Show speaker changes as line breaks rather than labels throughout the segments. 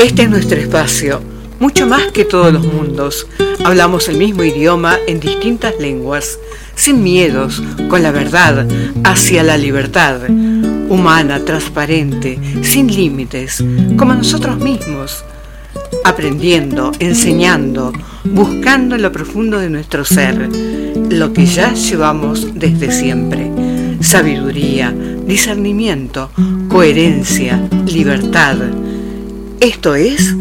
Este es nuestro espacio, mucho más que todos los mundos. Hablamos el mismo idioma en distintas lenguas, sin miedos, con la verdad, hacia la libertad, humana, transparente, sin límites, como nosotros mismos, aprendiendo, enseñando, buscando en lo profundo de nuestro ser, lo que ya llevamos desde siempre. Sabiduría, discernimiento, coherencia, libertad. Esto es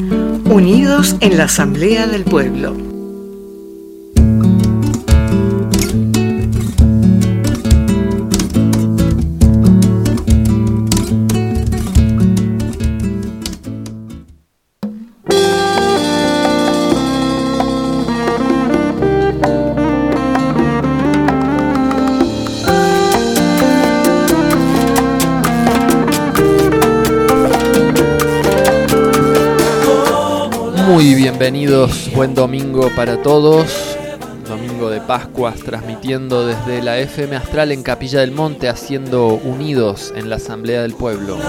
Unidos en la Asamblea del Pueblo.
Bienvenidos, buen domingo para todos. Domingo de Pascuas, transmitiendo desde la FM Astral en Capilla del Monte, haciendo unidos en la Asamblea del Pueblo.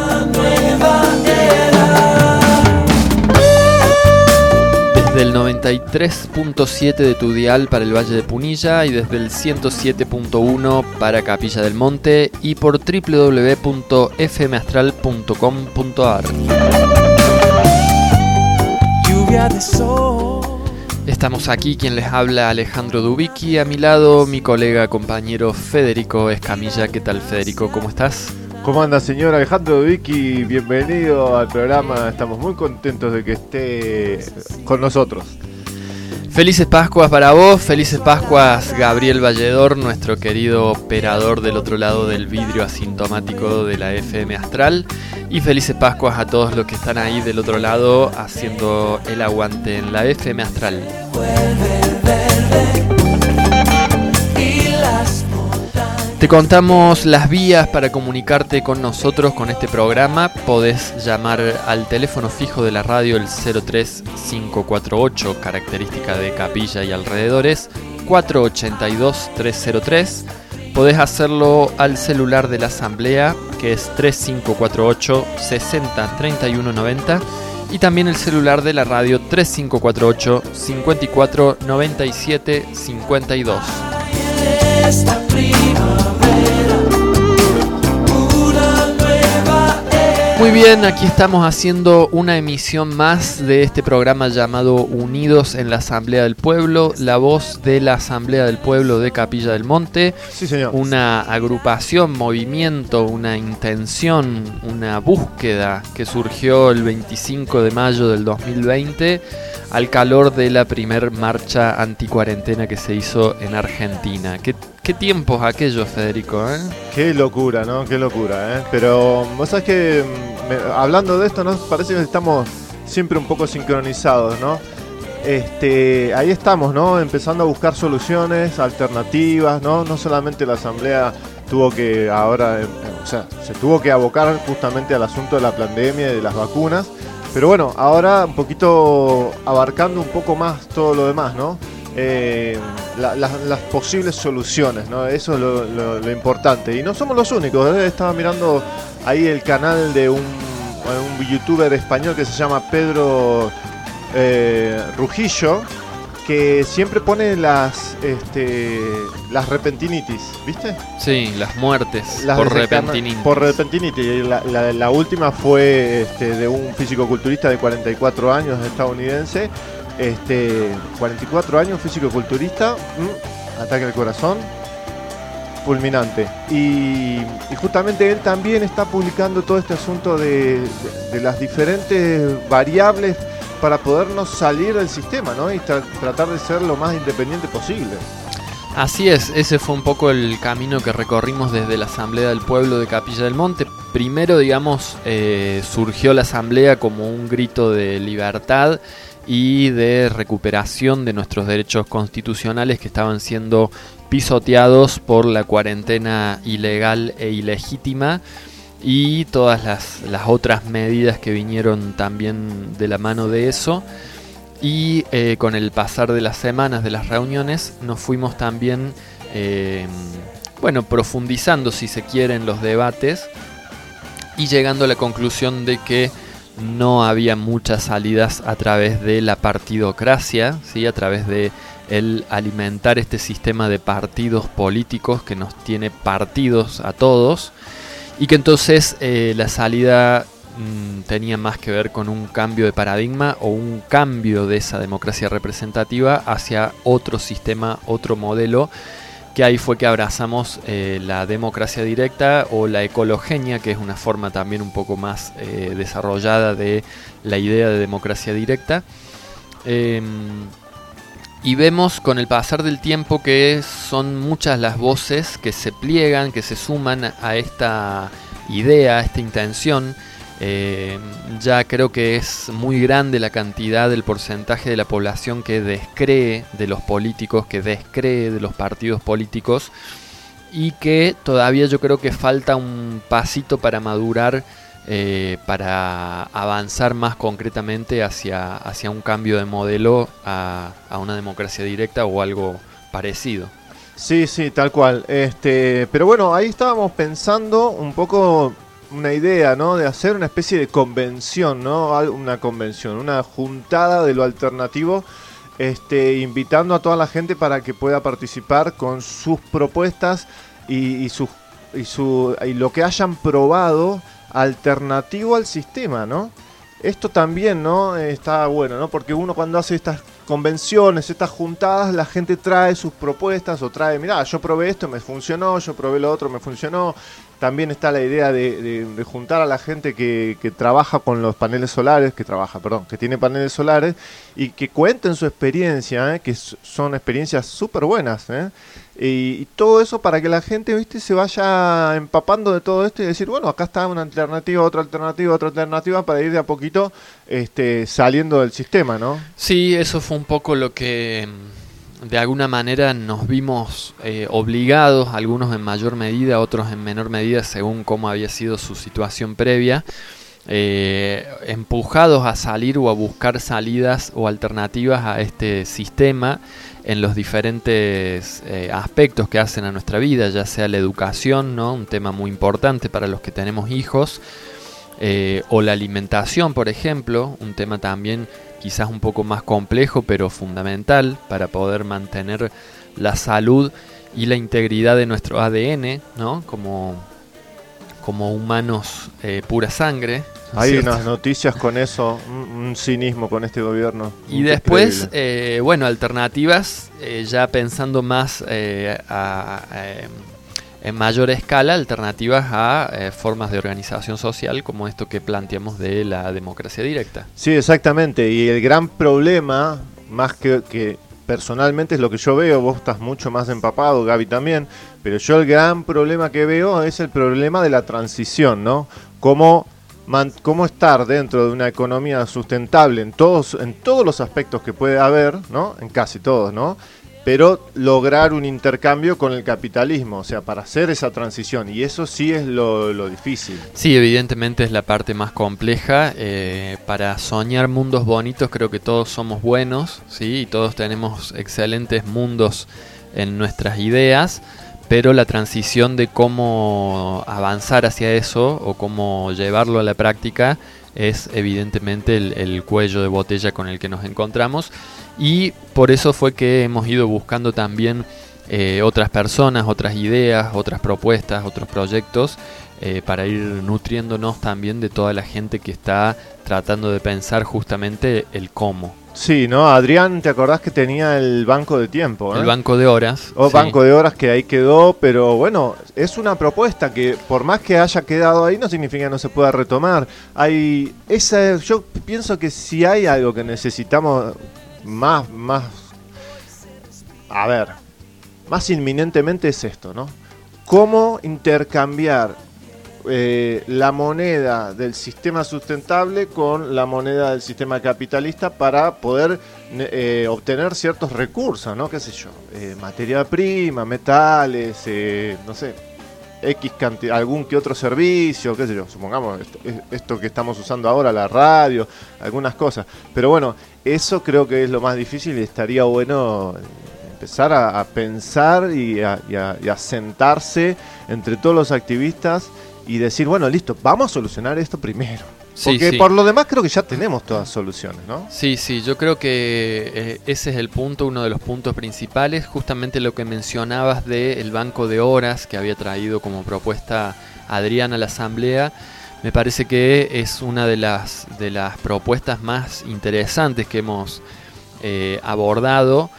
Desde el 93.7 de tu dial para el Valle de Punilla y desde el 107.1 para Capilla del Monte y por www.fmastral.com.ar. Estamos aquí, quien les habla Alejandro Dubicki, a mi lado mi colega, compañero Federico Escamilla. ¿Qué tal Federico? ¿Cómo estás?
¿Cómo anda señor Alejandro Dubicki? Bienvenido al programa, estamos muy contentos de que esté con nosotros.
Felices Pascuas para vos, felices Pascuas Gabriel Valledor, nuestro querido operador del otro lado del vidrio asintomático de la FM Astral. Y felices Pascuas a todos los que están ahí del otro lado haciendo el aguante en la FM Astral. Te contamos las vías para comunicarte con nosotros con este programa. Podés llamar al teléfono fijo de la radio el 03548, característica de capilla y alrededores, 482-303. Podés hacerlo al celular de la asamblea que es 3548 60 31 90 y también el celular de la radio 3548 54 97 52. Muy bien, aquí estamos haciendo una emisión más de este programa llamado Unidos en la Asamblea del Pueblo, la voz de la Asamblea del Pueblo de Capilla del Monte.
Sí, señor.
Una agrupación, movimiento, una intención, una búsqueda que surgió el 25 de mayo del 2020 al calor de la primer marcha anticuarentena que se hizo en Argentina. ¿Qué, qué tiempos aquellos, Federico? Eh?
Qué locura, ¿no? Qué locura, ¿eh? Pero vos sabés que mm, hablando de esto, nos parece que estamos siempre un poco sincronizados, ¿no? Este, ahí estamos, ¿no? Empezando a buscar soluciones, alternativas, ¿no? No solamente la Asamblea tuvo que ahora, eh, o sea, se tuvo que abocar justamente al asunto de la pandemia y de las vacunas, pero bueno, ahora un poquito abarcando un poco más todo lo demás, ¿no? Eh, las posibles soluciones, ¿no? Eso es lo, importante. Y no somos los únicos, ¿eh? estaba mirando ahí el canal de un, youtuber español que se llama Pedro eh, Rujillo, que siempre pone las este, las repentinitis, ¿viste?
Sí, las muertes por repentinitis.
Por repentinitis. La, la, última fue este, de un físico-culturista de 44 años estadounidense. Este, 44 años, físico-culturista, mm, ataque al corazón, fulminante. Y, justamente él también está publicando todo este asunto de las diferentes variables para podernos salir del sistema ¿no? y tratar de ser lo más independiente posible.
Así es, ese fue un poco el camino que recorrimos desde la Asamblea del Pueblo de Capilla del Monte. Primero, digamos, eh, surgió la Asamblea como un grito de libertad y de recuperación de nuestros derechos constitucionales que estaban siendo pisoteados por la cuarentena ilegal e ilegítima y todas las, otras medidas que vinieron también de la mano de eso. Y eh, con el pasar de las semanas de las reuniones nos fuimos también, eh, bueno, profundizando si se quiere en los debates y llegando a la conclusión de que no había muchas salidas a través de la partidocracia, ¿sí? a través de el alimentar este sistema de partidos políticos que nos tiene partidos a todos y que entonces eh, la salida mm, tenía más que ver con un cambio de paradigma o un cambio de esa democracia representativa hacia otro sistema, otro modelo que ahí fue que abrazamos eh, la democracia directa o la ecologenia, que es una forma también un poco más eh, desarrollada de la idea de democracia directa. Em, y vemos con el pasar del tiempo que son muchas las voces que se pliegan, que se suman a esta idea, a esta intención. Eh, ya creo que es muy grande la cantidad del porcentaje de la población que descree de los políticos, que descree de los partidos políticos y que todavía yo creo que falta un pasito para madurar eh, para avanzar más concretamente hacia, hacia un cambio de modelo a, una democracia directa o algo parecido.
Sí, sí, tal cual. Este, pero bueno, ahí estábamos pensando un poco una idea, ¿no? De hacer una especie de convención, ¿no? Una convención, una juntada de lo alternativo, este, invitando a toda la gente para que pueda participar con sus propuestas y, sus, y, su, y lo que hayan probado alternativo al sistema, ¿no? Esto también, ¿no? Está bueno, ¿no? Porque uno cuando hace estas convenciones, estas juntadas, la gente trae sus propuestas o trae, mira, yo probé esto, me funcionó, yo probé lo otro, me funcionó. También está la idea de, juntar a la gente que, que, trabaja con los paneles solares, que trabaja, perdón, que tiene paneles solares y que cuenten su experiencia, ¿eh? que son experiencias súper buenas. ¿eh? Y, todo eso para que la gente, viste, se vaya empapando de todo esto y decir, bueno, acá está una alternativa, otra alternativa, otra alternativa para ir de a poquito este, saliendo del sistema, ¿no?
Sí, eso fue un poco lo que mm, de alguna manera nos vimos eh, obligados, algunos en mayor medida, otros en menor medida, según cómo había sido su situación previa. Eh, empujados a salir o a buscar salidas o alternativas a este sistema en los diferentes eh, aspectos que hacen a nuestra vida, ya sea la educación, ¿no? un tema muy importante para los que tenemos hijos, eh, o la alimentación, por ejemplo, un tema también quizás un poco más complejo, pero fundamental para poder mantener la salud y la integridad de nuestro ADN, ¿no? como, como humanos eh, pura sangre,
hay unas noticias con eso, un, cinismo con este gobierno.
Y después, eh, bueno, alternativas, eh, ya pensando más eh, en mayor escala, alternativas a formas de organización social como esto que planteamos de la democracia directa.
Sí, exactamente. Y el gran problema, más que, que personalmente es lo que yo veo, vos estás mucho más empapado, Gaby también, pero yo el gran problema que veo es el problema de la transición, ¿no? Cómo cómo estar dentro de una economía sustentable en todos, en todos los aspectos que puede haber, ¿no? En casi todos, ¿no? Pero lograr un intercambio con el capitalismo, o sea, para hacer esa transición. Y eso sí es lo, difícil.
Sí, evidentemente es la parte más compleja. Eh, para soñar mundos bonitos creo que todos somos buenos, ¿sí? Y todos tenemos excelentes mundos en nuestras ideas pero la transición de cómo avanzar hacia eso o cómo llevarlo a la práctica es evidentemente el, cuello de botella con el que nos encontramos y por eso fue que hemos ido buscando también eh, otras personas, otras ideas, otras propuestas, otros proyectos eh, para ir nutriéndonos también de toda la gente que está tratando de pensar justamente el cómo.
Sí, ¿no? Adrián, ¿te acordás que tenía el banco de tiempo?
El banco de horas.
O banco de horas que ahí quedó, pero bueno, es una propuesta que por más que haya quedado ahí no significa que no se pueda retomar. Hay esa, yo pienso que si hay algo que necesitamos más, más, a ver, más inminentemente es esto, ¿no? Cómo intercambiar eh, la moneda del sistema sustentable con la moneda del sistema capitalista para poder eh, obtener ciertos recursos, ¿no? ¿Qué sé yo? Eh, materia prima, metales, no sé, X cantidad, algún que otro servicio, qué sé yo, supongamos esto, que estamos usando ahora, la radio, algunas cosas. Pero bueno, eso creo que es lo más difícil y estaría bueno empezar a, pensar y a sentarse entre todos los activistas y decir, bueno, listo, vamos a solucionar esto primero. Porque por lo demás creo que ya tenemos todas soluciones, ¿no?
Sí, sí, yo creo que eh, ese es el punto, uno de los puntos principales, justamente lo que mencionabas del banco de horas que había traído como propuesta Adrián a la Asamblea. Me parece que es una de las, de las propuestas más interesantes que hemos eh, abordado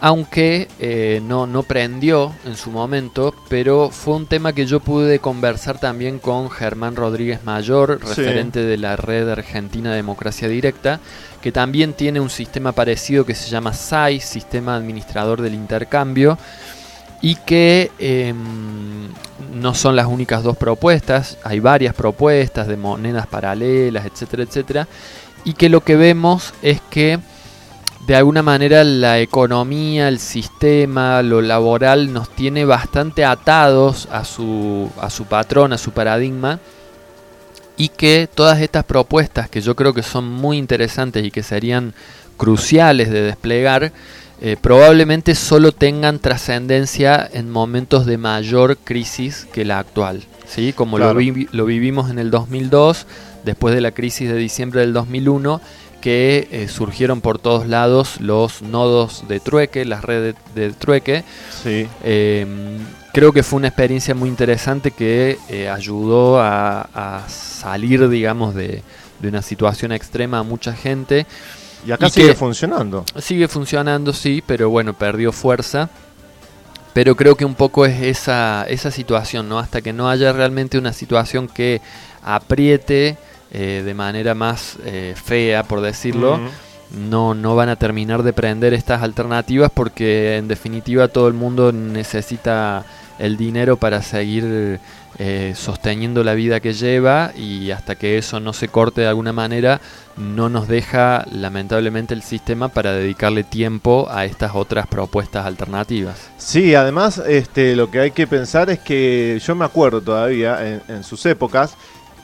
aunque eh, no, no prendió en su momento, pero fue un tema que yo pude conversar también con Germán Rodríguez Mayor, referente de la red argentina Democracia Directa, que también tiene un sistema parecido que se llama SAI, Sistema Administrador del Intercambio, y que em, no son las únicas dos propuestas, hay varias propuestas de monedas paralelas, etcétera, etcétera, y que lo que vemos es que de alguna manera la economía, el sistema, lo laboral nos tiene bastante atados a su, a su patrón, a su paradigma, y que todas estas propuestas que yo creo que son muy interesantes y que serían cruciales de desplegar, eh, probablemente solo tengan trascendencia en momentos de mayor crisis que la actual. ¿sí? Como lo, lo vivimos en el 2002, después de la crisis de diciembre del 2001, que eh, surgieron por todos lados los nodos de trueque, las redes de, trueque.
Sí.
Em, creo que fue una experiencia muy interesante que eh, ayudó a, salir, digamos, de, una situación extrema a mucha gente.
Y acá sigue funcionando.
Sigue funcionando, sí, pero bueno, perdió fuerza. Pero creo que un poco es esa, esa situación, ¿no? Hasta que no haya realmente una situación que apriete eh, de manera más eh, fea, por decirlo, no, no van a terminar de prender estas alternativas porque en definitiva todo el mundo necesita el dinero para seguir eh, sosteniendo la vida que lleva y hasta que eso no se corte de alguna manera no nos deja lamentablemente el sistema para dedicarle tiempo a estas otras propuestas alternativas.
Sí, además este, lo que hay que pensar es que yo me acuerdo todavía en sus épocas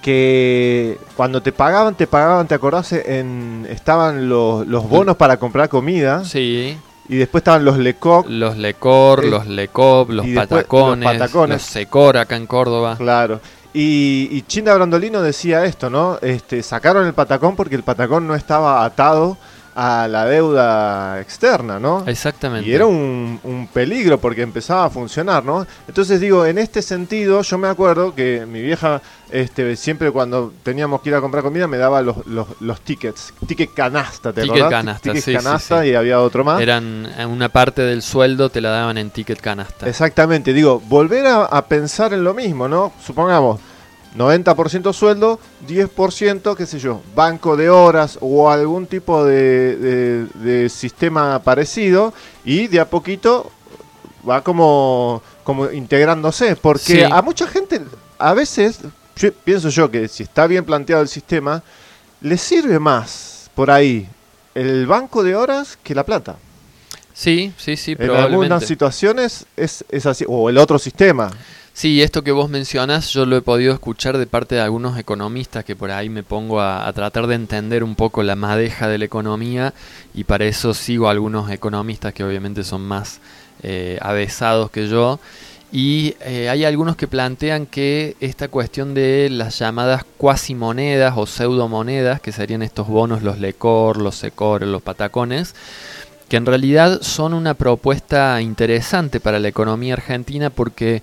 que cuando te pagaban, te pagaban, ¿te acordás? En, estaban los, los bonos para comprar comida.
Sí.
Y después estaban los Lecoq.
Los Lecor, los Lecop, los patacones, los patacones. Los Secor acá en Córdoba.
Claro. Y, y Chinda Brandolino decía esto, ¿no? Este, sacaron el patacón porque el patacón no estaba atado a la deuda externa, ¿no?
Exactamente.
Y era un, un, peligro porque empezaba a funcionar, ¿no? Entonces digo, en este sentido, yo me acuerdo que mi vieja este, siempre cuando teníamos que ir a comprar comida me daba los, los, tickets, ticket canasta, ¿te
ticket canasta,
ticket canasta y había otro más.
Eran una parte del sueldo te la daban en ticket canasta.
Exactamente, digo, volver a, a pensar en lo mismo, ¿no? Supongamos 90% sueldo, 10%, qué sé yo, banco de horas o algún tipo de, sistema parecido y de a poquito va como, como integrándose, porque a mucha gente a veces, pienso yo que si está bien planteado el sistema, le sirve más por ahí el banco de horas que la plata.
Sí, sí, sí,
En algunas situaciones es, es así, o el otro sistema.
Sí, esto que vos mencionas yo lo he podido escuchar de parte de algunos economistas que por ahí me pongo a, tratar de entender un poco la madeja de la economía y para eso sigo a algunos economistas que obviamente son más eh, avesados que yo. Y eh, hay algunos que plantean que esta cuestión de las llamadas cuasimonedas o pseudomonedas, que serían estos bonos, los lecor, los secor, los patacones, que en realidad son una propuesta interesante para la economía argentina porque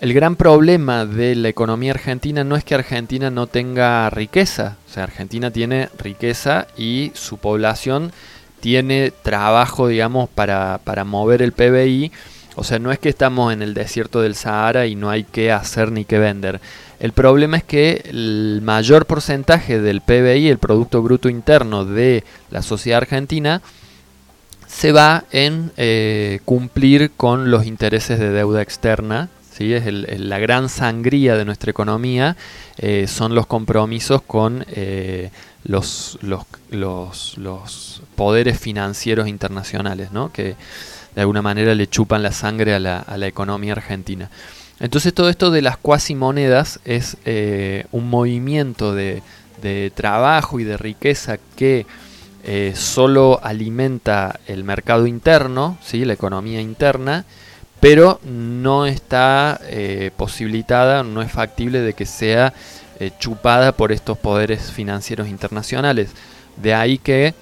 el gran problema de la economía argentina no es que Argentina no tenga riqueza, o sea, Argentina tiene riqueza y su población tiene trabajo, digamos, para, para mover el PBI, o sea, no es que estamos en el desierto del Sahara y no hay que hacer ni que vender. El problema es que el mayor porcentaje del PBI, el Producto Bruto Interno de la sociedad argentina, se va en eh, cumplir con los intereses de deuda externa ¿sí? es la gran sangría de nuestra economía, eh, son los compromisos con eh, los, poderes financieros internacionales, ¿no? que de alguna manera le chupan la sangre a la, economía argentina. Entonces todo esto de las cuasimonedas es eh, un movimiento de, de, trabajo y de riqueza que solo alimenta el mercado interno, ¿sí? la economía interna, pero no está eh, posibilitada, no es factible de que sea eh, chupada por estos poderes financieros internacionales. De ahí que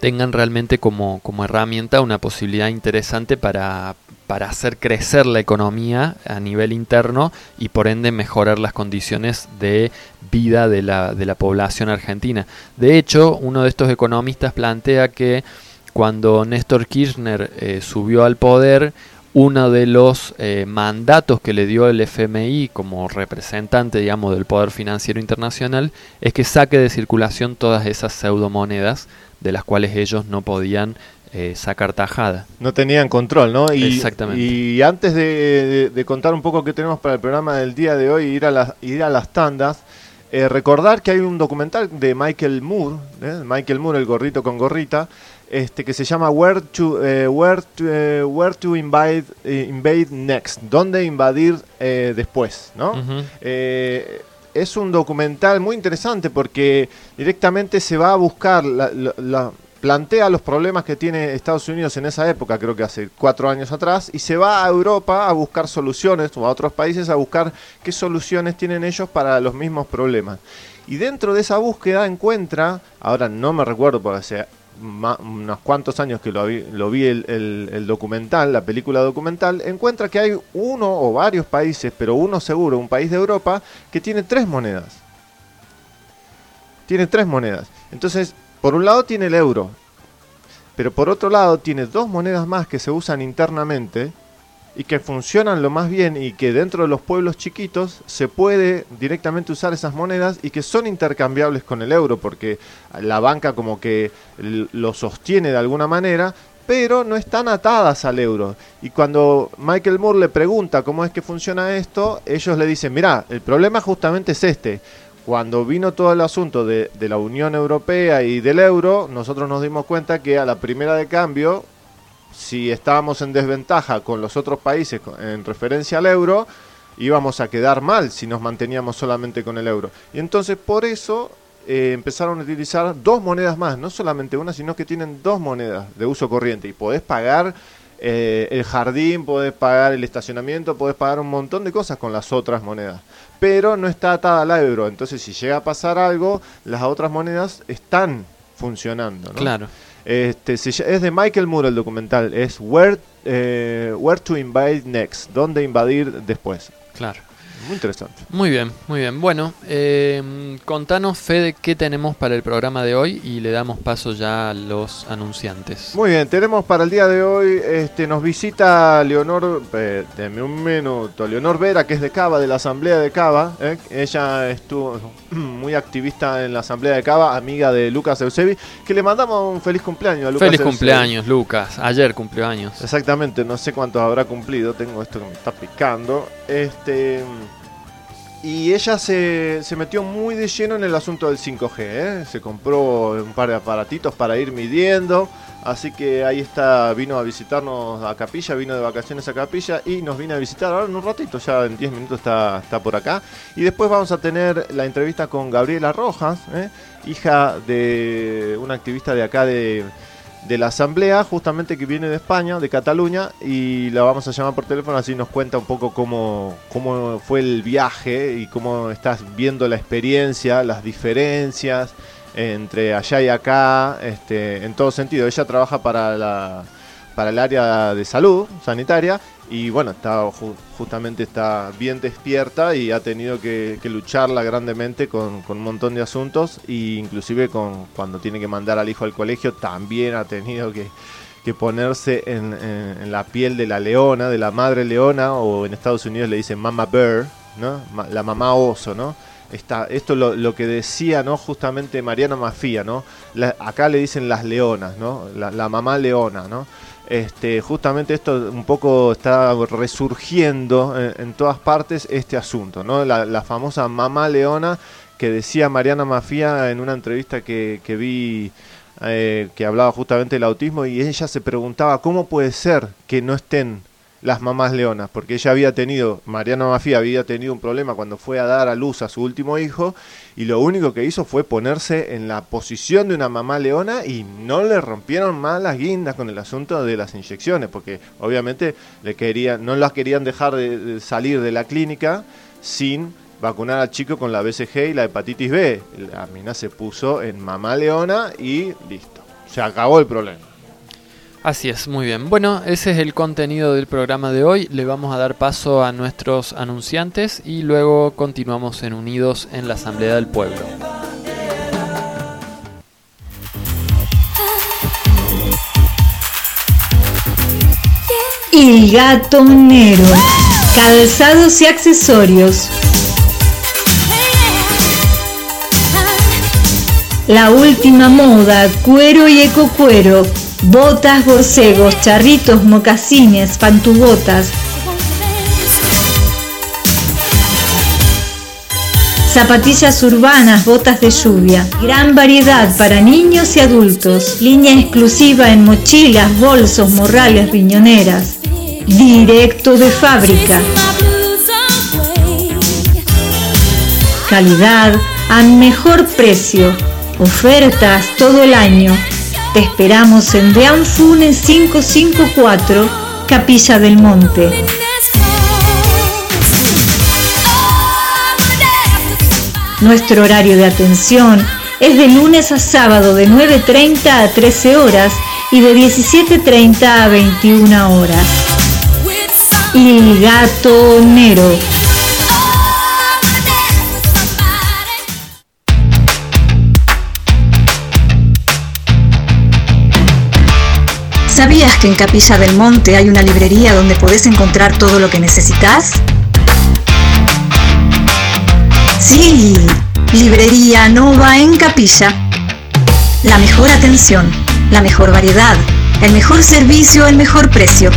tengan realmente como, como herramienta una posibilidad interesante para, para hacer crecer la economía a nivel interno y por ende mejorar las condiciones de vida de la, de la población argentina. De hecho, uno de estos economistas plantea que cuando Néstor Kirchner eh, subió al poder, uno de los eh, mandatos que le dio el FMI como representante, digamos, del poder financiero internacional es que saque de circulación todas esas pseudomonedas de las cuales ellos no podían eh, sacar tajada.
No tenían control, ¿no?
Y, Exactamente.
Y antes de, contar un poco qué tenemos para el programa del día de hoy, ir a, las ir a las tandas, eh, recordar que hay un documental de Michael Moore, ¿eh? Michael Moore, el gorrito con gorrita, este, que se llama Where to, where to, where to invade, invade Next, dónde invadir después, ¿no? es un documental muy interesante porque directamente se va a buscar la plantea los problemas que tiene Estados Unidos en esa época, creo que hace cuatro años atrás, y se va a Europa a buscar soluciones, o a otros países a buscar qué soluciones tienen ellos para los mismos problemas. Y dentro de esa búsqueda encuentra, ahora no me recuerdo porque hace unos cuantos años que lo vi, el, documental, la película documental, encuentra que hay uno o varios países, pero uno seguro, un país de Europa, que tiene tres monedas. Tiene tres monedas. Entonces, por un lado tiene el euro, pero por otro lado tiene dos monedas más que se usan internamente y que funcionan lo más bien y que dentro de los pueblos chiquitos se puede directamente usar esas monedas y que son intercambiables con el euro porque la banca como que lo sostiene de alguna manera pero no están atadas al euro. Y cuando Michael Moore le pregunta cómo es que funciona esto, ellos le dicen, mira, el problema justamente es este cuando vino todo el asunto de, la Unión Europea y del euro, nosotros nos dimos cuenta que a la primera de cambio, si estábamos en desventaja con los otros países en referencia al euro, íbamos a quedar mal si nos manteníamos solamente con el euro. Y entonces por eso eh, empezaron a utilizar dos monedas más, no solamente una, sino que tienen dos monedas de uso corriente y podés pagar eh, el jardín, podés pagar el estacionamiento, podés pagar un montón de cosas con las otras monedas pero no está atada al euro. Entonces, si llega a pasar algo, las otras monedas están funcionando. ¿no?
Claro.
Este, es de Michael Moore el documental, es Where, eh, Where to Invade Next, dónde invadir después.
Claro.
Muy interesante.
Muy bien, muy bien. Bueno, eh, contanos, Fede, qué tenemos para el programa de hoy y le damos paso ya a los anunciantes.
Muy bien, tenemos para el día de hoy, este, nos visita Leonor, eh, un minuto, Leonor Vera, que es de Cava, de la Asamblea de Cava. Eh. Ella estuvo muy activista en la Asamblea de Cava, amiga de Lucas Eusebi, que le mandamos un feliz cumpleaños a
Lucas. Feliz cumpleaños, Lucas. Ayer cumplió años.
Exactamente, no sé cuántos habrá cumplido, tengo esto que me está picando. Este y ella se, se, metió muy de lleno en el asunto del 5G. ¿eh? Se compró un par de aparatitos para ir midiendo. Así que ahí está, vino a visitarnos a Capilla, vino de vacaciones a Capilla y nos vino a visitar ahora en un ratito, ya en 10 minutos está, está por acá. Y después vamos a tener la entrevista con Gabriela Rojas, ¿eh? hija de una activista de acá de, de la asamblea, justamente que viene de España, de Cataluña, y la vamos a llamar por teléfono, así nos cuenta un poco cómo, cómo fue el viaje y cómo estás viendo la experiencia, las diferencias entre allá y acá, este, en todo sentido. Ella trabaja para la para el área de salud sanitaria y bueno, está justamente está bien despierta y ha tenido que, lucharla grandemente con, un montón de asuntos e inclusive con cuando tiene que mandar al hijo al colegio también ha tenido que, ponerse en, la piel de la leona, de la madre leona o en Estados Unidos le dicen mama bear, ¿no? la mamá oso, ¿no? Está, esto lo, lo que decía no justamente Mariana Mafía, ¿no? acá le dicen las leonas, ¿no? La, la mamá leona, ¿no? Este, justamente esto un poco está resurgiendo en, todas partes este asunto, ¿no? La, famosa mamá leona que decía Mariana Mafía en una entrevista que, que vi eh, que hablaba justamente del autismo y ella se preguntaba cómo puede ser que no estén las mamás leonas, porque ella había tenido, Mariana Mafia había tenido un problema cuando fue a dar a luz a su último hijo y lo único que hizo fue ponerse en la posición de una mamá leona y no le rompieron más las guindas con el asunto de las inyecciones, porque obviamente le querían, no las querían dejar de, salir de la clínica sin vacunar al chico con la BCG y la hepatitis B. La mina se puso en mamá leona y listo. Se acabó el problema.
Así es, muy bien. Bueno, ese es el contenido del programa de hoy. Le vamos a dar paso a nuestros anunciantes y luego continuamos en Unidos en la Asamblea del Pueblo.
El gatonero. Calzados y accesorios. La última moda, cuero y ecocuero, botas, borcegos, charritos, mocasines, pantubotas. Zapatillas urbanas, botas de lluvia. Gran variedad para niños y adultos. Línea exclusiva en mochilas, bolsos, morrales, riñoneras. Directo de fábrica. Calidad a mejor precio. Ofertas todo el año. Te esperamos en Deanfune 554, Capilla del Monte. Nuestro horario de atención es de lunes a sábado de 9.30 a 13 horas y de 17.30 a 21 horas. Y Gatonero ¿Sabías que en Capilla del Monte hay una librería donde podés encontrar todo lo que necesitas? Sí, Librería Nova en Capilla. La mejor atención, la mejor variedad, el mejor servicio, el mejor precio.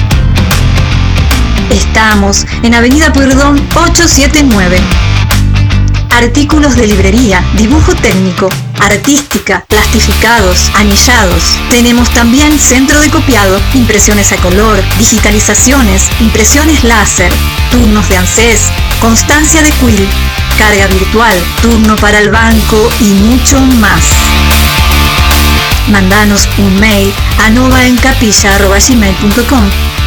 Estamos en Avenida Perdón 879. Artículos de librería, dibujo técnico, artística, plastificados, anillados. Tenemos también centro de copiado, impresiones a color, digitalizaciones, impresiones láser, turnos de ANSES, constancia de quill, carga virtual, turno para el banco y mucho más. Mandanos un mail a novaencapilla.gmail.com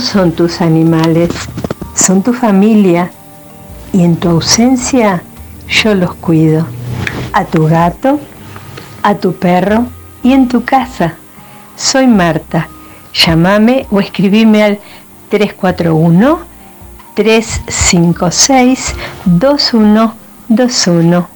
Son tus animales, son tu familia y en tu ausencia yo los cuido. A tu gato, a tu perro y en tu casa. Soy Marta. Llámame o escribime al 341 356 2121.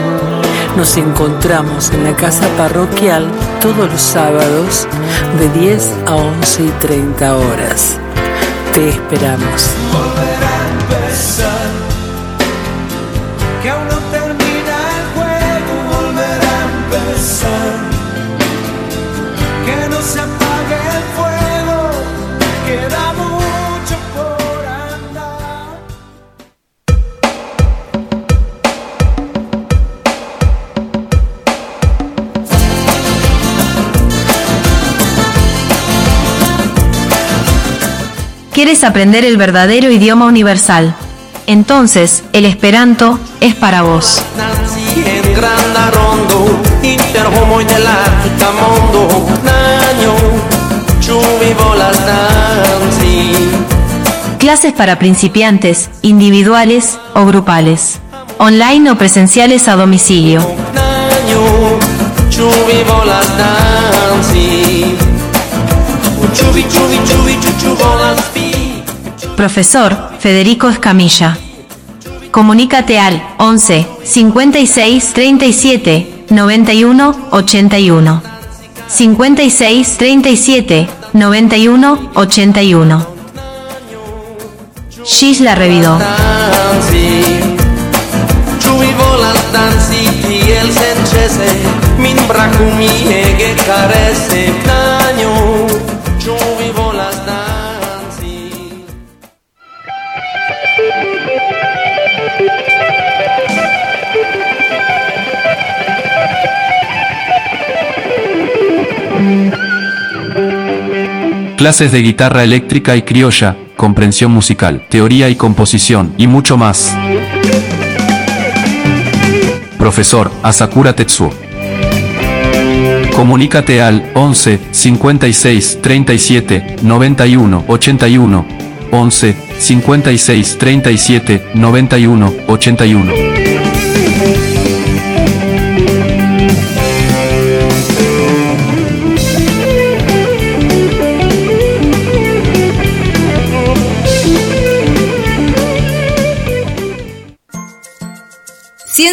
Nos encontramos en la casa parroquial todos los sábados de 10 a 11 y 30 horas. Te esperamos.
¿Quieres aprender el verdadero idioma universal? Entonces, el Esperanto es para vos. Clases para principiantes, individuales o grupales. Online o presenciales a domicilio. Profesor Federico Escamilla. Comunícate al 11 56 37 91 81. 56 37 91 81. Gis la revidó.
Clases de guitarra eléctrica y criolla, comprensión musical, teoría y composición, y mucho más. Profesor Asakura Tetsuo. Comunícate al 11 56 37 91 81 11 56 37 91 81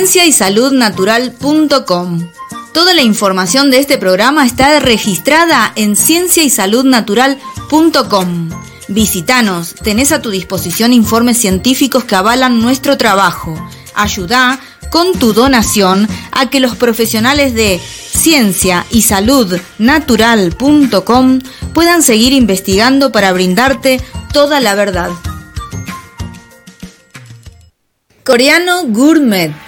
Ciencia y Salud Natural.com Toda la información de este programa está registrada en cienciaysaludnatural.com. Visítanos, tenés a tu disposición informes científicos que avalan nuestro trabajo. Ayuda con tu donación a que los profesionales de ciencia y salud natural.com puedan seguir investigando para brindarte toda la verdad. Coreano Gourmet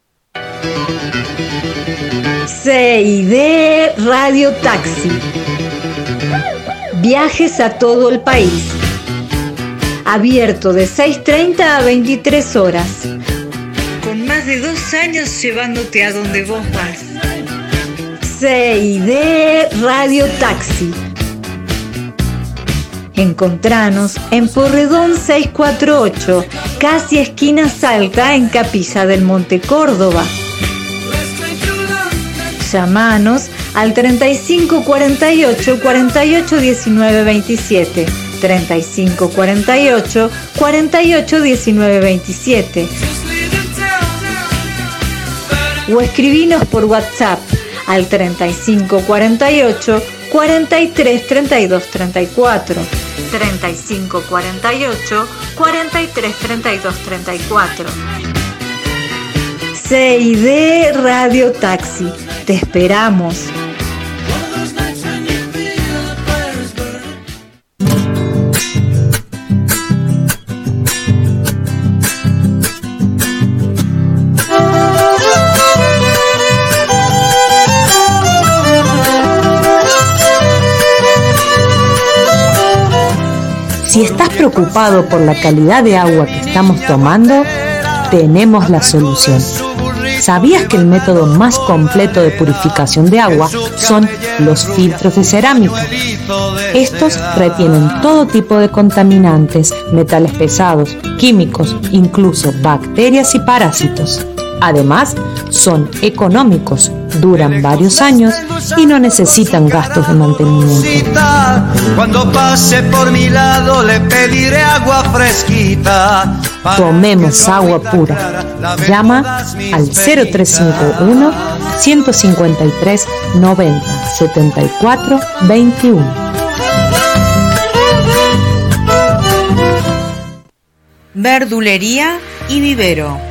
CID Radio Taxi. Viajes a todo el país. Abierto de 6.30 a 23 horas.
Con más de dos años llevándote a donde vos vas.
CID Radio Taxi. Encontranos en Porredón 648, casi esquina Salta, en Capilla del Monte Córdoba. Llamanos al 35 48 48 19 27. 35 48 48 19 27. O escribinos por WhatsApp al 3548 43 32 34. 3548 43 32 34. CID Radio Taxi. Te esperamos.
Si estás preocupado por la calidad de agua que estamos tomando, tenemos la solución. ¿Sabías que el método más completo de purificación de agua son los filtros de cerámica? Estos retienen todo tipo de contaminantes, metales pesados, químicos, incluso bacterias y parásitos. Además, son económicos, duran varios años y no necesitan gastos de mantenimiento.
Cuando pase por mi lado le pediré agua fresquita.
Tomemos agua pura. Llama al 0351 153 90 74 21.
Verdulería y vivero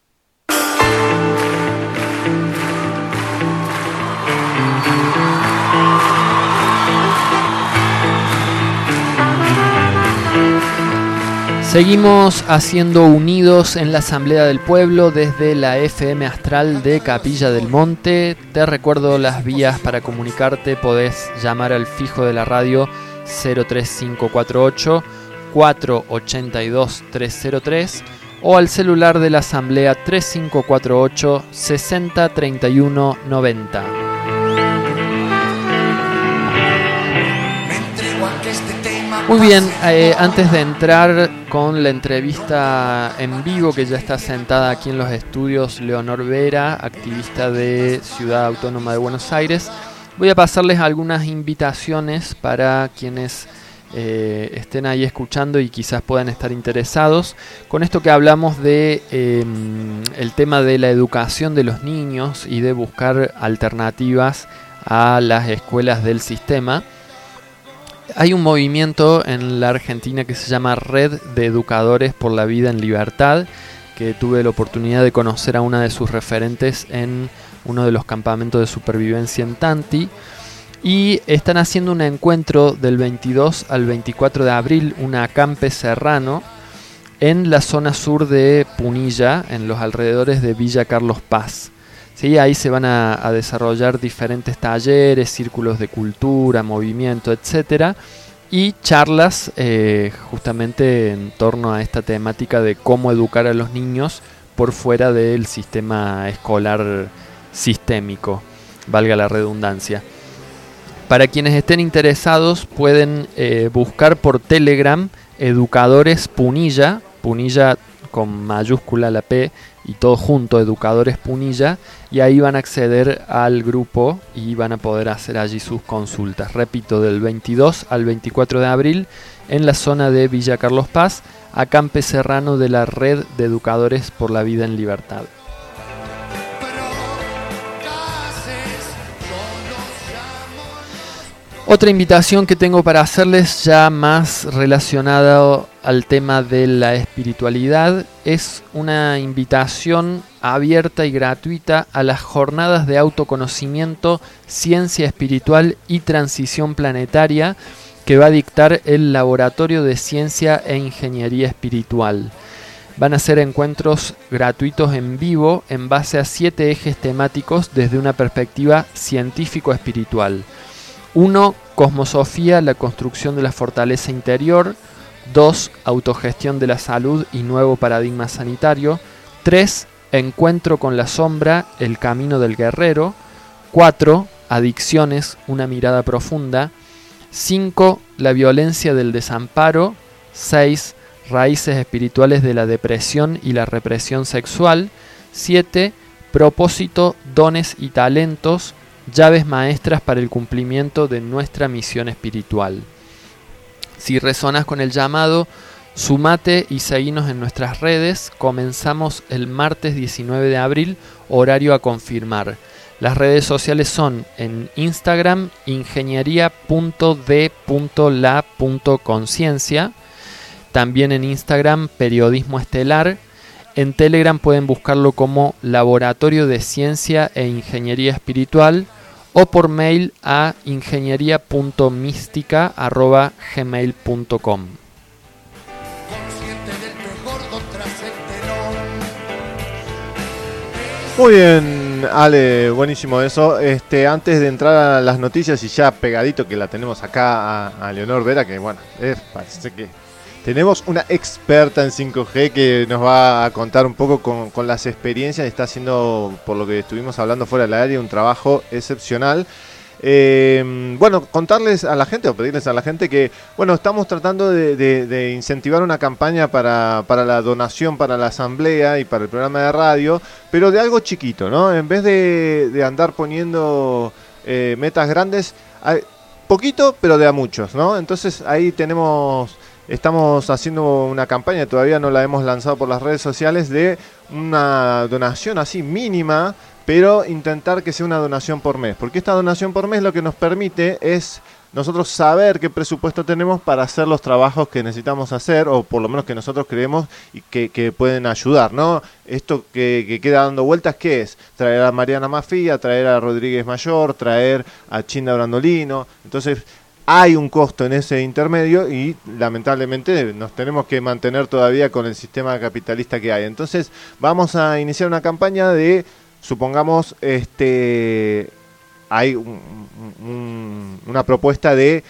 Seguimos haciendo unidos en la Asamblea del Pueblo desde la FM Astral de Capilla del Monte. Te recuerdo las vías para comunicarte. Podés llamar al fijo de la radio 03548 482 303 o al celular de la Asamblea 3548 60 Muy bien, eh, antes de entrar con la entrevista en vivo que ya está sentada aquí en los estudios Leonor Vera, activista de Ciudad Autónoma de Buenos Aires, voy a pasarles algunas invitaciones para quienes eh, estén ahí escuchando y quizás puedan estar interesados. Con esto que hablamos de em, el tema de la educación de los niños y de buscar alternativas a las escuelas del sistema. Hay un movimiento en la Argentina que se llama Red de Educadores por la Vida en Libertad, que tuve la oportunidad de conocer a una de sus referentes en uno de los campamentos de supervivencia en Tanti. Y están haciendo un encuentro del 22 al 24 de abril, un acampe serrano, en la zona sur de Punilla, en los alrededores de Villa Carlos Paz. ¿Sí? Ahí se van a, desarrollar diferentes talleres, círculos de cultura, movimiento, etcétera, y charlas eh, justamente en torno a esta temática de cómo educar a los niños por fuera del sistema escolar sistémico, valga la redundancia. Para quienes estén interesados pueden eh, buscar por Telegram Educadores Punilla, Punilla con mayúscula la P y todo junto, Educadores Punilla, y ahí van a acceder al grupo y van a poder hacer allí sus consultas. Repito, del 22 al 24 de abril en la zona de Villa Carlos Paz, a Campe Serrano de la Red de Educadores por la Vida en Libertad. Otra invitación que tengo para hacerles ya más relacionada al tema de la espiritualidad es una invitación abierta y gratuita a las jornadas de autoconocimiento, ciencia espiritual y transición planetaria que va a dictar el Laboratorio de Ciencia e Ingeniería Espiritual. Van a ser encuentros gratuitos en vivo en base a siete ejes temáticos desde una perspectiva científico-espiritual. 1. Cosmosofía, la construcción de la fortaleza interior. 2. Autogestión de la salud y nuevo paradigma sanitario. 3. Encuentro con la sombra, el camino del guerrero. 4. Adicciones, una mirada profunda. 5. La violencia del desamparo. 6. Raíces espirituales de la depresión y la represión sexual. 7. Propósito, dones y talentos. Llaves maestras para el cumplimiento de nuestra misión espiritual. Si resonas con el llamado, sumate y seguinos en nuestras redes. Comenzamos el martes 19 de abril, horario a confirmar. Las redes sociales son en Instagram ingeniería.d.la.conciencia, también en Instagram periodismo estelar, en Telegram pueden buscarlo como Laboratorio de Ciencia e Ingeniería Espiritual o por mail a ingeniería.mística.gmail.com.
Muy bien, Ale, buenísimo eso. Este, antes de entrar a las noticias y ya pegadito que la tenemos acá a, Leonor Vera, que bueno, parece que tenemos una experta en 5G que nos va a contar un poco con, las experiencias. Está haciendo, por lo que estuvimos hablando fuera del área, un trabajo excepcional. Eh, bueno, contarles a la gente o pedirles a la gente que, bueno, estamos tratando de, incentivar una campaña para, la donación para la asamblea y para el programa de radio, pero de algo chiquito, ¿no? En vez de, andar poniendo eh, metas grandes, poquito, pero de a muchos, ¿no? Entonces ahí tenemos estamos haciendo una campaña, todavía no la hemos lanzado por las redes sociales, de una donación así mínima, pero intentar que sea una donación por mes. Porque esta donación por mes lo que nos permite es nosotros saber qué presupuesto tenemos para hacer los trabajos que necesitamos hacer, o por lo menos que nosotros creemos y que, pueden ayudar, ¿no? Esto que, que, queda dando vueltas, ¿qué es? Traer a Mariana Mafía, traer a Rodríguez Mayor, traer a Chinda Brandolino. Entonces, hay un costo en ese intermedio y lamentablemente nos tenemos que mantener todavía con el sistema capitalista que hay. Entonces vamos a iniciar una campaña de, supongamos, este, hay una propuesta de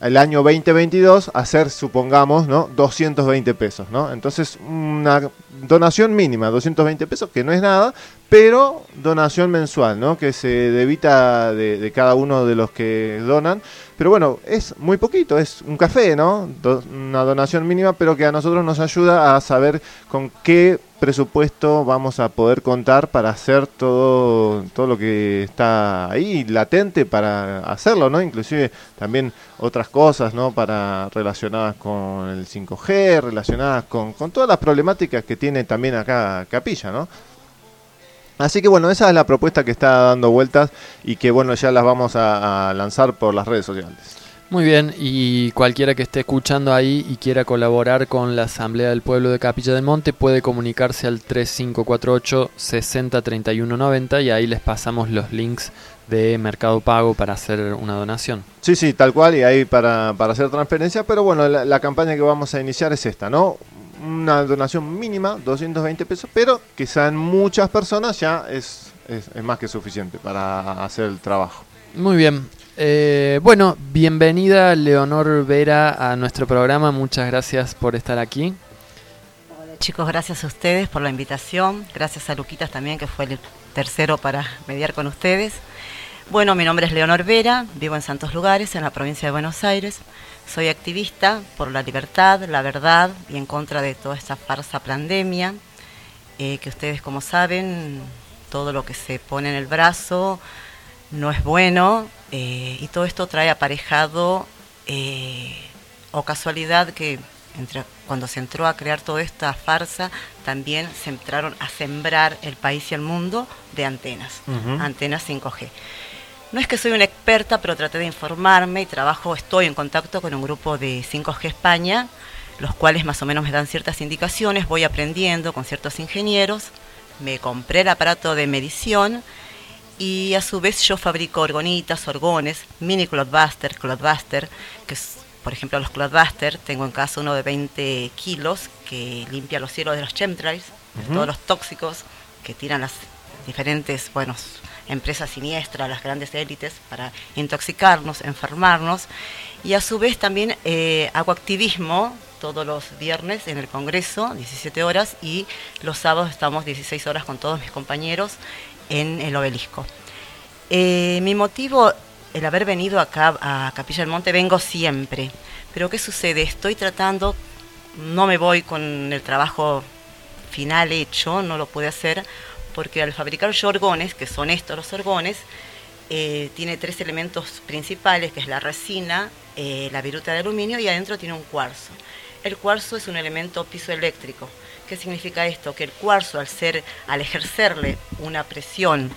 el año 2022 hacer, supongamos, ¿no? 220 pesos, ¿no? Entonces, una donación mínima, 220 pesos, que no es nada, pero donación mensual, ¿no? Que se debita de cada uno de los que donan pero bueno, es muy poquito, es un café, ¿no? una donación mínima, pero que a nosotros nos ayuda a saber con qué presupuesto vamos a poder contar para hacer todo, todo lo que está ahí latente para hacerlo, ¿no? Inclusive también otras cosas, ¿no? Para relacionadas con el 5G, relacionadas con, con todas las problemáticas que tiene también acá Capilla, ¿no? Así que bueno, esa es la propuesta que está dando vueltas y que bueno, ya las vamos a, lanzar por las redes sociales.
Muy bien, y cualquiera que esté escuchando ahí y quiera colaborar con la Asamblea del Pueblo de Capilla del Monte puede comunicarse al 3548 603190 y ahí les pasamos los links de Mercado Pago para hacer una donación.
Sí, sí, tal cual, y ahí para, para hacer transferencia, pero bueno, la campaña que vamos a iniciar es esta, ¿no? Una donación mínima, 220 pesos, pero que sean muchas personas ya es, es, más que suficiente para hacer el trabajo.
Muy bien. Eh, bueno, bienvenida Leonor Vera a nuestro programa. Muchas gracias por estar aquí.
Hola chicos, gracias a ustedes por la invitación. Gracias a Luquitas también, que fue el tercero para mediar con ustedes. Bueno, mi nombre es Leonor Vera, vivo en Santos Lugares, en la provincia de Buenos Aires. Soy activista por la libertad, la verdad y en contra de toda esta farsa pandemia, eh, que ustedes como saben, todo lo que se pone en el brazo no es bueno eh, y todo esto trae aparejado eh, o casualidad que entre, cuando se entró a crear toda esta farsa, también se entraron a sembrar el país y el mundo de antenas, antenas 5G. No es que soy una experta, pero traté de informarme y trabajo, estoy en contacto con un grupo de 5G España, los cuales más o menos me dan ciertas indicaciones, voy aprendiendo con ciertos ingenieros, me compré el aparato de medición y a su vez yo fabrico orgonitas, orgones, mini Cloudbuster, Cloudbuster, que es, por ejemplo los Cloudbuster, tengo en casa uno de 20 kilos que limpia los cielos de los chemtrails, de todos los tóxicos que tiran las diferentes, bueno, empresas siniestras, las grandes élites, para intoxicarnos, enfermarnos. Y a su vez también eh, hago activismo todos los viernes en el Congreso, 17 horas, y los sábados estamos 16 horas con todos mis compañeros en el obelisco. Eh, mi motivo el haber venido acá a Capilla del Monte, vengo siempre. Pero ¿qué sucede? Estoy tratando, no me voy con el trabajo final hecho, no lo pude hacer, porque al fabricar yo orgones, que son estos los orgones, eh, tiene tres elementos principales, que es la resina, eh, la viruta de aluminio y adentro tiene un cuarzo. El cuarzo es un elemento pisoeléctrico. ¿Qué significa esto? Que el cuarzo, al, ser, al ejercerle una presión,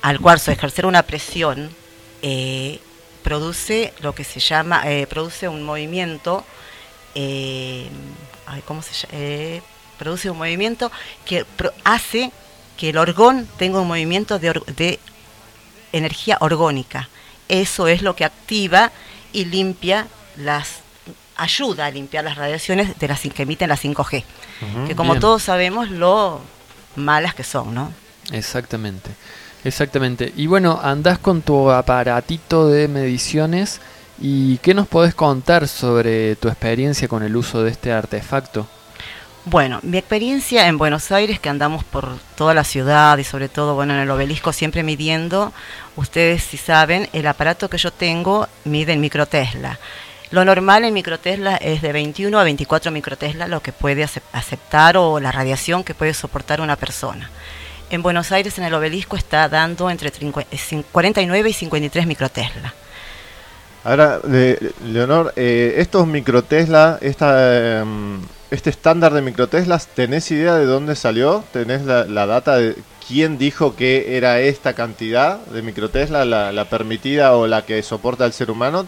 al cuarzo ejercer una presión, eh, produce lo que se llama, produce un movimiento, ¿cómo se llama? produce un movimiento que hace que el orgón tenga un movimiento de, energía orgónica. Eso es lo que activa y limpia las ayuda a limpiar las radiaciones de las que emiten las 5G, que como todos sabemos lo malas que son, ¿no?
Exactamente. Exactamente. Y bueno, andás con tu aparatito de mediciones y ¿qué nos podés contar sobre tu experiencia con el uso de este artefacto?
Bueno, mi experiencia en Buenos Aires, que andamos por toda la ciudad y sobre todo bueno, en el obelisco siempre midiendo, ustedes si saben, el aparato que yo tengo mide en microtesla. Lo normal en microtesla es de 21 a 24 microtesla, lo que puede aceptar o la radiación que puede soportar una persona. En Buenos Aires, en el obelisco, está dando entre 49 y 53 microtesla.
Ahora, Leonor, eh, estos microtesla, esta... Em, este estándar de microteslas, ¿tenés idea de dónde salió? ¿Tenés la, data de quién dijo que era esta cantidad de microtesla, la, la permitida o la que soporta el ser humano?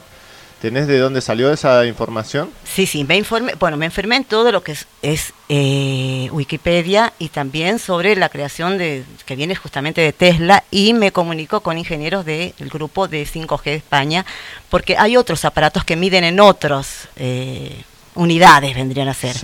¿Tenés de dónde salió esa información?
Sí, sí, me informé, bueno, me enfermé en todo lo que es, eh, Wikipedia y también sobre la creación de que viene justamente de Tesla y me comunico con ingenieros del grupo de 5G de España porque hay otros aparatos que miden en otros eh, unidades vendrían a ser.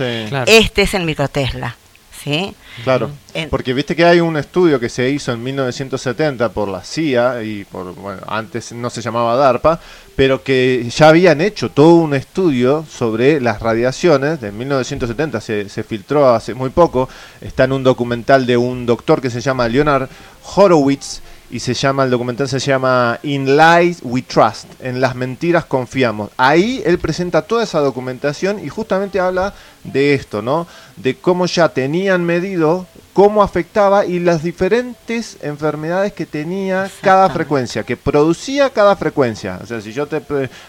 Este es el microtesla. ¿sí?
Claro, porque viste que hay un estudio que se hizo en 1970 por la CIA y por, bueno, antes no se llamaba DARPA, pero que ya habían hecho todo un estudio sobre las radiaciones, de 1970 se, se filtró hace muy poco, está en un documental de un doctor que se llama Leonard Horowitz, y se llama, el documental se llama In Lies We Trust, en las mentiras confiamos. Ahí él presenta toda esa documentación y justamente habla de esto, ¿no? De cómo ya tenían medido cómo afectaba y las diferentes enfermedades que tenía cada frecuencia, que producía cada frecuencia. O sea, si yo te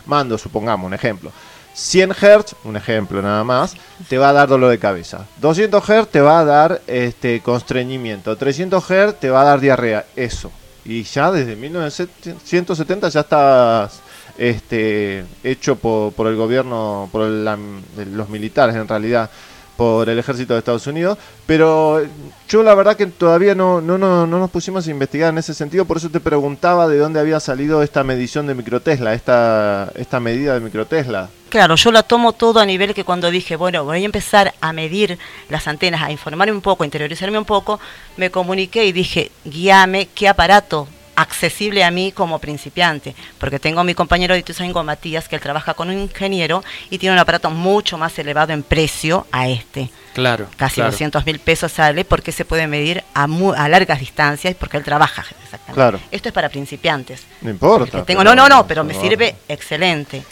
mando, supongamos un ejemplo, 100 Hz, un ejemplo nada más, te va a dar dolor de cabeza. 200 Hz te va a dar este constreñimiento. 300 Hz te va a dar diarrea. Eso y ya desde 1970 ya está este, hecho por, por el gobierno, por los militares en realidad, por el ejército de Estados Unidos, pero yo la verdad que todavía no, no, no, no nos pusimos a investigar en ese sentido, por eso te preguntaba de dónde había salido esta medición de microtesla, esta, esta medida de microtesla.
Claro, yo la tomo todo a nivel que cuando dije, bueno, voy a empezar a medir las antenas, a informarme un poco, a interiorizarme un poco, me comuniqué y dije, guíame qué aparato accesible a mí como principiante, porque tengo a mi compañero de Ituzaingo, Matías, que él trabaja con un ingeniero y tiene un aparato mucho más elevado en precio a este.
Claro.
Casi 200 mil pesos sale porque se puede medir a, a largas distancias porque él trabaja. Exactamente. Claro. Esto es para principiantes.
No importa.
Tengo, no, no, no, pero me sirve excelente.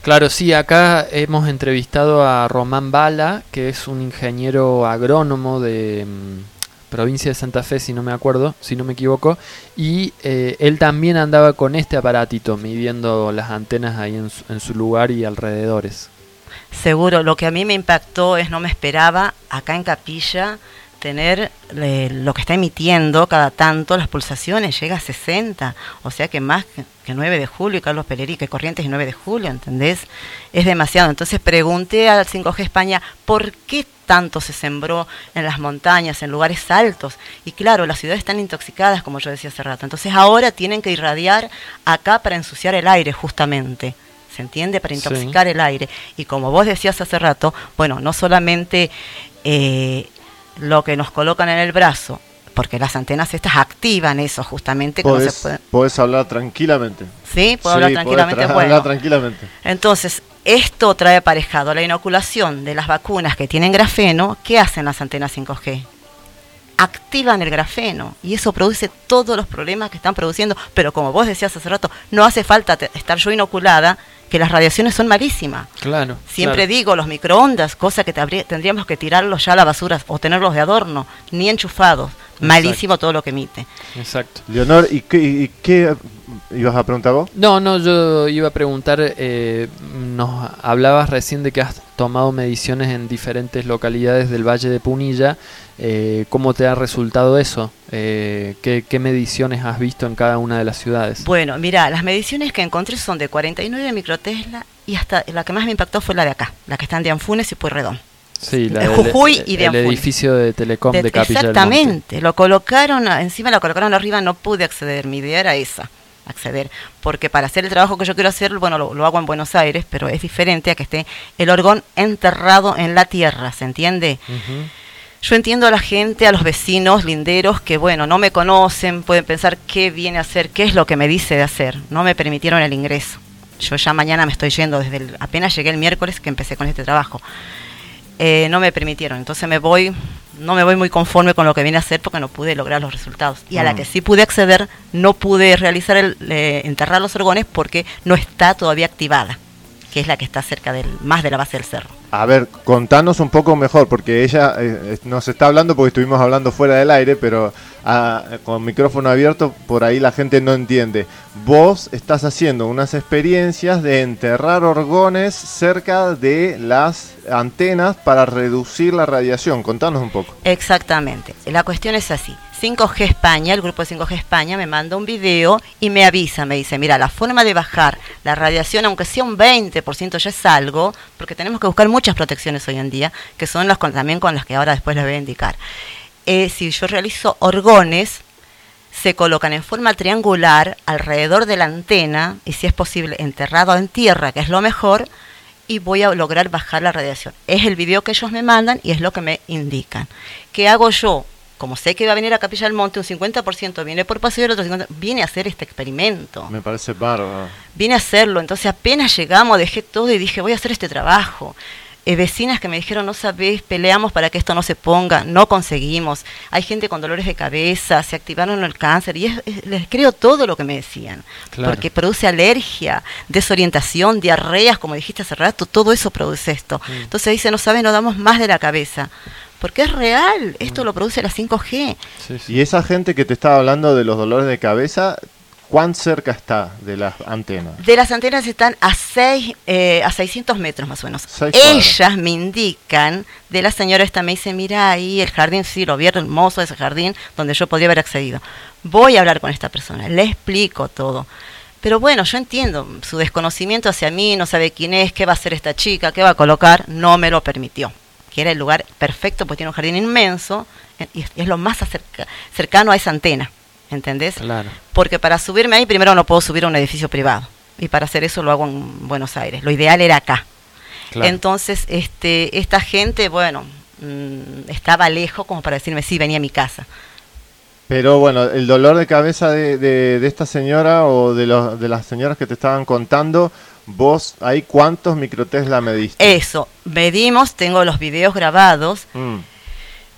Claro, sí, acá hemos entrevistado a Román Bala, que es un ingeniero agrónomo de mm, provincia de Santa Fe, si no me acuerdo, si no me equivoco, y eh, él también andaba con este aparatito midiendo las antenas ahí en su, en su lugar y alrededores.
Seguro, lo que a mí me impactó es no me esperaba acá en Capilla tener lo que está emitiendo cada tanto, las pulsaciones, llega a 60, o sea que más que, 9 de julio y Carlos Peleri, que Corrientes y 9 de julio, ¿entendés? Es demasiado. Entonces pregunté al 5G España, ¿por qué tanto se sembró en las montañas, en lugares altos? Y claro, las ciudades están intoxicadas, como yo decía hace rato. Entonces ahora tienen que irradiar acá para ensuciar el aire, justamente. ¿se entiende? Para intoxicar el aire. Y como vos decías hace rato, bueno, no solamente eh, lo que nos colocan en el brazo, porque las antenas estas activan eso justamente.
Podés, hablar tranquilamente.
Sí, puedo hablar tranquilamente.
hablar tranquilamente.
Entonces, esto trae aparejado la inoculación de las vacunas que tienen grafeno. ¿Qué hacen las antenas 5G? activan el grafeno y eso produce todos los problemas que están produciendo. Pero como vos decías hace rato, no hace falta estar yo inoculada, que las radiaciones son malísimas.
Claro.
Siempre
claro.
digo, los microondas, cosa que tendríamos que tirarlos ya a la basura o tenerlos de adorno, ni enchufados. Malísimo todo lo que emite.
Exacto.
Leonor, ¿y qué, y qué ibas a preguntar vos?
No, no, yo iba a preguntar, eh, nos hablabas recién de que has tomado mediciones en diferentes localidades del Valle de Punilla. eh, ¿Cómo te ha resultado eso? Eh, ¿qué, qué mediciones has visto en cada una de las ciudades?
Bueno, mira, las mediciones que encontré son de 49 microtesla y hasta la que más me impactó fue la de acá, la que está en Dianfunes y Pueyrredón.
Sí, la
de Jujuy y de
el edificio de Telecom de,
De-
Capilla del Monte.
exactamente, lo colocaron, encima lo colocaron arriba, no pude acceder, mi idea era esa, acceder, porque para hacer el trabajo que yo quiero hacer, bueno, lo, lo hago en Buenos Aires, pero es diferente a que esté el orgón enterrado en la tierra, ¿se entiende?
Ujú.
Yo entiendo a la gente, a los vecinos linderos que, bueno, no me conocen, pueden pensar qué viene a hacer, qué es lo que me dice de hacer. No me permitieron el ingreso. Yo ya mañana me estoy yendo, desde el- apenas llegué el miércoles que empecé con este trabajo. Eh, no me permitieron, entonces me voy, no me voy muy conforme con lo que viene a hacer porque no pude lograr los resultados. Y a la
Mm.
que sí pude acceder, no pude realizar el eh, enterrar los orgones porque no está todavía activada, que es la que está cerca del, más de la base del cerro.
A ver, contanos un poco mejor, porque ella eh, nos está hablando porque estuvimos hablando fuera del aire, pero con micrófono abierto por ahí la gente no entiende. Vos estás haciendo unas experiencias de enterrar orgones cerca de las antenas para reducir la radiación. Contanos un poco.
Exactamente. La cuestión es así. 5G España, el grupo de 5G España, me manda un video y me avisa, me dice, mira, la forma de bajar la radiación, aunque sea un 20%, ya es algo, porque tenemos que buscar muchas protecciones hoy en día, que son las con- también con las que ahora después les voy a indicar. Eh, si yo realizo orgones, se colocan en forma triangular alrededor de la antena y si es posible enterrado en tierra, que es lo mejor, y voy a lograr bajar la radiación. Es el video que ellos me mandan y es lo que me indican. ¿Qué hago yo? Como sé que va a venir a Capilla del Monte, un 50% viene por paseo y el otro 50% viene a hacer este experimento.
Me parece bárbaro.
Vine a hacerlo, entonces apenas llegamos, dejé todo y dije, voy a hacer este trabajo. Eh, vecinas que me dijeron, no sabés, peleamos para que esto no se ponga, no conseguimos. Hay gente con dolores de cabeza, se activaron el cáncer y es- es- les creo todo lo que me decían.
Claro.
Porque produce alergia, desorientación, diarreas, como dijiste hace rato, todo eso produce esto.
Mm.
Entonces dice, no sabes, no damos más de la cabeza. Porque es real, esto lo produce la 5G.
Sí, sí.
Y esa gente que te estaba hablando de los dolores de cabeza, ¿cuán cerca está de las antenas?
De las antenas están a, seis, eh, a 600 metros más o menos. Ellas me indican, de la señora esta me dice, mira ahí el jardín, sí, lo vi hermoso ese jardín donde yo podía haber accedido. Voy a hablar con esta persona, le explico todo. Pero bueno, yo entiendo, su desconocimiento hacia mí, no sabe quién es, qué va a hacer esta chica, qué va a colocar, no me lo permitió. Que era el lugar perfecto, porque tiene un jardín inmenso eh, y es, lo más acerca- cercano a esa antena, ¿entendés?
Claro.
Porque para subirme ahí primero no puedo subir a un edificio privado. Y para hacer eso lo hago en Buenos Aires. Lo ideal era acá.
Claro.
Entonces, este, esta gente, bueno, mm, estaba lejos como para decirme, sí, venía a mi casa.
Pero bueno, el dolor de cabeza de, de- de esta señora o de, los, de las señoras que te estaban contando, vos ahí cuántos microtesla mediste.
Eso, medimos, tengo los videos grabados.
Mm.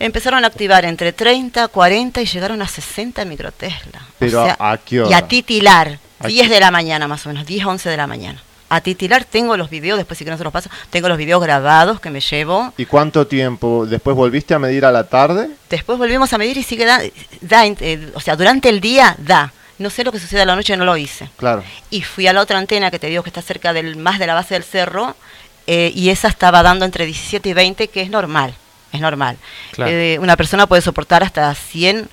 Empezaron a activar entre 30, 40 y llegaron a 60 microtesla.
Pero
o sea,
¿a qué
y
hora?
a titilar,
¿A
10
qué-
de la mañana más o menos, 10, 11 de la mañana. A titilar tengo los videos, después si que no se los paso, tengo los videos grabados que me llevo.
¿Y cuánto tiempo? ¿Después volviste a medir a la tarde?
Después volvimos a medir y sigue da, da, eh, o sea, durante el día da. No sé lo que sucede a la noche, no lo hice.
Claro.
Y fui a la otra antena que te digo que está cerca del más de la base del cerro eh, y esa estaba dando entre 17 y 20, que es normal, es normal.
Claro.
Eh, una persona puede soportar hasta 100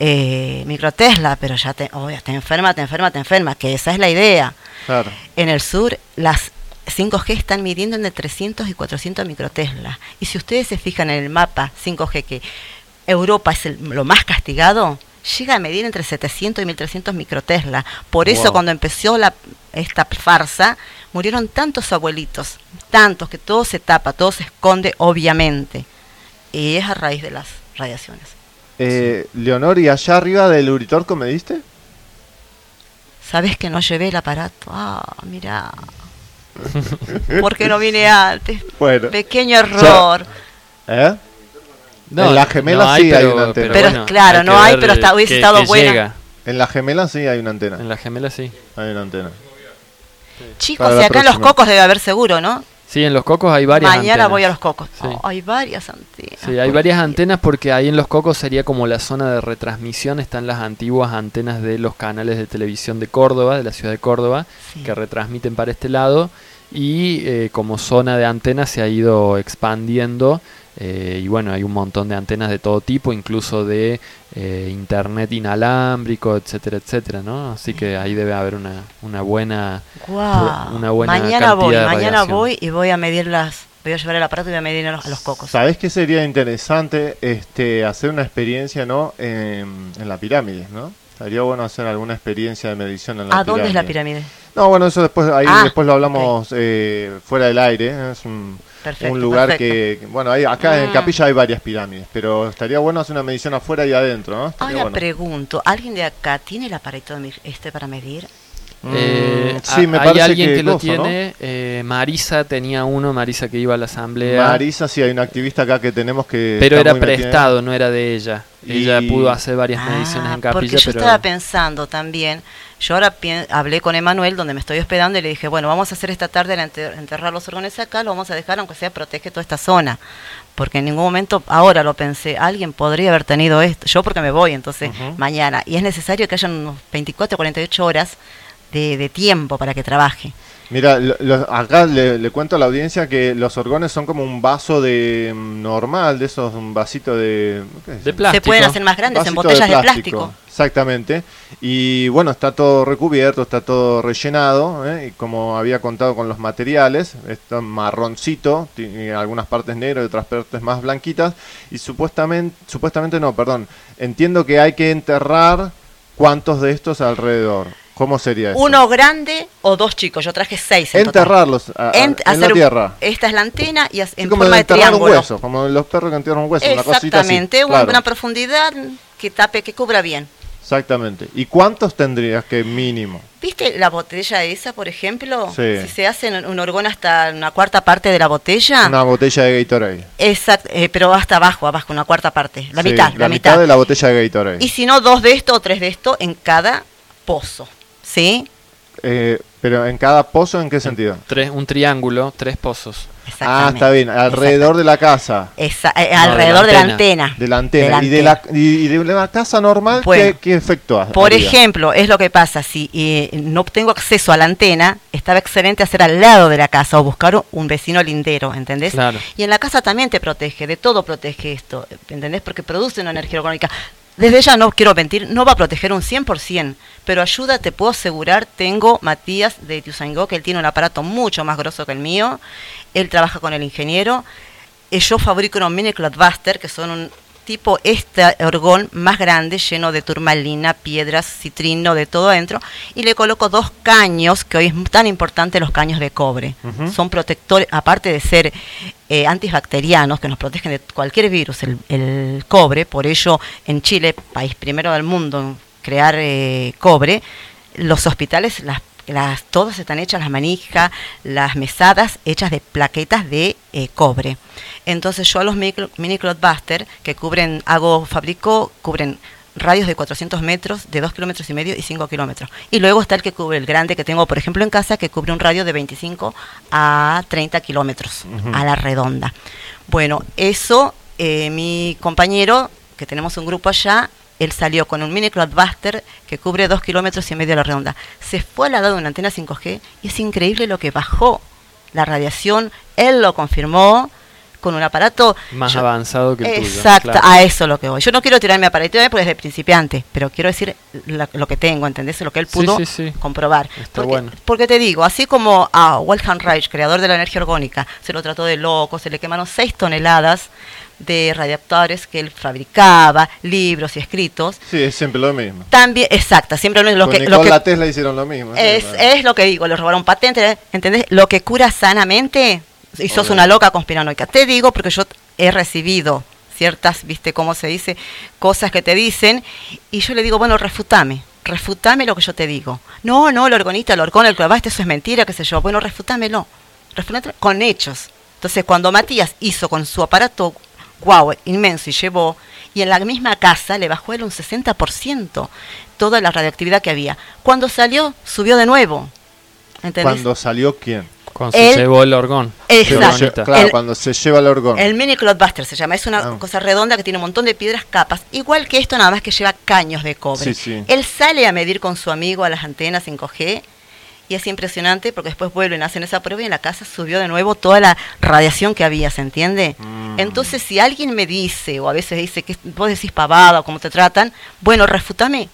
eh, microtesla, pero ya te, oh, ya te enferma, te enferma, te enferma, que esa es la idea.
Claro.
En el sur, las 5G están midiendo entre 300 y 400 microtesla. Y si ustedes se fijan en el mapa 5G, que Europa es el- lo más castigado, llega a medir entre 700 y 1300 microtesla. Por eso
Wow.
cuando empezó la, esta farsa, murieron tantos abuelitos, tantos, que todo se tapa, todo se esconde, obviamente. Y es a raíz de las radiaciones.
Eh, Leonor, ¿y allá arriba del Uritorco me diste?
¿Sabes que no llevé el aparato? Ah, mira. ¿Por qué no vine antes?
Bueno.
Pequeño error.
¿Eh?
No,
en la gemela
no hay,
sí hay una antena.
pero
Pero claro,
hay
no hay, pero está- hubiese
que-
estado
que
buena.
llega.
En la gemela sí hay una antena.
En la gemela sí.
Hay una antena.
Chicos, y acá en los cocos debe haber seguro, ¿no?
Sí, en los cocos hay varias
Mañana
antenas.
voy a los cocos.
Sí.
Oh, hay varias antenas.
Sí, hay varias antenas porque ahí en los cocos sería como la zona de retransmisión, están las antiguas antenas de los canales de televisión de Córdoba, de la ciudad de Córdoba, que retransmiten para este lado y eh, como zona de antenas se ha ido expandiendo eh, y bueno, hay un montón de antenas de todo tipo, incluso de eh, internet inalámbrico, etcétera, etcétera, ¿no? Así que ahí debe haber una, una buena
Guau.
una buena
mañana voy,
de
mañana voy y voy a medir las. Voy a llevar el aparato y voy a medir a los, a los cocos.
¿Sabés qué sería interesante este hacer una experiencia, ¿no? En, en la pirámide, ¿no? Estaría bueno hacer alguna experiencia de medición en la
¿A
pirámide.
dónde es la pirámide?
No, bueno, eso después ahí
Ah,
después lo hablamos eh, fuera del aire. ¿eh? Es un,
Perfecto,
un lugar
perfecto.
que, bueno, ahí, acá en
Mm.
Capilla hay varias pirámides, pero estaría bueno hacer una medición afuera y adentro, ¿no? Estaría
Ahora
bueno.
pregunto, ¿alguien de acá tiene el aparato de mi- este para medir?
Eh,
Mm, sí, me
hay
parece
alguien que,
que
lo tiene. eh, Marisa tenía uno, Marisa que iba a la asamblea.
Marisa, sí, hay una activista acá que tenemos que.
pero era
metida en-
prestado, no era de ella. Ella
Y-
pudo hacer varias mediciones en
Ah, Porque
capilla,
yo
pero
estaba pensando también, yo ahora hablé con Emanuel, donde me estoy hospedando, y le dije, bueno, vamos a hacer esta tarde enterrar los órganos acá, lo vamos a dejar, aunque sea protege toda esta zona. Porque en ningún momento, ahora lo pensé, alguien podría haber tenido esto, yo porque me voy, entonces, mañana. Y es necesario que haya unos 24, 48 horas de, de tiempo para que trabaje.
Mira, lo- lo- acá le, le cuento a la audiencia que los orgones son como un vaso de mm, normal, de esos, un vasito de... ¿qué es?
De plástico.
Se pueden hacer más grandes en botellas de plástico.
Exactamente. Y bueno, está todo recubierto, está todo rellenado. ¿eh? Y como había contado con los materiales, está marroncito, tiene algunas partes negras y otras partes más blanquitas. Y supuestamente, supuestamente no, perdón. Entiendo que hay que enterrar cuántos de estos alrededor. ¿Cómo sería eso?
Uno grande o dos chicos, yo traje seis en.
Enterrarlos a- a-
En-
en la
hacer
tierra.
Esta es la antena y en
como
forma de
un
triángulo.
hueso, como los perros que entierran un hueso, una cosita así.
Exactamente,
claro.
una profundidad que tape, que cubra bien.
Exactamente. ¿Y cuántos tendrías que mínimo?
¿Viste la botella esa, por ejemplo?
Sí.
Si se hace un orgón hasta una cuarta parte de la botella.
Una botella de Gatorade.
Exacto, eh, pero hasta abajo, abajo, una cuarta parte. La
Sí,
mitad, la, mitad.
de la botella de Gatorade.
Y si no, dos de esto o tres de esto en cada pozo. ¿Sí?
Eh, pero en cada pozo, ¿en qué sentido?
tres, un triángulo, tres pozos.
Ah, está bien. Alrededor de la casa.
Esa- eh,
No, de la
alrededor de la
antena.
De la antena.
De la
y, de la, y, y de la casa normal, ¿qué,
Bueno,
qué efecto ha-
Por
haría?
ejemplo, es lo que pasa, si eh, no tengo acceso a la antena, estaba excelente hacer al lado de la casa o buscar un vecino lindero, ¿entendés?
Claro.
Y en la casa también te protege, de todo protege esto, ¿entendés? Porque produce una energía orgánica. Desde ya no quiero mentir, no va a proteger un 100%, pero ayuda, te puedo asegurar, tengo Matías de Ituzaingó, que él tiene un aparato mucho más grosso que el mío, él trabaja con el ingeniero, eh, yo fabrico unos mini Cloudbuster, que son un tipo este orgón más grande, lleno de turmalina, piedras, citrino, de todo adentro, y le coloco dos caños, que hoy es tan importante los caños de cobre. Son protectores, aparte de ser eh, antibacterianos, que nos protegen de cualquier virus, el, el cobre, por ello en Chile, país primero del mundo en crear eh, cobre, los hospitales, las, las, todas están hechas, las manijas, las mesadas, hechas de plaquetas de eh, cobre. Entonces yo a los mini Cloudbuster, que cubren, hago, fabrico, cubren radios de 400 metros, de 2 kilómetros y medio y 5 kilómetros. Y luego está el que cubre, el grande que tengo, por ejemplo, en casa, que cubre un radio de 25 a 30 kilómetros a la redonda. Bueno, eso, eh, mi compañero, que tenemos un grupo allá, él salió con un mini Cloudbuster que cubre 2 kilómetros y medio a la redonda. Se fue al lado de una antena 5G y es increíble lo que bajó la radiación. Él lo confirmó con un aparato
Más
yo-
avanzado que el tuyo.
Exacto,
claro.
a eso lo que voy. Yo no quiero tirarme aparato porque es de principiante, pero quiero decir la- lo que tengo, ¿entendés? Lo que él
Sí,
pudo
sí, sí.
comprobar.
Está
porque,
bueno.
porque te digo, así como a Wilhelm Reich, creador de la energía orgánica, se lo trató de loco, se le quemaron 6 toneladas de radiactores que él fabricaba, libros y escritos.
Sí, es siempre lo mismo.
También, exacta, siempre lo, lo
Con
que, lo que
Tesla hicieron lo mismo.
es, es lo que digo, le robaron patente, ¿entendés? Lo que cura sanamente, y sos
Obvio.
una loca conspiranoica. Te digo porque yo he recibido ciertas, viste cómo se dice, cosas que te dicen, y yo le digo, bueno, refutame, refutame lo que yo te digo. No, no, el orgonista, el orgón, el clavaste, eso es mentira, qué sé yo. Bueno, refutámelo, refutámelo con hechos. Entonces, cuando Matías hizo con su aparato wow, inmenso, y llevó, y en la misma casa le bajó él un 60% toda la radioactividad que había. Cuando salió, subió de nuevo. ¿Entendés?
¿Cuando salió quién?
Cuando se llevó el orgón.
Exacto.
Claro,
El-
cuando se lleva el orgón.
El mini Clotbuster se llama, es una
Ah.
cosa redonda que tiene un montón de piedras capas, igual que esto nada más que lleva caños de cobre.
Sí, sí.
Él sale a medir con su amigo a las antenas 5G y es impresionante porque después vuelven, hacen esa prueba y en la casa subió de nuevo toda la radiación que había, ¿se entiende?
Mm.
Entonces si alguien me dice o a veces dice que vos decís pavada o cómo te tratan, bueno, refutame,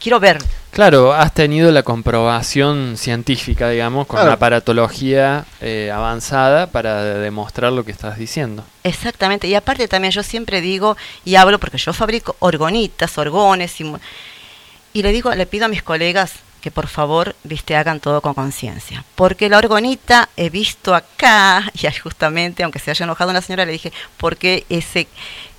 quiero ver.
Claro, has tenido la comprobación científica, digamos, con
Claro.
la aparatología eh, avanzada para demostrar lo que estás diciendo.
Exactamente, y aparte también yo siempre digo y hablo porque yo fabrico orgonitas, orgones y, mu- y le digo, le pido a mis colegas que por favor, viste, hagan todo con conciencia, porque la orgonita he visto acá y justamente, aunque se haya enojado una señora, le dije, ¿por qué ese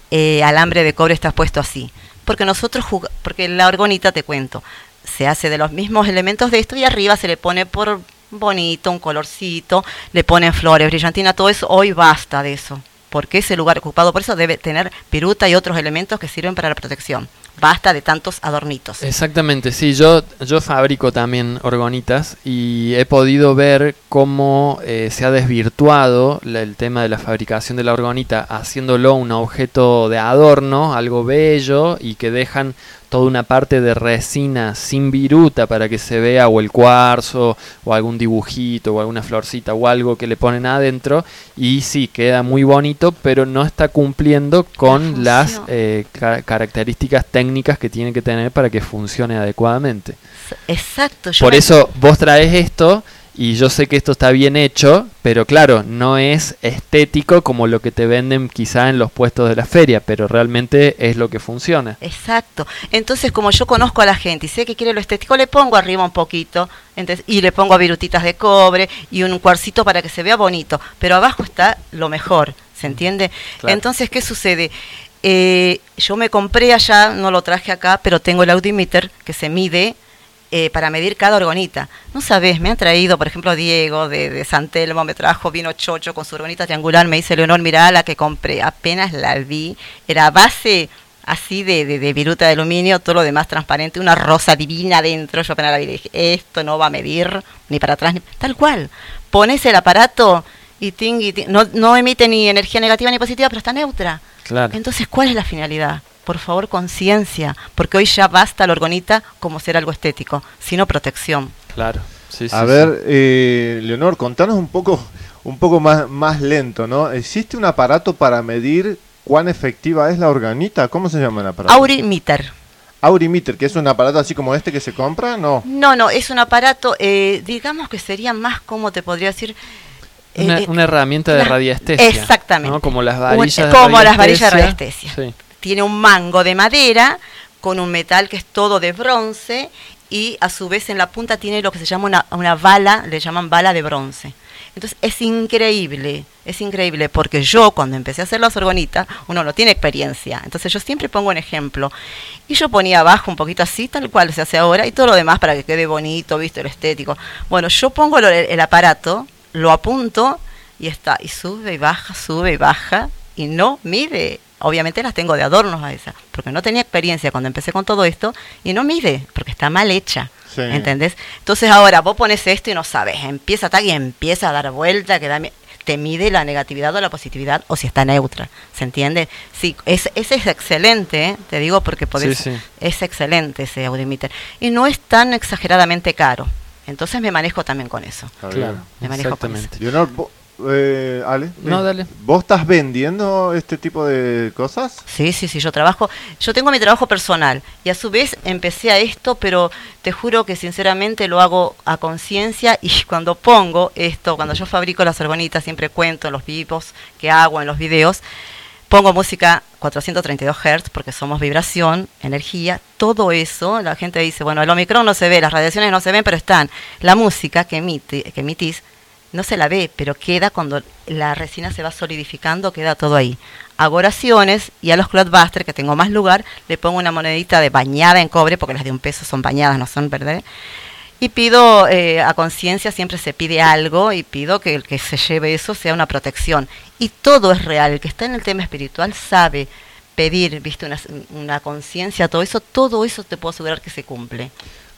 eh, alambre de cobre está puesto así? Porque nosotros porque la orgonita te cuento, se hace de los mismos elementos de esto y arriba se le pone por bonito, un colorcito, le ponen flores, brillantina, todo eso, hoy basta de eso, porque ese lugar ocupado por eso debe tener piruta y otros elementos que sirven para la protección. Basta de tantos adornitos.
Exactamente, sí, yo, yo fabrico también orgonitas y he podido ver cómo eh, se ha desvirtuado el tema de la fabricación de la orgonita haciéndolo un objeto de adorno, algo bello y que dejan toda una parte de resina sin viruta para que se vea o el cuarzo o algún dibujito o alguna florcita o algo que le ponen adentro y sí, queda muy bonito pero no está cumpliendo con
La
las eh, ca- características técnicas que tiene que tener para que funcione adecuadamente.
Exacto. yo
Por eso vos traes esto y yo sé que esto está bien hecho, pero claro, no es estético como lo que te venden quizá en los puestos de la feria, pero realmente es lo que funciona.
Exacto. Entonces, como yo conozco a la gente y sé que quiere lo estético, le pongo arriba un poquito entonces, y le pongo virutitas de cobre y un cuarcito para que se vea bonito. Pero abajo está lo mejor, ¿se entiende?
Claro.
Entonces, ¿qué sucede? Eh, yo me compré allá, no lo traje acá, pero tengo el audimeter que se mide eh, para medir cada orgonita. No sabes, me han traído, por ejemplo, Diego de, de San Telmo, me trajo vino chocho con su orgonita triangular, me dice Leonor, mira la que compré, apenas la vi, era base así de, de, de viruta de aluminio, todo lo demás transparente, una rosa divina adentro, yo apenas la vi y dije, esto no va a medir ni para atrás, ni tal cual. Pones el aparato y ting, y ting, no, no emite ni energía negativa ni positiva, pero está neutra.
Claro.
Entonces, ¿cuál es la finalidad? Por favor, conciencia, porque hoy ya basta la orgonita como ser algo estético, sino protección.
Claro. Sí,
A
sí,
ver, eh, Leonor, contanos un poco, un poco más, más lento, ¿no? ¿Existe un aparato para medir cuán efectiva es la organita? ¿Cómo se llama el aparato?
Aurimeter.
Aurimeter, que es un aparato así como este que se compra, ¿no?
No, no, es un aparato, eh, digamos que sería más, como te podría decir?
Una,
Eh,
una herramienta de radiestesia.
Exactamente.
¿no? Como las
Un-
varillas de
como las varillas de
radiestesia.
Tiene un mango de madera con un metal que es todo de bronce y a su vez en la punta tiene lo que se llama una, bala, le llaman bala de bronce. Entonces es increíble, es increíble, porque yo cuando empecé a hacer las orgonitas, uno no tiene experiencia, entonces yo siempre pongo un ejemplo. Y yo ponía abajo un poquito así, tal cual se hace ahora, y todo lo demás para que quede bonito, visto, el estético. Bueno, yo pongo el aparato, lo apunto y está, y sube y baja, sube y baja, y no mide. Obviamente las tengo de adornos a esa, porque no tenía experiencia cuando empecé con todo esto, y no mide, porque está mal hecha.
Sí.
¿Entendés? Entonces ahora vos pones esto y no sabes, empieza a y empieza a dar vuelta, que da mi- te mide la negatividad o la positividad o si está neutra, ¿se entiende? Sí, es, ese es excelente, ¿eh? te digo porque podés,
Sí, sí.
es excelente ese audímeter y no es tan exageradamente caro, entonces me manejo también con eso.
Claro.
Me manejo con.
Leonor, vo- eh, Ale.
No,
eh,
dale.
¿Vos estás vendiendo este tipo de cosas?
Sí, sí, sí, yo trabajo, yo tengo mi trabajo personal y a su vez empecé a esto, pero te juro que sinceramente lo hago a conciencia y cuando pongo esto, cuando yo fabrico las orgonitas, siempre cuento en los vivos que hago, en los videos, pongo música 432 Hz porque somos vibración, energía, todo eso, la gente dice, bueno, el Omicron no se ve, las radiaciones no se ven, pero están. La música que, emite, que emitís no se la ve, pero queda cuando la resina se va solidificando, queda todo ahí. Hago oraciones y a los Cloudbuster, que tengo más lugar, le pongo una monedita de bañada en cobre, porque las de un peso son bañadas, no son verdaderas. Y pido eh, a conciencia, siempre se pide algo y pido que el que se lleve eso sea una protección. Y todo es real, el que está en el tema espiritual sabe pedir, viste, una, una conciencia, todo eso, todo eso te puedo asegurar que se cumple.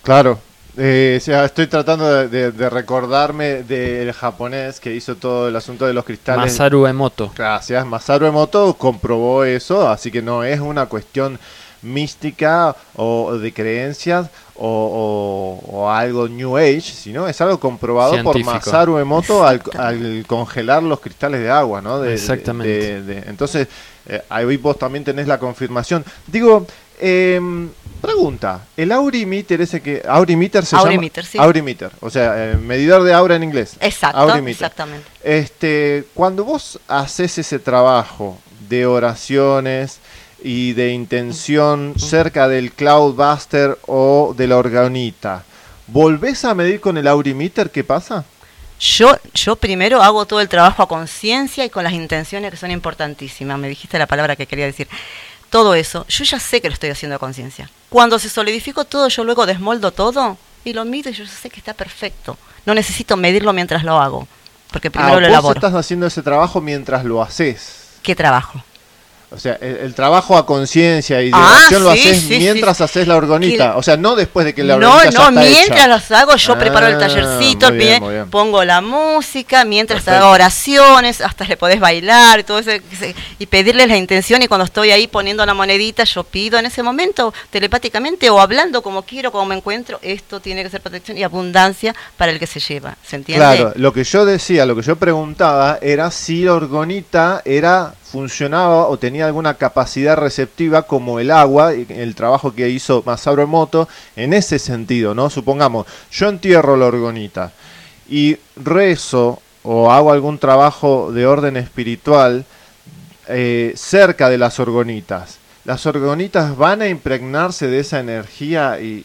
Claro. Eh, o sea, estoy tratando de, de- de recordarme del japonés que hizo todo el asunto de los cristales.
Masaru Emoto.
Gracias. Masaru Emoto comprobó eso, así que no es una cuestión mística o de creencias o, o- o algo New Age, sino es algo comprobado
Científico.
por Masaru Emoto al, al congelar los cristales de agua, ¿no? De-
Exactamente.
de- de- entonces, eh, ahí vos también tenés la confirmación. Digo, em, pregunta, el aurimeter ese que... Aurimeter se
Aurimeter,
llama...
sí.
Aurimeter, o sea, eh, medidor de aura en inglés.
Exacto,
Aurimeter.
exactamente.
Este, cuando vos haces ese trabajo de oraciones y de intención cerca del Cloudbuster o de la organita, ¿volvés a medir con el aurimeter qué pasa?
Yo, yo primero hago todo el trabajo a conciencia y con las intenciones que son importantísimas. Me dijiste la palabra que quería decir. Todo eso, yo ya sé que lo estoy haciendo a conciencia. Cuando se solidificó todo, yo luego desmoldo todo y lo mido y yo sé que está perfecto. No necesito medirlo mientras lo hago, porque primero
Ah,
lo
vos
elaboro.
estás haciendo ese trabajo mientras lo haces.
¿Qué trabajo?
O sea, el, el trabajo a conciencia y de
Ah,
lo
sí,
haces
sí,
mientras
sí.
haces la orgonita.
Que-
O sea, no después de que la
No,
orgonita ya
no,
está
mientras
hecha.
hago, yo preparo el
Ah,
tallercito,
muy bien,
bien,
muy bien.
pongo la música, mientras
Perfecto.
hago oraciones, hasta le podés bailar y todo eso, y pedirles la intención y cuando estoy ahí poniendo la monedita, yo pido en ese momento telepáticamente o hablando como quiero, como me encuentro, esto tiene que ser protección y abundancia para el que se lleva, ¿se entiende?
Claro, lo que yo decía, lo que yo preguntaba era si la orgonita era funcionaba o tenía alguna capacidad receptiva como el agua, y el trabajo que hizo Masaru Emoto en ese sentido, ¿no? Supongamos, yo entierro la orgonita y rezo o hago algún trabajo de orden espiritual eh, cerca de las orgonitas. Las orgonitas van a impregnarse de esa energía y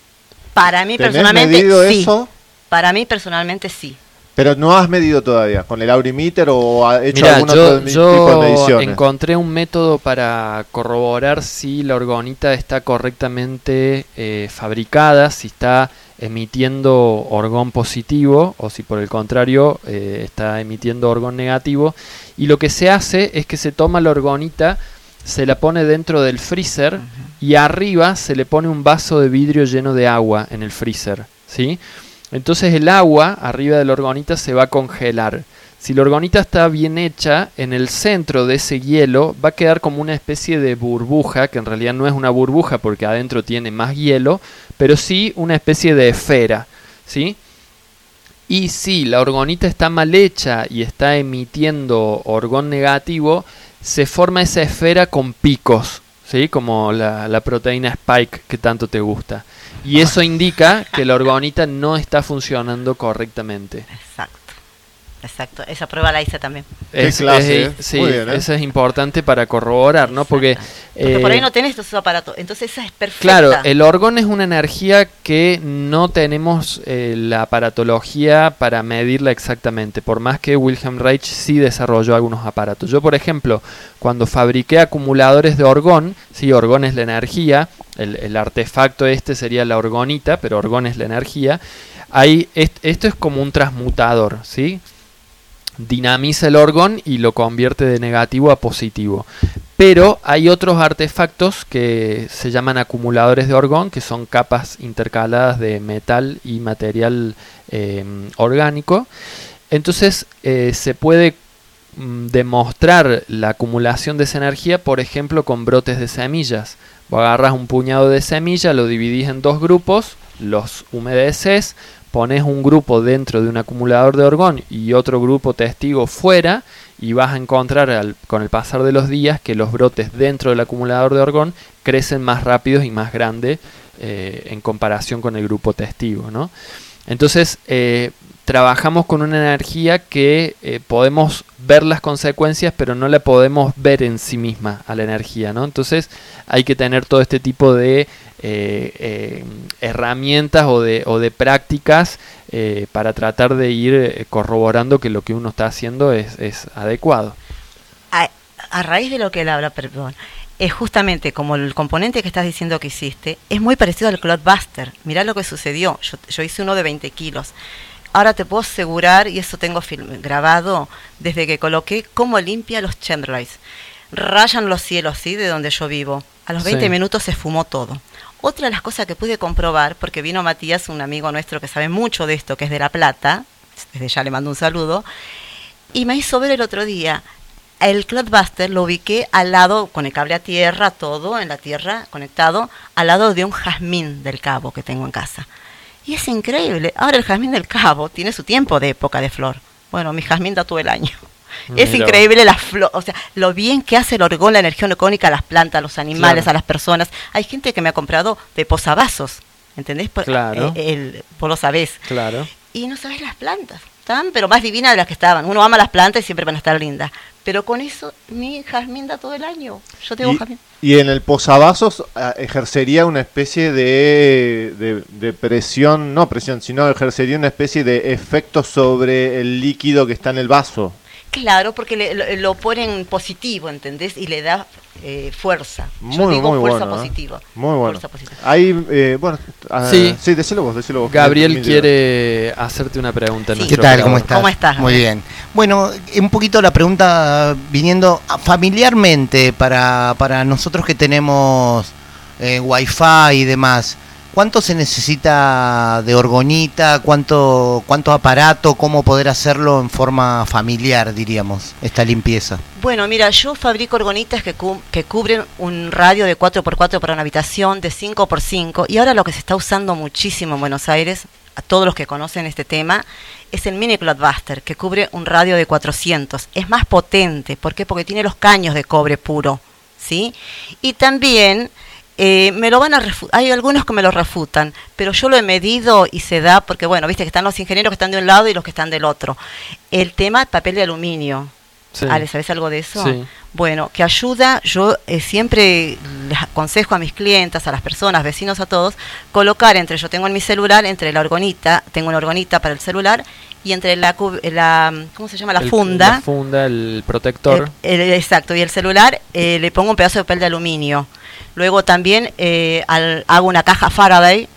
Para mí
¿Tenés
personalmente sí.
eso?
Para mí personalmente sí.
Pero no has medido todavía con el aurimeter o has hecho
Mira,
algún
yo,
otro
yo
tipo de mediciones.
encontré un método para corroborar si la orgonita está correctamente eh, fabricada, si está emitiendo orgón positivo o si por el contrario eh, está emitiendo orgón negativo. Y lo que se hace es que se toma la orgonita, se la pone dentro del freezer y arriba se le pone un vaso de vidrio lleno de agua en el freezer, ¿sí? Entonces el agua arriba de la orgonita se va a congelar. Si la orgonita está bien hecha, en el centro de ese hielo va a quedar como una especie de burbuja, que en realidad no es una burbuja porque adentro tiene más hielo, pero sí una especie de esfera, ¿sí? Y si la orgonita está mal hecha y está emitiendo orgón negativo, se forma esa esfera con picos, ¿sí? Como la proteína spike que tanto te gusta. Y eso indica que la orgonita no está funcionando correctamente.
Exacto. Exacto. Esa prueba la hice también.
Qué
Es-
clase,
es-
¿eh?
sí,
Muy bien, ¿eh?
eso es importante para corroborar, ¿no? Porque,
Porque por ahí
eh,
no tenés estos aparatos. Entonces esa es perfecta.
Claro, el orgón es una energía que no tenemos eh, la aparatología para medirla exactamente, por más que Wilhelm Reich sí desarrolló algunos aparatos. Yo, por ejemplo, cuando fabriqué acumuladores de orgón, sí, orgón es la energía, el, el artefacto este sería la orgonita, pero orgón es la energía, est- esto es como un transmutador, ¿sí? dinamiza el orgón y lo convierte de negativo a positivo. Pero hay otros artefactos que se llaman acumuladores de orgón, que son capas intercaladas de metal y material eh, orgánico. Entonces eh, se puede mm, demostrar la acumulación de esa energía, por ejemplo, con brotes de semillas. Vos agarras un puñado de semillas, lo dividís en dos grupos, los humedeces, pones un grupo dentro de un acumulador de orgón y otro grupo testigo fuera y vas a encontrar con el pasar de los días que los brotes dentro del acumulador de orgón crecen más rápidos y más grandes eh, en comparación con el grupo testigo. ¿no? Entonces eh, trabajamos con una energía que eh, podemos ver las consecuencias pero no la podemos ver en sí misma a la energía. ¿no? Entonces hay que tener todo este tipo de eh, eh, herramientas o de, o de prácticas eh, para tratar de ir corroborando que lo que uno está haciendo es, es adecuado.
a, raíz de lo que él habla, perdón, es justamente como el componente que estás diciendo que hiciste, es muy parecido al Cloudbuster. Mirá lo que sucedió. Yo, yo hice uno de 20 kilos. Ahora te puedo asegurar, y eso tengo film, grabado desde que coloqué, cómo limpia los chemtrails. Rayan los cielos, ¿sí? De donde yo vivo. A los 20
Sí.
minutos se fumó todo. Otra de las cosas que pude comprobar, porque vino Matías, un amigo nuestro que sabe mucho de esto, que es de La Plata, desde ya le mando un saludo, y me hizo ver el otro día, el Cloudbuster lo ubiqué al lado, con el cable a tierra, todo en la tierra conectado, al lado de un jazmín del cabo que tengo en casa. Y es increíble. Ahora el jazmín del cabo tiene su tiempo de época de flor. Bueno, mi jazmín da todo el año. Es increíble la flor, o sea, lo bien que hace el orgón, la energía orgónica a las plantas, a los animales,
Claro.
a las personas. Hay gente que me ha comprado de posavasos, ¿entendés? Por,
Claro.
eh, el, vos lo sabés.
Claro.
Y no sabés las plantas. Están, pero más divinas de las que estaban. Uno ama las plantas y siempre van a estar lindas. Pero con eso, mi jazmín da todo el año. Yo tengo
Y,
jazmín.
y en el posavasos ah, ejercería una especie de, de, de presión, no presión, sino ejercería una especie de efecto sobre el líquido que está en el vaso.
Claro, porque le- lo, lo ponen positivo, ¿entendés? Y le da eh, fuerza. Yo
Muy,
digo
muy
fuerza
bueno, ¿eh?
positiva.
Muy bueno.
Fuerza positiva.
Hay, eh, bueno, ah,
Sí.
sí, decilo vos, decilo vos.
Gabriel quiere hacerte una pregunta.
¿Qué tal? ¿Cómo estás?
¿Cómo estás,
Muy bien. Bueno, un poquito la pregunta viniendo a- familiarmente para, para nosotros que tenemos eh, wifi y demás. ¿Cuánto se necesita de orgonita? ¿Cuánto, ¿Cuánto aparato? ¿Cómo poder hacerlo en forma familiar, diríamos, esta limpieza?
Bueno, mira, yo fabrico orgonitas que, cu- que cubren un radio de 4x4 para una habitación, de 5x5. Y ahora lo que se está usando muchísimo en Buenos Aires, a todos los que conocen este tema, es el Mini Cloudbuster, que cubre un radio de 400. Es más potente. ¿Por qué? Porque tiene los caños de cobre puro. ¿Sí? Y también eh, me lo van a hay algunos que me lo refutan, pero yo lo he medido y se da porque bueno, viste que están los ingenieros que están de un lado y los que están del otro. El tema papel de aluminio.
Sí.
Ale, ¿sabes algo de eso?
Sí.
Bueno, que ayuda, yo eh, siempre les aconsejo a mis clientas, a las personas, vecinos, a todos, colocar entre, yo tengo en mi celular, entre la orgonita, tengo una orgonita para el celular, y entre la, la ¿cómo se llama? La
El-
funda,
La funda, el protector.
el- el- exacto, y el celular eh, le pongo un pedazo de papel de aluminio. Luego también eh, al- hago una caja Faraday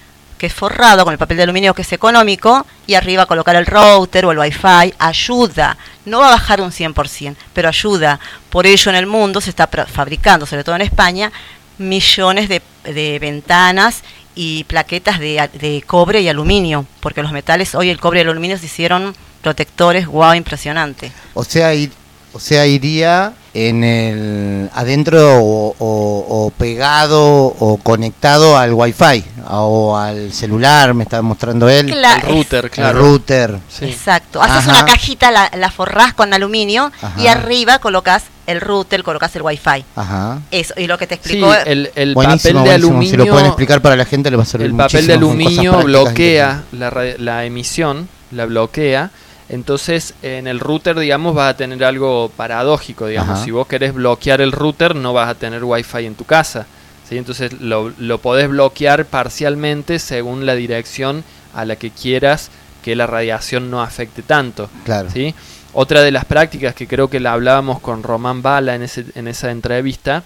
que es forrado con el papel de aluminio que es económico y arriba colocar el router o el wifi ayuda. No va a bajar un 100%, pero ayuda. Por ello en el mundo se está fabricando, sobre todo en España, millones de, de ventanas y plaquetas de, de cobre y aluminio, porque los metales, hoy el cobre y el aluminio se hicieron protectores, wow, impresionante.
O sea, ir- o sea iría en el adentro o, o- o pegado o conectado al wifi o al celular, me estaba mostrando él.
Cla-
el router,
El
claro.
router.
Sí.
Exacto. Haces
Ajá.
una cajita, la, la forrás con aluminio y arriba colocas el router, colocas el wifi.
Ajá.
Eso, y lo que te
Sí,
explicó...
el, el
buenísimo,
papel de
buenísimo.
aluminio.
Si lo pueden explicar para la gente, le va a servir
El papel de aluminio bloquea la emisión, la bloquea. Entonces, en el router, digamos, vas a tener algo paradójico, digamos.
Ajá.
Si vos querés bloquear el router, no vas a tener wifi en tu casa. ¿sí? Entonces, lo, lo podés bloquear parcialmente según la dirección a la que quieras que la radiación no afecte tanto.
Claro.
¿sí? Otra de las prácticas que creo que la hablábamos con Román Bala en, ese, en esa entrevista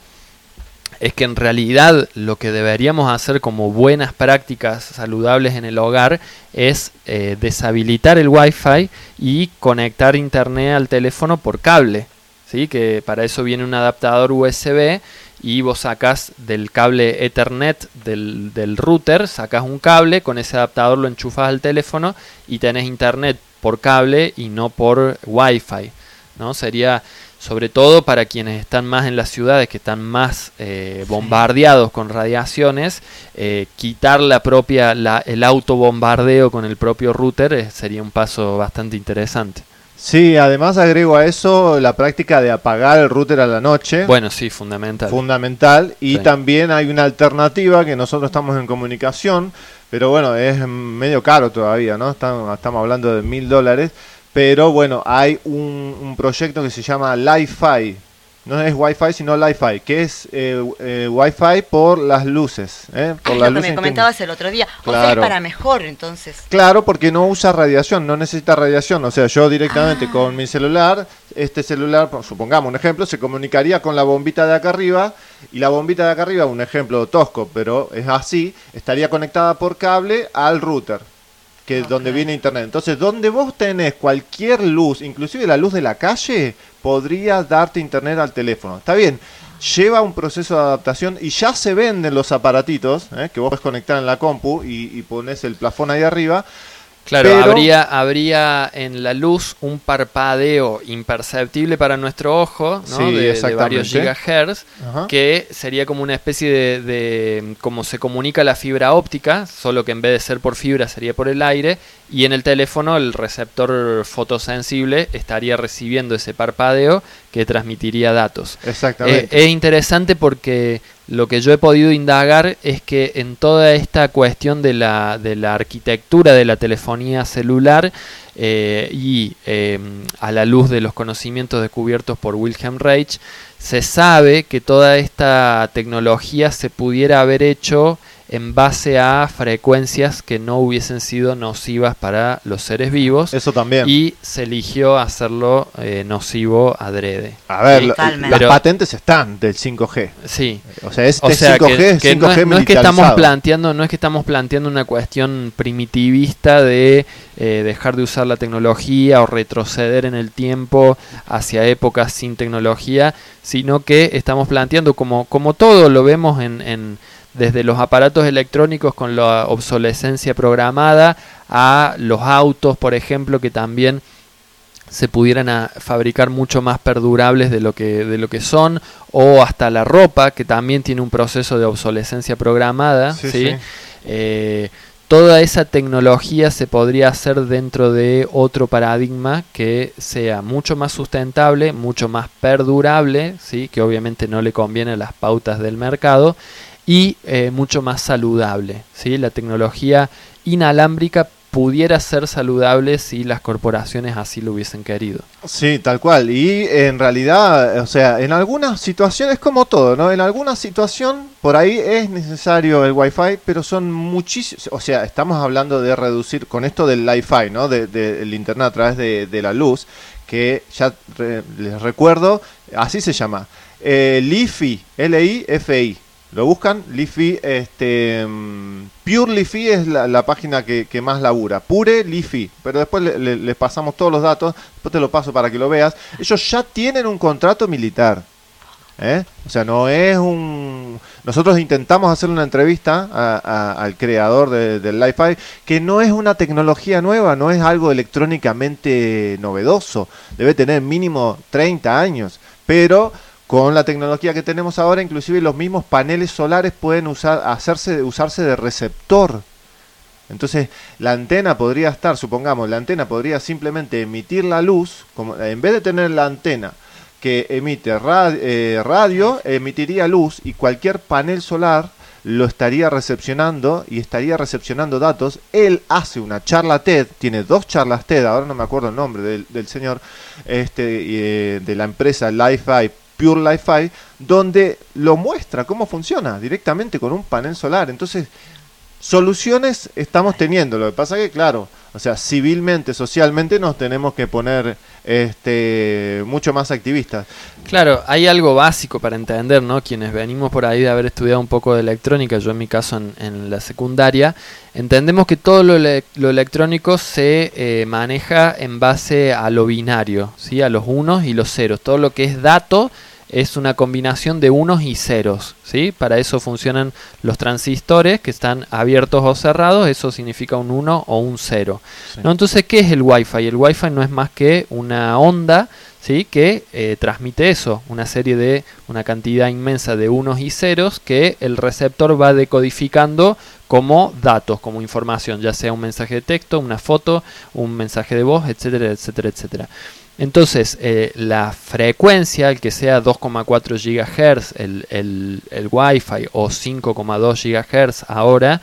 es que en realidad lo que deberíamos hacer como buenas prácticas saludables en el hogar es eh, deshabilitar el wifi y conectar internet al teléfono por cable. ¿sí? Que para eso viene un adaptador USB y vos sacás del cable Ethernet del, del router, sacás un cable, con ese adaptador lo enchufas al teléfono y tenés internet por cable y no por wifi. ¿no? Sería sobre todo para quienes están más en las ciudades, que están más eh, bombardeados con radiaciones, eh, quitar la propia, la, el autobombardeo con el propio router eh, sería un paso bastante interesante.
Sí, además agrego a eso la práctica de apagar el router a la noche.
Bueno, sí, fundamental.
Fundamental. Y
Sí.
también hay una alternativa que nosotros estamos en comunicación, pero bueno, es medio caro todavía, ¿no? Estamos, estamos hablando de mil dólares. Pero bueno, hay un, un proyecto que se llama Li-Fi. No es Wi-Fi, sino Li-Fi, que es eh, eh, Wi-Fi por las luces. ¿eh? Por
Es
las
lo que
luces
me
que-
comentabas el otro día. O sea, es
Claro.
para mejor, entonces.
Claro, porque no usa radiación, no necesita radiación. O sea, yo directamente
Ah.
con mi celular este celular, supongamos un ejemplo, se comunicaría con la bombita de acá arriba y la bombita de acá arriba, un ejemplo tosco, pero es así, estaría conectada por cable al router, que es donde viene internet. Entonces, donde vos tenés cualquier luz, inclusive la luz de la calle, podría darte internet al teléfono. Está bien. Lleva un proceso de adaptación y ya se venden los aparatitos ¿eh? que vos podés conectar en la compu y, y pones el plafón ahí arriba.
Claro,
pero-
habría, habría en la luz un parpadeo imperceptible para nuestro ojo, ¿no?
Sí,
de, varios gigahertz,
Ajá.
que sería como una especie de, de como se comunica la fibra óptica, solo que en vez de ser por fibra sería por el aire, y en el teléfono el receptor fotosensible estaría recibiendo ese parpadeo que transmitiría datos.
Exactamente.
Eh, es interesante porque lo que yo he podido indagar es que en toda esta cuestión de la, de la arquitectura de la telefonía celular eh, y eh, a la luz de los conocimientos descubiertos por Wilhelm Reich, se sabe que toda esta tecnología se pudiera haber hecho en base a frecuencias que no hubiesen sido nocivas para los seres vivos.
Eso también.
Y se eligió hacerlo eh, nocivo adrede.
A ver,
Sí,
lo- las
pero-
patentes están del 5G.
Sí.
O sea, este
O sea,
5G
que,
es
que
5G
no, es, no es que estamos planteando, no es que estamos planteando una cuestión primitivista de eh, dejar de usar la tecnología o retroceder en el tiempo hacia épocas sin tecnología, sino que estamos planteando como, como todo lo vemos en, en- desde los aparatos electrónicos con la obsolescencia programada a los autos, por ejemplo, que también se pudieran a fabricar mucho más perdurables de lo que de lo que son o hasta la ropa que también tiene un proceso de obsolescencia programada
Sí,
¿sí?
sí.
Eh, toda esa tecnología se podría hacer dentro de otro paradigma que sea mucho más sustentable mucho más perdurable sí que obviamente no le conviene a las pautas del mercado y eh, mucho más saludable sí la tecnología inalámbrica pudiera ser saludable si las corporaciones así lo hubiesen querido.
Sí, tal cual. Y en realidad, o sea, en algunas situaciones, como todo, ¿no? En alguna situación, por ahí es necesario el Wi-Fi, pero son muchísimos. O sea, estamos hablando de reducir con esto del Wi-Fi, ¿no? Del de, Internet a través de, la luz, que ya les recuerdo, así se llama. Eh, LiFi, L-I-F-I. Lo buscan, Lifi, este, mm, Pure Lifi es la, página que, más labura, Pure Lifi, pero después le- le- les pasamos todos los datos, después te lo paso para que lo veas. Ellos ya tienen un contrato militar, ¿eh? o sea, no es un... Nosotros intentamos hacer una entrevista a- al creador de- del Li-Fi, que no es una tecnología nueva, no es algo electrónicamente novedoso, debe tener mínimo 30 años, pero con la tecnología que tenemos ahora, inclusive los mismos paneles solares pueden hacerse, usarse de receptor. Entonces, la antena podría estar, supongamos, la antena podría simplemente emitir la luz, como, en vez de tener la antena que emite eh, radio, emitiría luz y cualquier panel solar lo estaría recepcionando y estaría recepcionando datos. Él hace una charla TED, tiene dos charlas TED, ahora no me acuerdo el nombre del, señor, este, eh, de la empresa Li-Fi, Pure Li-Fi, donde lo muestra cómo funciona directamente con un panel solar. Entonces, soluciones estamos teniendo. Lo que pasa que, claro, o sea, civilmente, socialmente nos tenemos que poner este mucho más activistas.
Claro, hay algo básico para entender, ¿no? Quienes venimos por ahí de haber estudiado un poco de electrónica, yo en mi caso en, la secundaria, entendemos que todo lo electrónico se eh, maneja en base a lo binario, ¿sí? A los unos y los ceros. Todo lo que es dato es una combinación de unos y ceros, ¿sí? Para eso funcionan los transistores que están abiertos o cerrados, eso significa un 1 o un 0.
Sí.
¿no? Entonces, ¿qué es el Wi-Fi? El Wi-Fi no es más que una onda, ¿sí? Que eh, transmite eso, una serie de, una cantidad inmensa de unos y ceros que el receptor va decodificando como datos, como información, ya sea un mensaje de texto, una foto, un mensaje de voz, etcétera, etcétera, etcétera. Entonces, eh, la frecuencia, el que sea 2,4 GHz, el, el, el Wi-Fi, o 5,2 GHz ahora,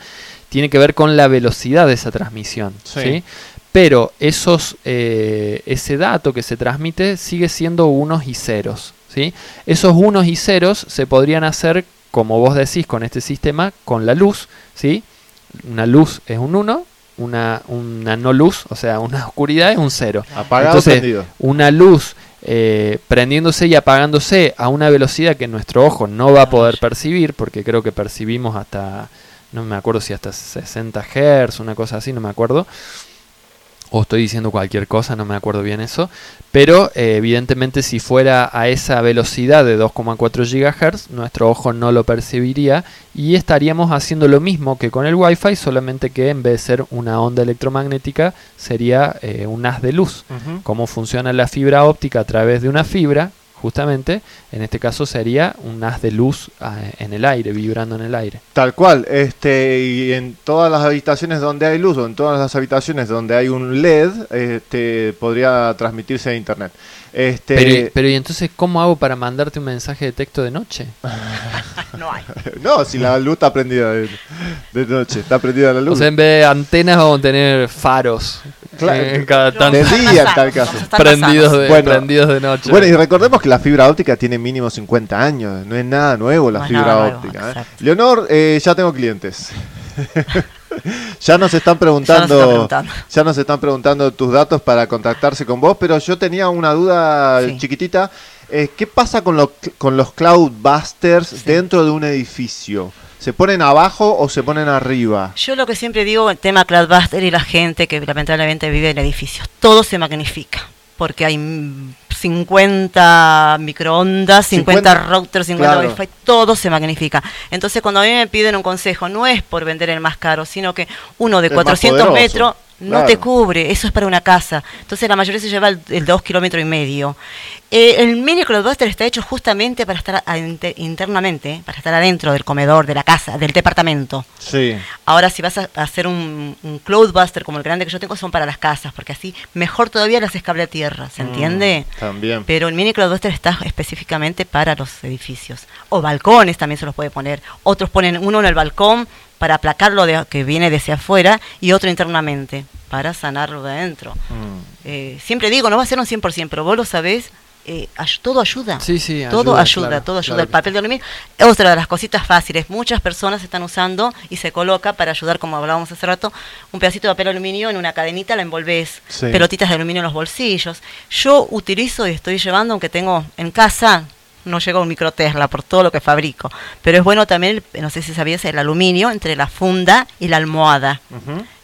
tiene que ver con la velocidad de esa transmisión.
Sí.
¿sí? Pero esos, eh, ese dato que se transmite sigue siendo unos y ceros. ¿sí? Esos unos y ceros se podrían hacer, como vos decís, con este sistema, con la luz. ¿sí? Una luz es un 1, una, una no luz, o sea, una oscuridad es un 0.
Apagado
Entonces,
prendido.
una luz eh, prendiéndose y apagándose a una velocidad que nuestro ojo no va a poder percibir, porque creo que percibimos hasta, no me acuerdo si hasta 60 Hz, una cosa así, no me acuerdo o estoy diciendo cualquier cosa, no me acuerdo bien eso, pero eh, evidentemente si fuera a esa velocidad de 2,4 GHz, nuestro ojo no lo percibiría y estaríamos haciendo lo mismo que con el Wi-Fi, solamente que en vez de ser una onda electromagnética sería eh, un haz de luz. Cómo funciona la fibra óptica a través de una fibra, justamente, en este caso sería un haz de luz ah, en el aire, vibrando en el aire.
Tal cual, este, y en todas las habitaciones donde hay luz o en todas las habitaciones donde hay un LED, este, podría transmitirse a internet. Este...
Pero, pero ¿y entonces cómo hago para mandarte un mensaje de texto de noche?
no hay.
no, si la luz está prendida de, noche, está prendida la luz.
O sea, en vez de antenas vamos a tener faros.
Claro,
en cada tanto.
de día en tal caso.
Prendidos de,
Bueno.
prendidos de noche.
Bueno, y recordemos que la fibra óptica tiene mínimo 50 años, no es nada nuevo la
No
fibra
nuevo,
óptica. ¿eh? Leonor, eh, ya tengo clientes. ya nos están preguntando,
Ya nos están preguntando.
ya nos están preguntando tus datos para contactarse con vos, pero yo tenía una duda
Sí.
chiquitita. Eh, ¿Qué pasa con, lo- con los cloudbusters dentro de un edificio? ¿Se ponen abajo o se ponen arriba?
Yo lo que siempre digo, el tema Cloudbuster y la gente que lamentablemente vive en edificios, todo se magnifica, porque hay mm, 50 microondas, 50,
50,
routers, 50
claro.
wifi, todo se magnifica. Entonces cuando a mí me piden un consejo, no es por vender el más caro, sino que uno de
El más
400
poderoso,
metros no
claro.
te cubre, eso es para una casa. Entonces la mayoría se lleva el, el 2 kilómetros y medio. Eh, el mini Cloudbuster está hecho justamente para estar a- inter- internamente, para estar adentro del comedor, de la casa, del departamento.
Sí.
Ahora, si vas a hacer un, un Cloudbuster como el grande que yo tengo, son para las casas, porque así mejor todavía las cable a tierra, ¿se entiende?
Mm, También.
Pero el mini Cloudbuster está específicamente para los edificios. O balcones también se los puede poner. Otros ponen uno en el balcón para aplacarlo de, que viene desde afuera y otro internamente para sanarlo de adentro.
Mm.
Eh, siempre digo, no va a ser un 100%, pero vos lo sabés, eh, ay- todo ayuda.
Sí, sí,
todo
ayuda,
ayuda,
claro,
todo ayuda.
claro
el papel de aluminio. Otra de las cositas fáciles, muchas personas están usando y se coloca para ayudar, como hablábamos hace rato, un pedacito de papel de aluminio en una cadenita, la envolvés,
Sí.
pelotitas de aluminio en los bolsillos. Yo utilizo y estoy llevando, aunque tengo en casa, no llega un micro Tesla por todo lo que fabrico, pero es bueno también, no sé si sabías, el aluminio entre la funda y la almohada.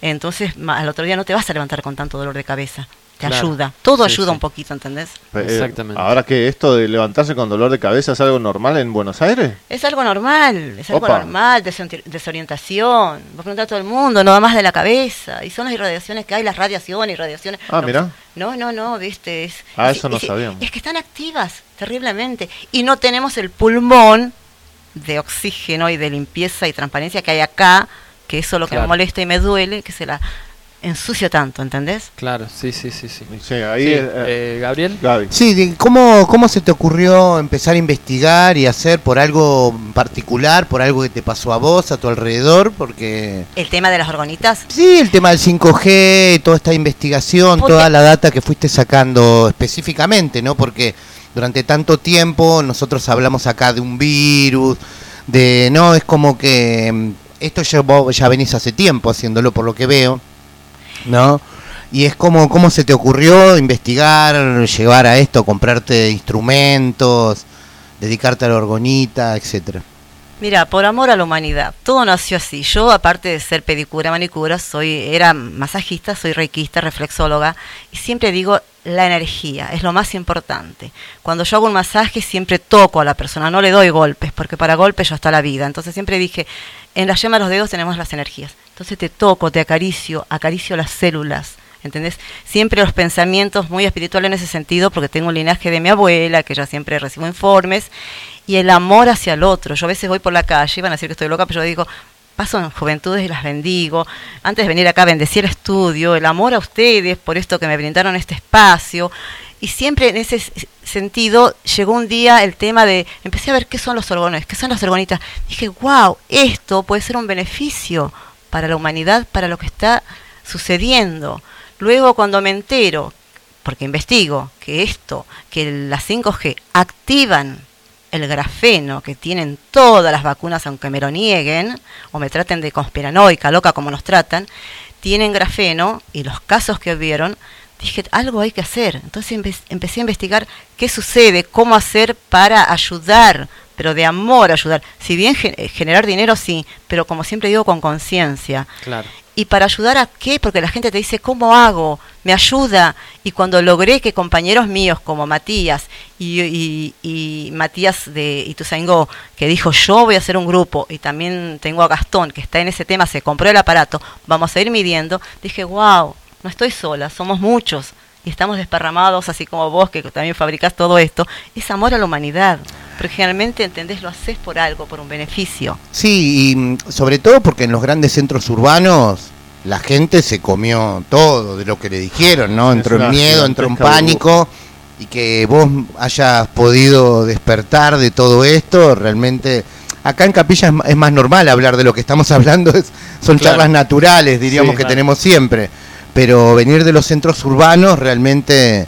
Entonces, al otro día no te vas a levantar con tanto dolor de cabeza. Te
Claro.
ayuda. Todo
Sí,
ayuda
sí.
un poquito, ¿entendés?
Eh,
Exactamente.
Ahora que esto de levantarse con dolor de cabeza es algo normal en Buenos Aires.
Es algo normal, es algo
Opa.
normal, desori- desorientación. Vos preguntás a todo el mundo, no va más de la cabeza. Y son las irradiaciones que hay, las radiaciones, irradiaciones.
Ah,
no,
mirá.
No, no, no, viste. Es,
Ah,
es-
eso no
es-
sabíamos.
Es que están activas terriblemente. Y no tenemos el pulmón de oxígeno y de limpieza y transparencia que hay acá, que eso es lo que
Claro.
me molesta y me duele, que se la ensucia tanto, ¿entendés?
Claro, sí, sí, sí, sí.
Sí, ahí
Sí,
eh,
eh, Gabriel.
Gaby.
Sí, de- ¿cómo, ¿cómo se te ocurrió empezar a investigar y hacer por algo particular, por algo que te pasó a vos, a tu alrededor? Porque
El tema de las orgonitas.
sí, el tema del 5G, toda esta investigación,
Porque-
toda la data que fuiste sacando específicamente, ¿no? Porque durante tanto tiempo nosotros hablamos acá de un virus, de no, es como que mm, esto ya, vos ya venís hace tiempo haciéndolo por lo que veo, ¿no? Y es como, ¿cómo se te ocurrió investigar, llevar a esto, comprarte instrumentos, dedicarte a la orgonita, etcétera?
Mira, por amor a la humanidad, todo nació así. Yo, aparte de ser pedicura, manicura, soy, era masajista, soy reikista, reflexóloga, y siempre digo, la energía es lo más importante. Cuando yo hago un masaje, siempre toco a la persona, no le doy golpes, porque para golpes ya está la vida. Entonces siempre dije, en la yema de los dedos tenemos las energías. Entonces te toco, te acaricio, acaricio las células. ¿Entendés? Siempre los pensamientos muy espirituales en ese sentido, porque tengo un linaje de mi abuela, que ya siempre recibo informes, y el amor hacia el otro. Yo a veces voy por la calle, van a decir que estoy loca, pero yo digo, paso en juventudes y las bendigo. Antes de venir acá bendecí el estudio, el amor a ustedes por esto que me brindaron este espacio. Y siempre en ese sentido llegó un día el tema de, empecé a ver qué son los orgones, qué son las orgonitas. Dije, wow, esto puede ser un beneficio para la humanidad, para lo que está sucediendo. Luego cuando me entero, porque investigo, que esto, que las 5G activan el grafeno que tienen todas las vacunas, aunque me lo nieguen o me traten de conspiranoica, loca como nos tratan, tienen grafeno y los casos que hubieron dije, algo hay que hacer. Entonces empe- empecé a investigar qué sucede, cómo hacer para ayudar, pero de amor ayudar. Si bien ge- eh, generar dinero sí, pero como siempre digo, con conciencia.
Claro.
¿Y para ayudar a qué? Porque la gente te dice, ¿cómo hago? Me ayuda. Y cuando logré que compañeros míos como Matías y, y- y Matías de Ituzaingó, que dijo, yo voy a hacer un grupo, y también tengo a Gastón, que está en ese tema, se compró el aparato, vamos a ir midiendo, dije, wow, no estoy sola, somos muchos. Y estamos desparramados, así como vos, que también fabricás todo esto. Es amor a la humanidad. Porque generalmente, ¿entendés? Lo haces por algo, por un beneficio.
Sí, y mm, sobre todo porque en los grandes centros urbanos la gente se comió todo de lo que le dijeron, ¿no? Entró en miedo, entró en pánico y que vos hayas podido despertar de todo esto, realmente acá en Capilla es, más normal hablar de lo que estamos hablando, es- son
Claro.
charlas naturales, diríamos
Sí,
que
claro.
tenemos siempre, pero venir de los centros urbanos realmente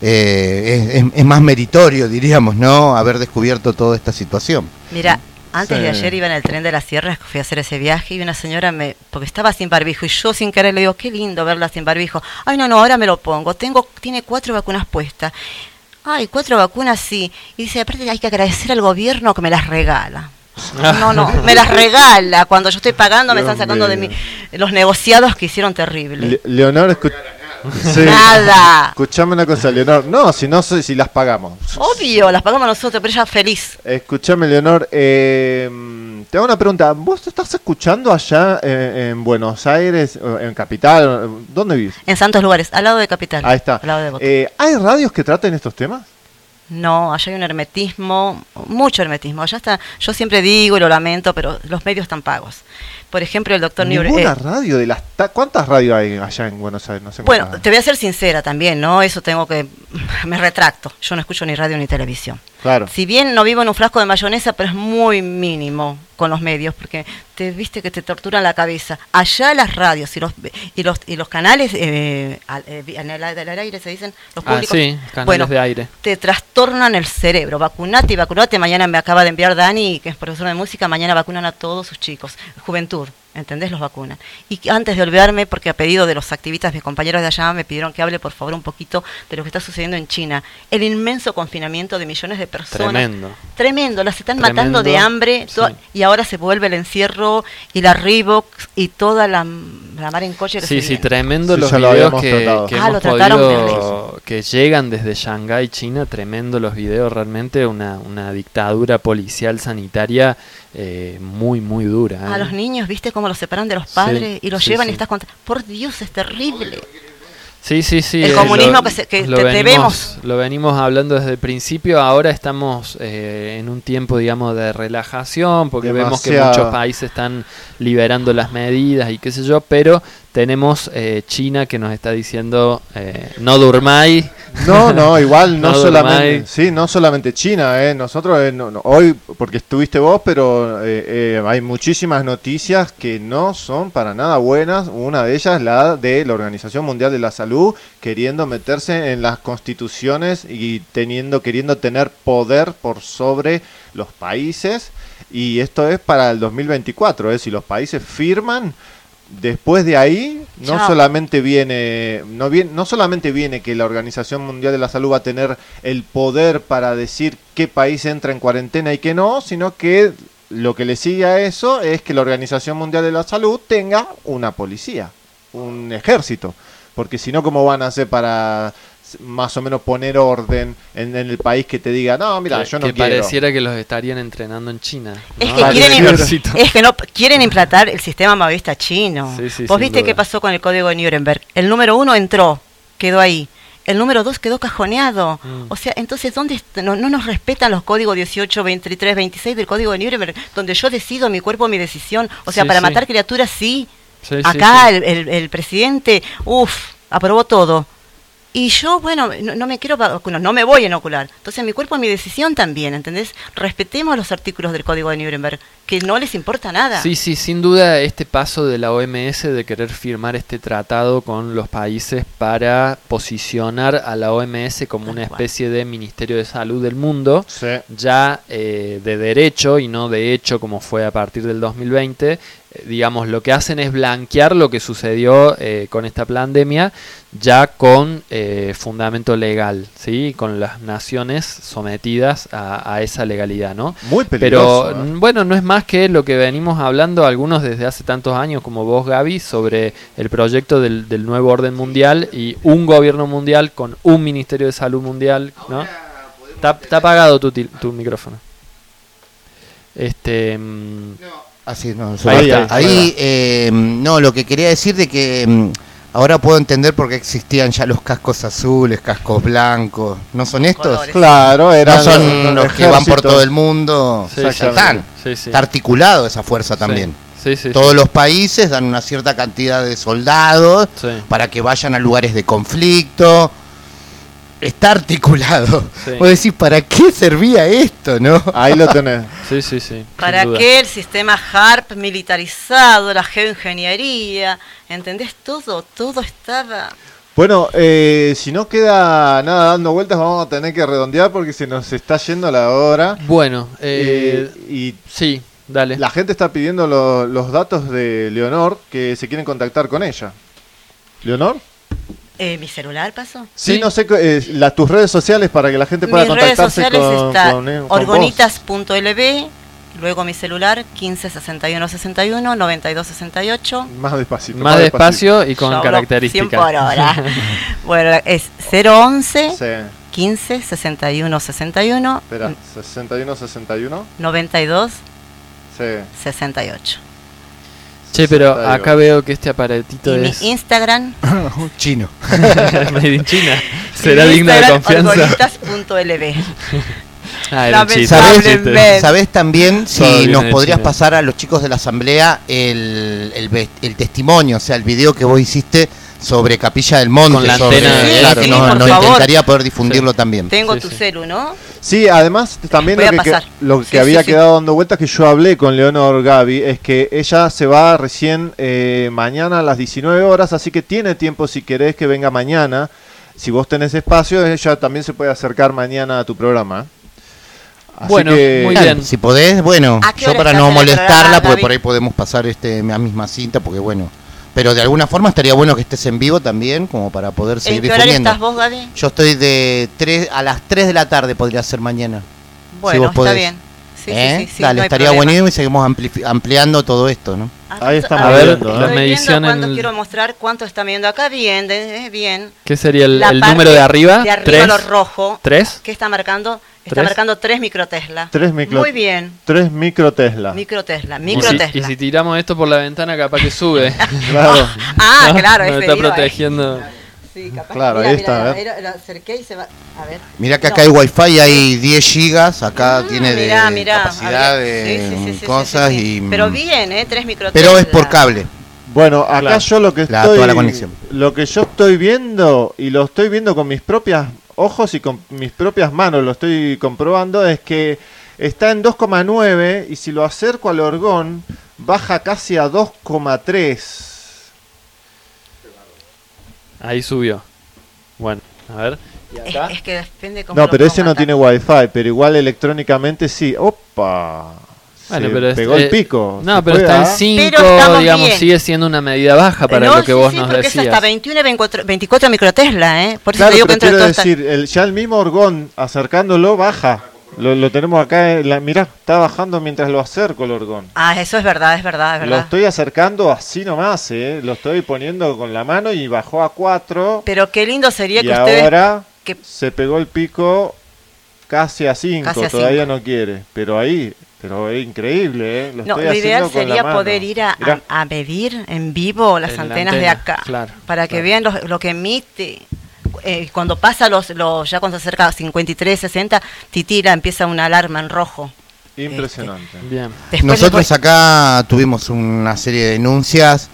eh, es, es- es más meritorio, diríamos, ¿no? Haber descubierto toda esta situación.
Mira, antes de ayer iba en el tren de las sierras, fui a hacer ese viaje y una señora me, porque estaba sin barbijo y yo sin querer le digo, qué lindo verla sin barbijo. Ay, no, no, ahora me lo pongo. Tengo, tiene cuatro vacunas puestas. Ay, cuatro vacunas sí. Y dice, aparte hay que agradecer al gobierno que me las regala. No, no, me las regala. Cuando yo estoy pagando me
Dios
están sacando de mí los negociados que hicieron terrible.
Le- Leonor, escu- Sí.
Nada.
Escuchame una cosa, Leonor. No, si no sé si las pagamos.
Obvio, las pagamos nosotros, pero ella feliz.
Escúchame, Leonor. eh, te hago una pregunta. ¿Vos estás escuchando allá en, en Buenos Aires, o en Capital? ¿Dónde vivís?
En santos lugares, al lado de Capital.
Ahí está.
Al lado de.
Eh, ¿Hay radios que traten estos temas?
No, allá hay un hermetismo, mucho hermetismo. Allá está, yo siempre digo y lo lamento, pero los medios están pagos. Por ejemplo, el doctor.
Ninguna
eh,
radio de las... ta- ¿Cuántas radios hay allá en Buenos Aires? No sé
bueno, te voy a ser sincera también, ¿no? Eso tengo que. Me retracto. Yo no escucho ni radio ni televisión.
Claro.
Si bien no vivo en un frasco de mayonesa, pero es muy mínimo con los medios, porque te viste que te torturan la cabeza. Allá las radios y los y los y los canales eh, al- eh, en el, aire se dicen los
Ah,
públicos.
sí, canales
bueno,
de aire.
te trastornan el cerebro. Vacunate y vacunate. Mañana me acaba de enviar Dani, que es profesor de música. Mañana vacunan a todos sus chicos. Juventud, ¿entendés? Los vacunan. Y antes de olvidarme, porque a pedido de los activistas, mis compañeros de allá, me pidieron que hable por favor un poquito de lo que está sucediendo en China. El inmenso confinamiento de millones de personas.
Tremendo.
Tremendo, las están
Tremendo,
matando de hambre
sí.
y ahora se vuelve el encierro y la Reebok y toda la, la mar en coche que
Sí,
se
sí,
viene.
tremendo
Sí,
los
lo
videos
habíamos
que, que
Ah,
hemos
lo trataron
podido, que llegan desde Shanghái, China, tremendo los videos, realmente una, una dictadura policial sanitaria eh, muy, muy dura.
A
¿eh?
los niños, ¿viste cómo los separan de los
Sí,
padres y los
sí,
llevan
sí.
y estás contra... Por Dios, es terrible.
Sí, sí, sí.
El
eh,
comunismo que se- que
lo
te-
venimos. Lo venimos hablando desde el principio, ahora estamos eh, en un tiempo, digamos, de relajación, porque vemos que muchos países están liberando las medidas y qué sé yo, pero tenemos eh, China que nos está diciendo, eh, no durmáis.
No, no, igual no,
No
solamente, sí, no solamente China, eh, nosotros eh, no- no, hoy porque estuviste vos, pero eh, eh, hay muchísimas noticias que no son para nada buenas. Una de ellas la de la Organización Mundial de la Salud queriendo meterse en las constituciones y teniendo queriendo tener poder por sobre los países y esto es para el 2024, eh, si los países firman Después de ahí, no
Chao.
solamente viene, no viene, no solamente viene que la Organización Mundial de la Salud va a tener el poder para decir qué país entra en cuarentena y qué no, sino que lo que le sigue a eso es que la Organización Mundial de la Salud tenga una policía, un ejército, porque si no, ¿cómo van a hacer para más o menos poner orden en, en el país que te diga, no, mira,
que,
yo no
que
quiero.
pareciera que los estarían entrenando en China.
Es que, quieren, es que no quieren implantar el sistema maoísta chino.
Sí, sí,
Vos viste
duda.
qué pasó con el código de Nuremberg. El número uno entró, quedó ahí. El número dos quedó cajoneado.
Mm.
O sea, entonces, ¿dónde no, no nos respetan los códigos 18, 23, 26 del código de Nuremberg? Donde yo decido mi cuerpo, mi decisión. O sea,
Sí,
para
sí.
matar criaturas, sí.
Sí, sí,
Acá
sí.
El, el- el presidente, uff, aprobó todo. Y yo, bueno, no, no me quiero vacunar, no me voy a inocular. Entonces, mi cuerpo, mi decisión también, ¿entendés? Respetemos los artículos del Código de Nuremberg, que no les importa nada.
Sí, sí, sin duda este paso de la OMS de querer firmar este tratado con los países para posicionar a la OMS como una especie de Ministerio de Salud del mundo,
Sí.
ya eh, de derecho y no de hecho como fue a partir del 2020, eh, digamos, lo que hacen es blanquear lo que sucedió eh, con esta pandemia ya con eh, fundamento legal, ¿sí? Con las naciones sometidas a, a esa legalidad, ¿no?
Muy peligroso.
Pero
¿eh?
mm, bueno, no es más que lo que venimos hablando algunos desde hace tantos años como vos, Gaby, sobre el proyecto del, del nuevo orden mundial y un gobierno mundial con un Ministerio de Salud mundial, ¿no? Está, está apagado tu, tu micrófono. Este... mm,
Así, no,
Ahí
ahí,
está.
ahí eh, no, lo que quería decir de que mm, ahora puedo entender por qué existían ya los cascos azules, cascos blancos. ¿No son estos?
Colores. Claro, eran
No son
los-
los,
los
que van por todo el mundo.
Sí,
están.
sí, sí.
Está articulado esa fuerza también.
Sí, sí,
Todos
sí.
los países dan una cierta cantidad de soldados
Sí.
para que vayan a lugares de conflicto. Está articulado.
Sí.
Vos decís, ¿para qué servía esto, no?
Ahí lo tenés.
Sí, sí, sí.
¿Para qué el sistema HARP militarizado, la geoingeniería? ¿Entendés? Todo, todo estaba...
Bueno, eh, si no queda nada dando vueltas, vamos a tener que redondear porque se nos está yendo la hora.
Bueno, eh,
y
sí, dale.
La gente está pidiendo lo- los datos de Leonor que se quieren contactar con ella. ¿Leonor?
Eh, ¿Mi celular pasó?
Sí, no sé, eh, las tus redes sociales para que la gente pueda
Mis redes
contactarse
sociales
con,
está
con, eh,
orgonitas.lb, luego mi celular 15 61 61 92 68.
Más despacito.
Más despacio y con
Yo
características.
100 por hora. bueno, es 011
Sí.
15 61 61
Espera, 61, 61.
92
Sí.
68.
Che, pero
62.
acá veo que este aparatito
Y mi
es
Instagram
Chino.
made in China. ¿Será
mi
digna de confianza?
orgonitas.lb.
Ah, era un chiste.
¿Sabés, sabés también si nos podrías pasar a los chicos de la asamblea el, el, el testimonio, o sea, el video que vos hiciste sobre Capilla del Monte?
Con la
sobre-
antena de-
claro,
Sí,
no-
por
nos
favor.
encantaría poder difundirlo también.
Tengo
Sí,
tu
sí.
celu, ¿no?
Sí, además también lo que, lo que
Sí,
había
sí, sí.
quedado dando vueltas que yo hablé con Leonor Gaby es que ella se va recién eh, mañana a las 19 horas, así que tiene tiempo si querés que venga mañana. Si vos tenés espacio, ella también se puede acercar mañana a tu programa. Así
Bueno,
que-
muy bien.
Si podés, bueno,
¿A qué
yo para no molestarla, porque por ahí podemos pasar este la misma cinta, porque bueno. Pero de alguna forma estaría bueno que estés en vivo también, como para poder
¿En
seguir
qué horario
difundiendo.
estás vos, Gaby?
Yo estoy de 3 a las 3 de la tarde, podría ser mañana.
Bueno, está bien. Sí, sí,
¿Eh?
sí, sí,
Dale,
no
estaría buenísimo y seguimos ampli- ampliando todo esto, ¿no?
Ahí estamos
A ver,
viendo, ¿eh?
la
Estoy
medición
viendo cuánto
en-
quiero mostrar cuánto está viendo acá. Bien, de- eh, bien.
¿Qué sería el, el número de arriba?
De arriba
¿Tres?
lo rojo.
¿Tres?
¿Qué está marcando? Está
¿Tres?
marcando 3 microtesla.
3 micro,
Muy bien.
3 micro Tesla.
Microtesla,
Y si,
microtesla.
y si tiramos esto por la ventana, capaz que sube.
Claro.
Ah,
¿No?
claro,
Nos
es
está
¿eh? Sí, capaz.
Claro,
Mira,
ahí
mira,
está,
mira, lo acerqué y se va. A ver.
Mirá que
No.
acá hay wifi, hay 10 gigas, acá tiene de
Mirá, mirá.
capacidad de
Sí, sí, sí, sí,
cosas
sí, sí.
y...
Pero bien, ¿eh? 3 microtesla.
Pero es por cable.
Bueno, acá
Claro.
yo lo que
La-
estoy
toda la conexión.
lo que yo estoy viendo y lo estoy viendo con mis propias ojos y con mis propias manos, lo estoy comprobando es que está en 2,9 y si lo acerco al orgón baja casi a 2,3.
Ahí subió. Bueno, a ver. ¿Y acá?
es que depende cómo
No,
lo
pero ese no tiene wifi, pero igual electrónicamente sí. Opa.
Bueno,
Se
pero es-
pegó el
eh,
pico.
No, pero está en
a-
5,
Pero estamos
digamos,
bien.
sigue siendo una medida baja para
no,
lo que
sí,
vos
sí,
nos
porque es
decías.
hasta 21, 24, 24 microtesla, ¿eh? Por eso
Claro,
te digo que
quiero decir, el, ya el mismo orgón acercándolo baja. Lo, lo tenemos acá, en la, mirá, está bajando mientras lo acerco el orgón.
Ah, eso es verdad, es verdad, es
Lo
verdad.
estoy acercando así nomás, ¿eh? Lo estoy poniendo con la mano y bajó a 4.
Pero qué lindo sería
Y
que ustedes...
ahora
que-
se pegó el pico casi a 5.
Casi a
Todavía
cinco.
no quiere. Pero ahí, pero es increíble, ¿eh? Lo,
No,
estoy
lo ideal
con
sería
mano.
poder ir a, a- a medir en vivo las
En la
antenas de acá
claro,
para que vean lo, lo que emite. Eh, cuando pasa los, los, ya cuando se acerca a 53, 60, titira, empieza una alarma en rojo.
Impresionante.
Bien.
Después
Nosotros acá tuvimos una serie de denuncias.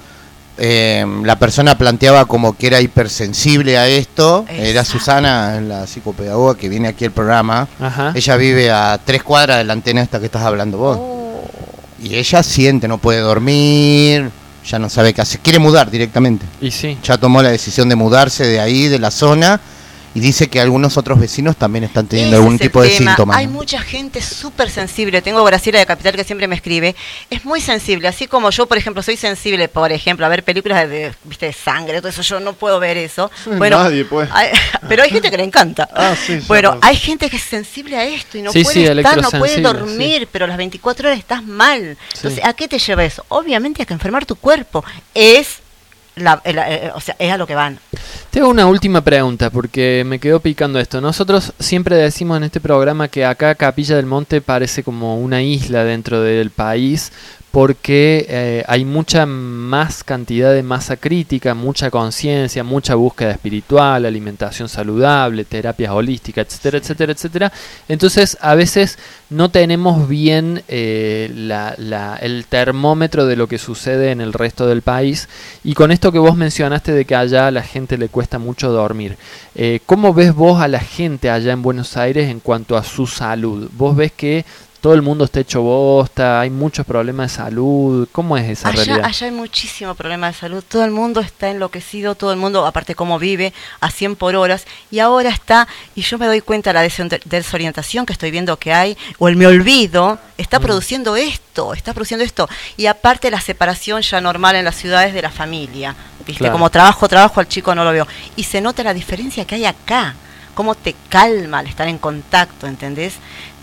eh, la persona planteaba como que era hipersensible a esto. Era. Susana, la psicopedagoga que viene aquí al programa.
Ajá.
Ella vive a tres cuadras de la antena esta que estás hablando vos.
Oh.
Y ella siente, no puede dormir, ya no sabe qué hacer. Quiere mudar directamente.
Y sí.
Ya tomó la decisión de mudarse de ahí, de la zona. Y dice que algunos otros vecinos también están teniendo
Ese
algún tipo de
tema.
síntomas.
Hay mucha gente súper sensible. Tengo Graciela de Capital que siempre me escribe. Es muy sensible. Así como yo, por ejemplo, soy sensible, por ejemplo, a ver películas de, ¿viste, de sangre, todo eso. Yo no puedo ver eso. Bueno,
Nadie,
hay- pero hay gente que le encanta.
Ah, sí,
bueno,
no.
hay gente que es sensible a esto y no
Sí,
puede
sí,
estar, no puede dormir, pero las 24 horas estás mal.
Sí.
Entonces, ¿a qué te lleva eso? Obviamente a que enfermar tu cuerpo. Es, el- eh, o sea, es a lo que van.
Tengo una última pregunta porque me quedó picando esto. Nosotros siempre decimos en este programa que acá Capilla del Monte parece como una isla dentro del país porque eh, hay mucha más cantidad de masa crítica, mucha conciencia, mucha búsqueda espiritual, alimentación saludable, terapias holísticas, etcétera, etcétera, etcétera. Entonces a veces no tenemos bien eh, la- la- el termómetro de lo que sucede en el resto del país. Y con esto que vos mencionaste de que allá a la gente le cuesta mucho dormir, eh, ¿cómo ves vos a la gente allá en Buenos Aires en cuanto a su salud? ¿Vos ves que todo el mundo está hecho bosta, hay muchos problemas de salud? ¿Cómo es esa
Allá,
realidad?
allá hay muchísimo problema de salud. Todo el mundo está enloquecido, todo el mundo, aparte cómo vive, a 100 por horas. Y ahora está, y yo me doy cuenta la desorienta- desorientación que estoy viendo que hay, o el me olvido,
Mm.
está produciendo esto, está produciendo esto. Y aparte la separación ya normal en las ciudades de la familia. ¿Viste?
Claro.
Como trabajo, trabajo, al chico no lo veo. Y se nota la diferencia que hay acá. Cómo te calma al estar en contacto, ¿entendés?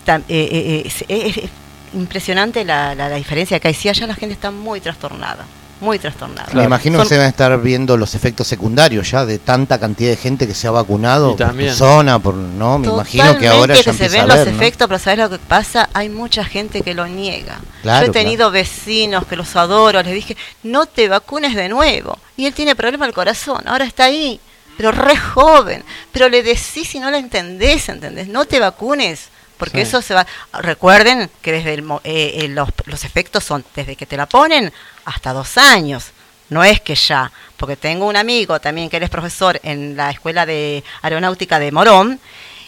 Tam- eh, eh, eh, es, es- es impresionante la, la- la diferencia que hay. Sí, allá la gente está muy trastornada, muy trastornada.
Me imagino
Son-
que se van a estar viendo los efectos secundarios ya de tanta cantidad de gente que se ha vacunado
Y
por tu zona, por no, me imagino que ahora ya
que se ven
a
los
ver, ¿no?
efectos, pero ¿sabes lo que pasa? Hay mucha gente que lo niega.
Claro,
Yo he tenido vecinos que los adoro, les dije, no te vacunes de nuevo. Y él tiene problema al corazón, ahora está ahí, pero re joven. Pero le decís y no la entendés, ¿entendés? No te vacunes. Porque
Sí.
eso se va. Recuerden que desde el, eh, eh, los, los efectos son desde que te la ponen hasta dos años. No es que ya. Porque tengo un amigo también que él es profesor en la escuela de aeronáutica de Morón.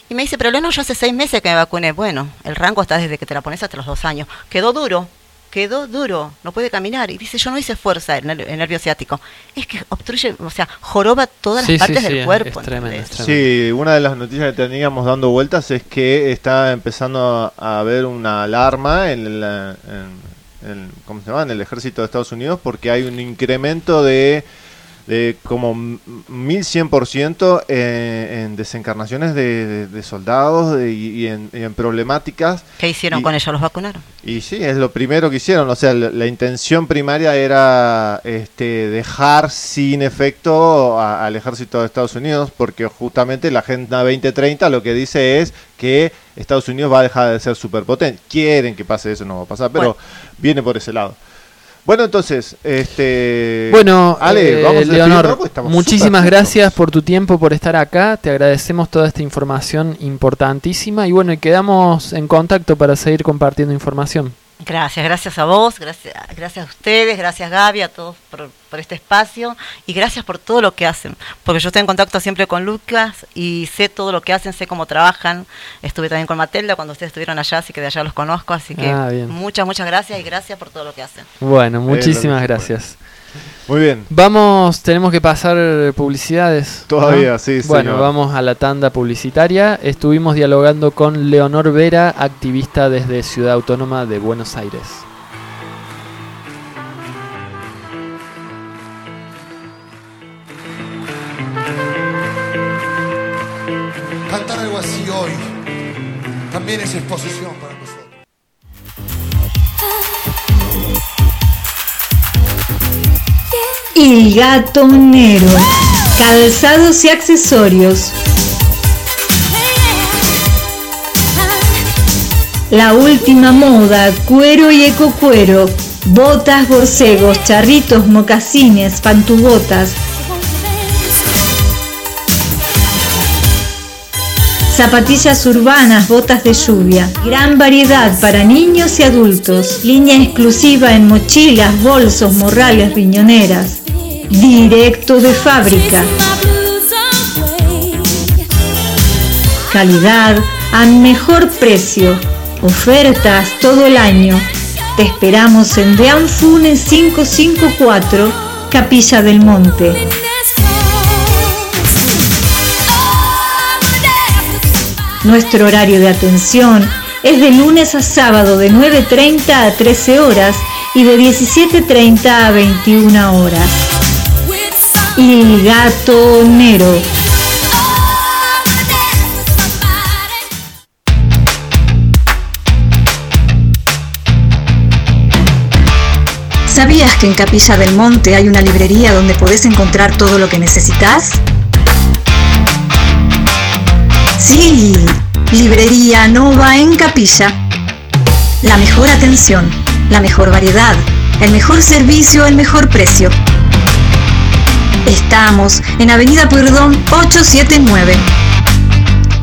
Y me dice, pero Leno, yo hace seis meses que me vacuné. Bueno, el rango está desde que te la pones hasta los dos años. Quedó duro, quedó duro, no puede caminar. Y dice, yo no hice fuerza el, ner- el nervio ciático. Es que obstruye, o sea, joroba todas
Sí,
las
sí,
partes
sí,
del cuerpo.
es tremendo, es tremendo.
Sí, una de las noticias que teníamos dando vueltas es que está empezando a haber una alarma en, el, en, en- ¿cómo se llama? en el ejército de Estados Unidos porque hay un incremento de, de como 1100% en, en desencarnaciones de, de- de soldados de- y, y en, y en problemáticas.
¿Qué hicieron
Y-
con ellos? ¿Los vacunaron?
Y sí, es lo primero que hicieron. O sea, la, la intención primaria era este, dejar sin efecto a- al ejército de Estados Unidos, porque justamente la Agenda 2030 lo que dice es que Estados Unidos va a dejar de ser superpotente. Quieren que pase eso, no va a pasar, pero viene por ese lado. Bueno, entonces, este.
Bueno,
Ale,
eh,
vamos a
Leonor, muchísimas gracias por tu tiempo, por estar acá. Te agradecemos toda esta información importantísima y bueno, y quedamos en contacto para seguir compartiendo información.
Gracias, gracias a vos, gracias, gracias a ustedes, gracias Gaby, a todos por, por este espacio y gracias por todo lo que hacen. Porque yo estoy en contacto siempre con Lucas y sé todo lo que hacen, sé cómo trabajan. Estuve también con Matelda cuando ustedes estuvieron allá, así que de allá los conozco. Así que
Ah,
muchas, muchas gracias y gracias por todo lo que hacen.
Bueno, muchísimas gracias.
Muy bien.
Vamos, tenemos que pasar publicidades. ¿no?
Todavía, sí,
Bueno,
señor.
vamos a la tanda publicitaria. Estuvimos dialogando con Leonor Vera, activista desde Ciudad Autónoma de Buenos Aires.
Cantar algo así hoy también es exposición
El gato negro. Calzados y accesorios. La última moda, cuero y ecocuero. Botas, borcegos, charritos, mocasines, pantubotas. Zapatillas urbanas, botas de lluvia. Gran variedad para niños y adultos. Línea exclusiva en mochilas, bolsos, morrales, riñoneras. Directo de fábrica. Calidad a mejor precio. Ofertas todo el año. Te esperamos en Deanfunes 554, Capilla del Monte. Nuestro horario de atención es de lunes a sábado de 9.30 a 13 horas y de 17.30 a 21 horas. Y Gato Nero. ¿Sabías que en Capilla del Monte hay una librería donde podés encontrar todo lo que necesitas? Sí, Librería Nova en Capilla. La mejor atención, la mejor variedad, el mejor servicio, el mejor precio. Estamos en Avenida Perdón 879.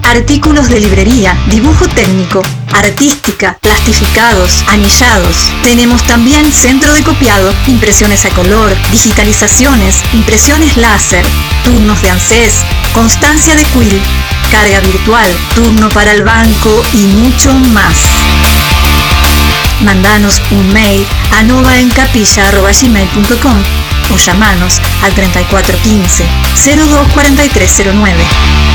Artículos de librería, dibujo técnico, artística, plastificados, anillados. Tenemos también centro de copiado, impresiones a color, digitalizaciones, impresiones láser, turnos de ANSES, constancia de quill, carga virtual, turno para el banco y mucho más. Mandanos un mail a novaencapilla.gmail.com o llamanos al 3415 024309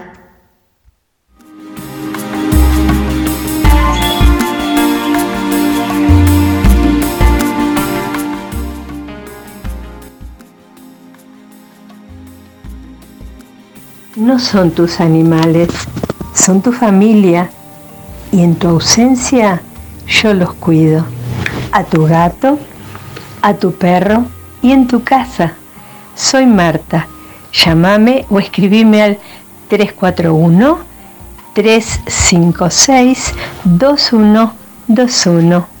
No son tus animales, son tu familia y en tu ausencia yo los cuido. A tu gato, a tu perro y en tu casa. Soy Marta. Llámame o escribime al 341 356 2121.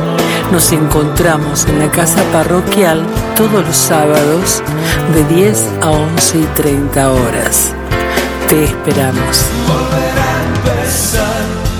Nos encontramos en la casa parroquial todos los sábados de 10 a 11 y 30 horas. Te esperamos.
Volver a empezar.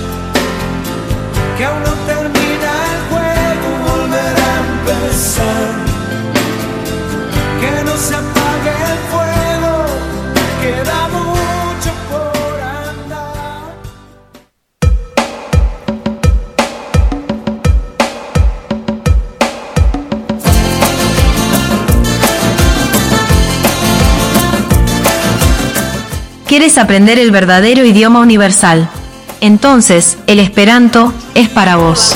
¿Quieres aprender el verdadero idioma universal? Entonces, el Esperanto es para vos.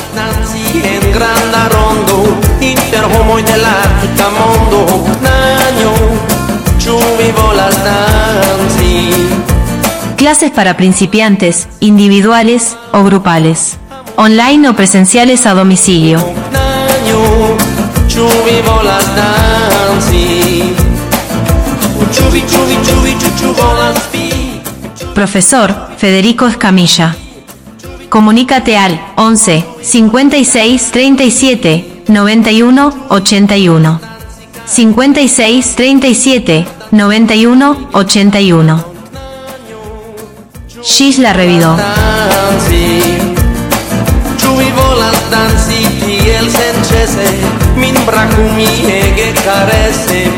Clases para principiantes, individuales o grupales. Online o presenciales a domicilio. Profesor Federico Escamilla. Comunícate al 11 56 37 91 81. 56 37 91 81. Gisla Revidó.
Min brakumi ege karese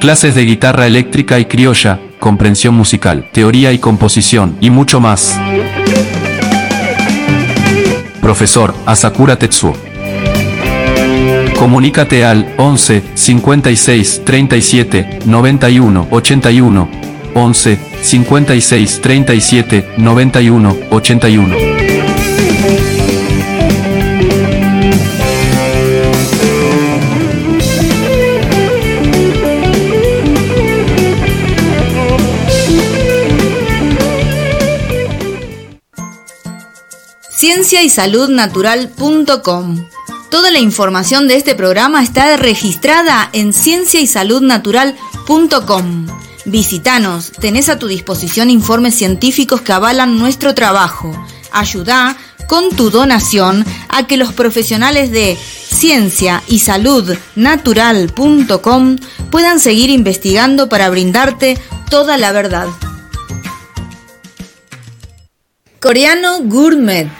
Clases de guitarra eléctrica y criolla, comprensión musical, teoría y composición, y mucho más. Profesor Asakura Tetsuo. Comunícate al 11 56 37 91 81. 11 56 37 91 81.
Ciencia. Toda la información de este programa está registrada en Ciencia. Visítanos, tenés a tu disposición informes científicos que avalan nuestro trabajo. Ayuda con tu donación a que los profesionales de Ciencia y Salud Natural.com puedan seguir investigando para brindarte toda la verdad. Coreano Gourmet.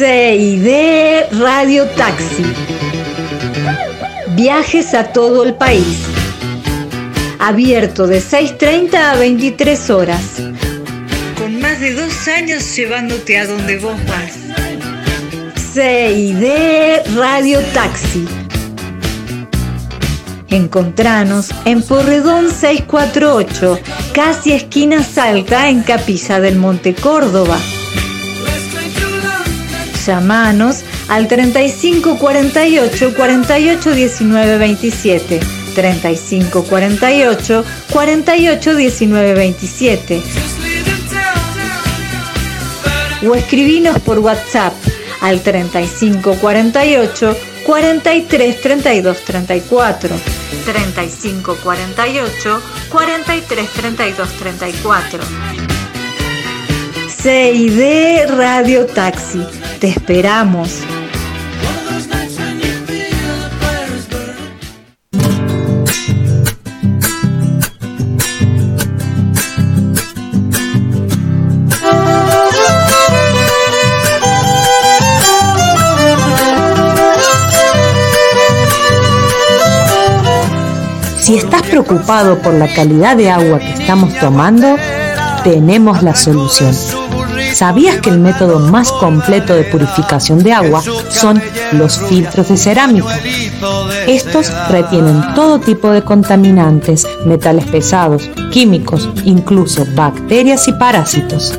CID Radio Taxi. Viajes a todo el país. Abierto de 6.30 a 23 horas.
Con más de dos años llevándote a donde vos vas.
CID Radio Taxi. Encontranos en Porredón 648, casi esquina Salta, en Capilla del Monte Córdoba. Llamanos al 3548 48 19 27. 3548 48 19 27. O escribinos por WhatsApp al 3548 43 32 34. 3548 43 32 34. CID Radio Taxi. Te esperamos.
Si estás preocupado por la calidad de agua que estamos tomando, tenemos la solución. ¿Sabías que el método más completo de purificación de agua son los filtros de cerámica? Estos retienen todo tipo de contaminantes, metales pesados, químicos, incluso bacterias y parásitos.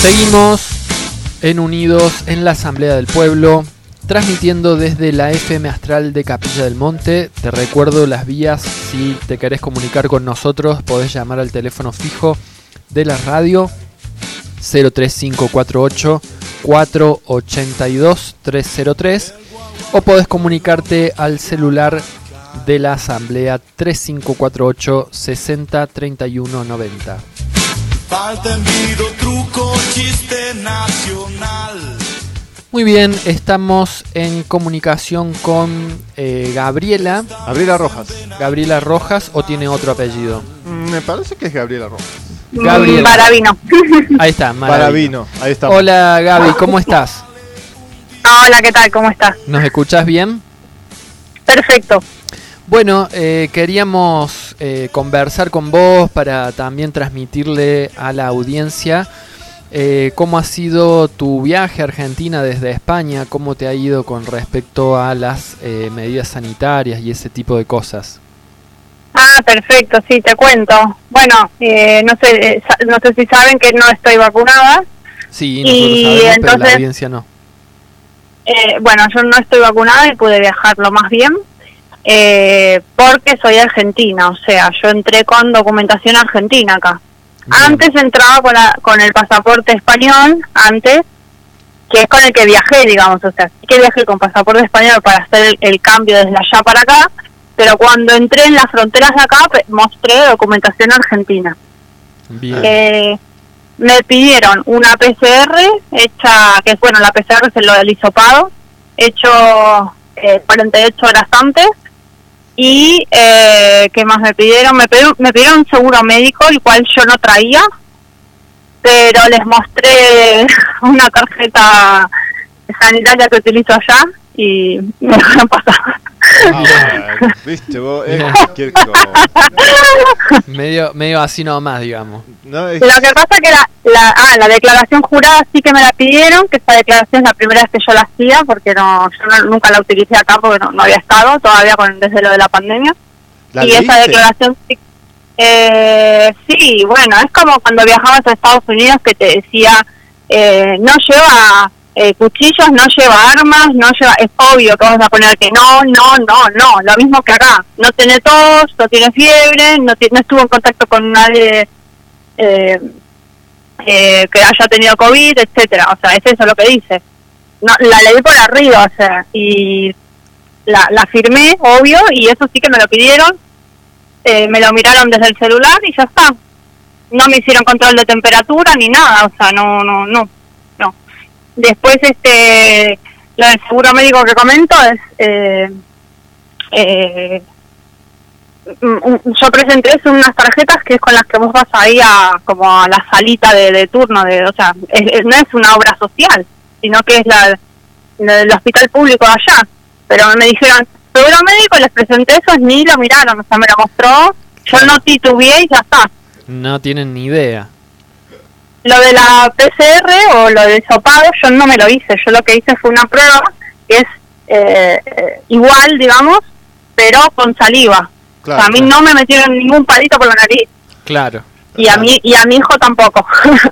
Seguimos en Unidos en la Asamblea del Pueblo, transmitiendo desde la FM Astral de Capilla del Monte. Te recuerdo las vías, si te querés comunicar con nosotros, podés llamar al teléfono fijo de la radio 03548 482 303 o podés comunicarte al celular de la Asamblea 3548 60 31 90.
Falta envido, truco, chiste nacional.
Muy bien, estamos en comunicación con eh, Gabriela.
Gabriela Rojas.
Gabriela Rojas o tiene otro apellido.
Mm, Me parece que es Gabriela Rojas.
Gabriela.
Maravino.
Ahí está, Maravino.
Maravino, ahí está.
Hola Gaby, ¿cómo estás?
Hola, ¿qué tal? ¿Cómo estás?
¿Nos escuchás bien?
Perfecto.
Bueno, eh, queríamos eh, conversar con vos para también transmitirle a la audiencia eh, cómo ha sido tu viaje a Argentina desde España, cómo te ha ido con respecto a las eh, medidas sanitarias y ese tipo de cosas.
Ah, perfecto, sí, te cuento. Bueno, eh, no sé eh, no sé si saben que no estoy vacunada.
Sí,
Y
nosotros sabemos, pero la audiencia no.
Bueno, yo no estoy vacunada y pude viajar lo más bien eh, porque soy argentina, o sea, yo entré con documentación argentina acá. Antes entraba con, la- con el pasaporte español, antes, que es con el que viajé, digamos, o sea, que viajé con pasaporte español para hacer el, el cambio desde allá para acá, pero cuando entré en las fronteras de acá mostré documentación argentina.
Bien.
Eh, me pidieron una PCR hecha, que es bueno, la PCR es lo del hisopado, hecho eh, 48 horas antes. Y, eh, ¿qué más me pidieron? Me pidieron, me pidieron un seguro médico, el cual yo no traía, pero les mostré una tarjeta sanitaria que utilizo allá y me dejaron pasar.
Ah, Viste vos, es cualquier cosa.
Medio, medio así nomás, digamos.
No, es-
Lo que pasa que la, la, ah, la declaración jurada sí que me la pidieron, que esa declaración es la primera vez que yo la hacía, porque no, yo no- nunca la utilicé acá porque no, no había estado todavía con, desde lo de la pandemia.
¿La
y esa declaración sí, eh, sí, bueno, es como cuando viajabas a Estados Unidos que te decía, eh, no lleva eh, cuchillos, no lleva armas, no lleva, es obvio que vamos a poner que no, no, no, no, lo mismo que acá, no tiene tos, no tiene fiebre, no, no estuvo en contacto con nadie eh, eh, que haya tenido COVID, etcétera, o sea, es eso lo que dice. No, la leí por arriba, o sea, y la, la firmé, obvio, y eso sí que me lo pidieron, eh, me lo miraron desde el celular y ya está. No me hicieron control de temperatura ni nada, o sea, no, no, no. Después, este, lo del seguro médico que comento es, eh, eh, mm, mm, yo presenté es unas tarjetas que es con las que vos vas ahí a, como a la salita de, de turno, de, o sea, es- es- no es una obra social, sino que es la, la del hospital público de allá. Pero me dijeron, seguro médico, les presenté eso, ni lo miraron, o sea, me lo mostró, yo no titubeé y ya está.
No tienen ni idea.
Lo de la PCR o lo del sopado, yo no me lo hice. Yo lo que hice fue una prueba que es eh, igual, digamos, pero con saliva.
Claro,
o sea, a mí no me metieron ningún palito por la nariz.
Claro.
Y a mí y a mi hijo tampoco.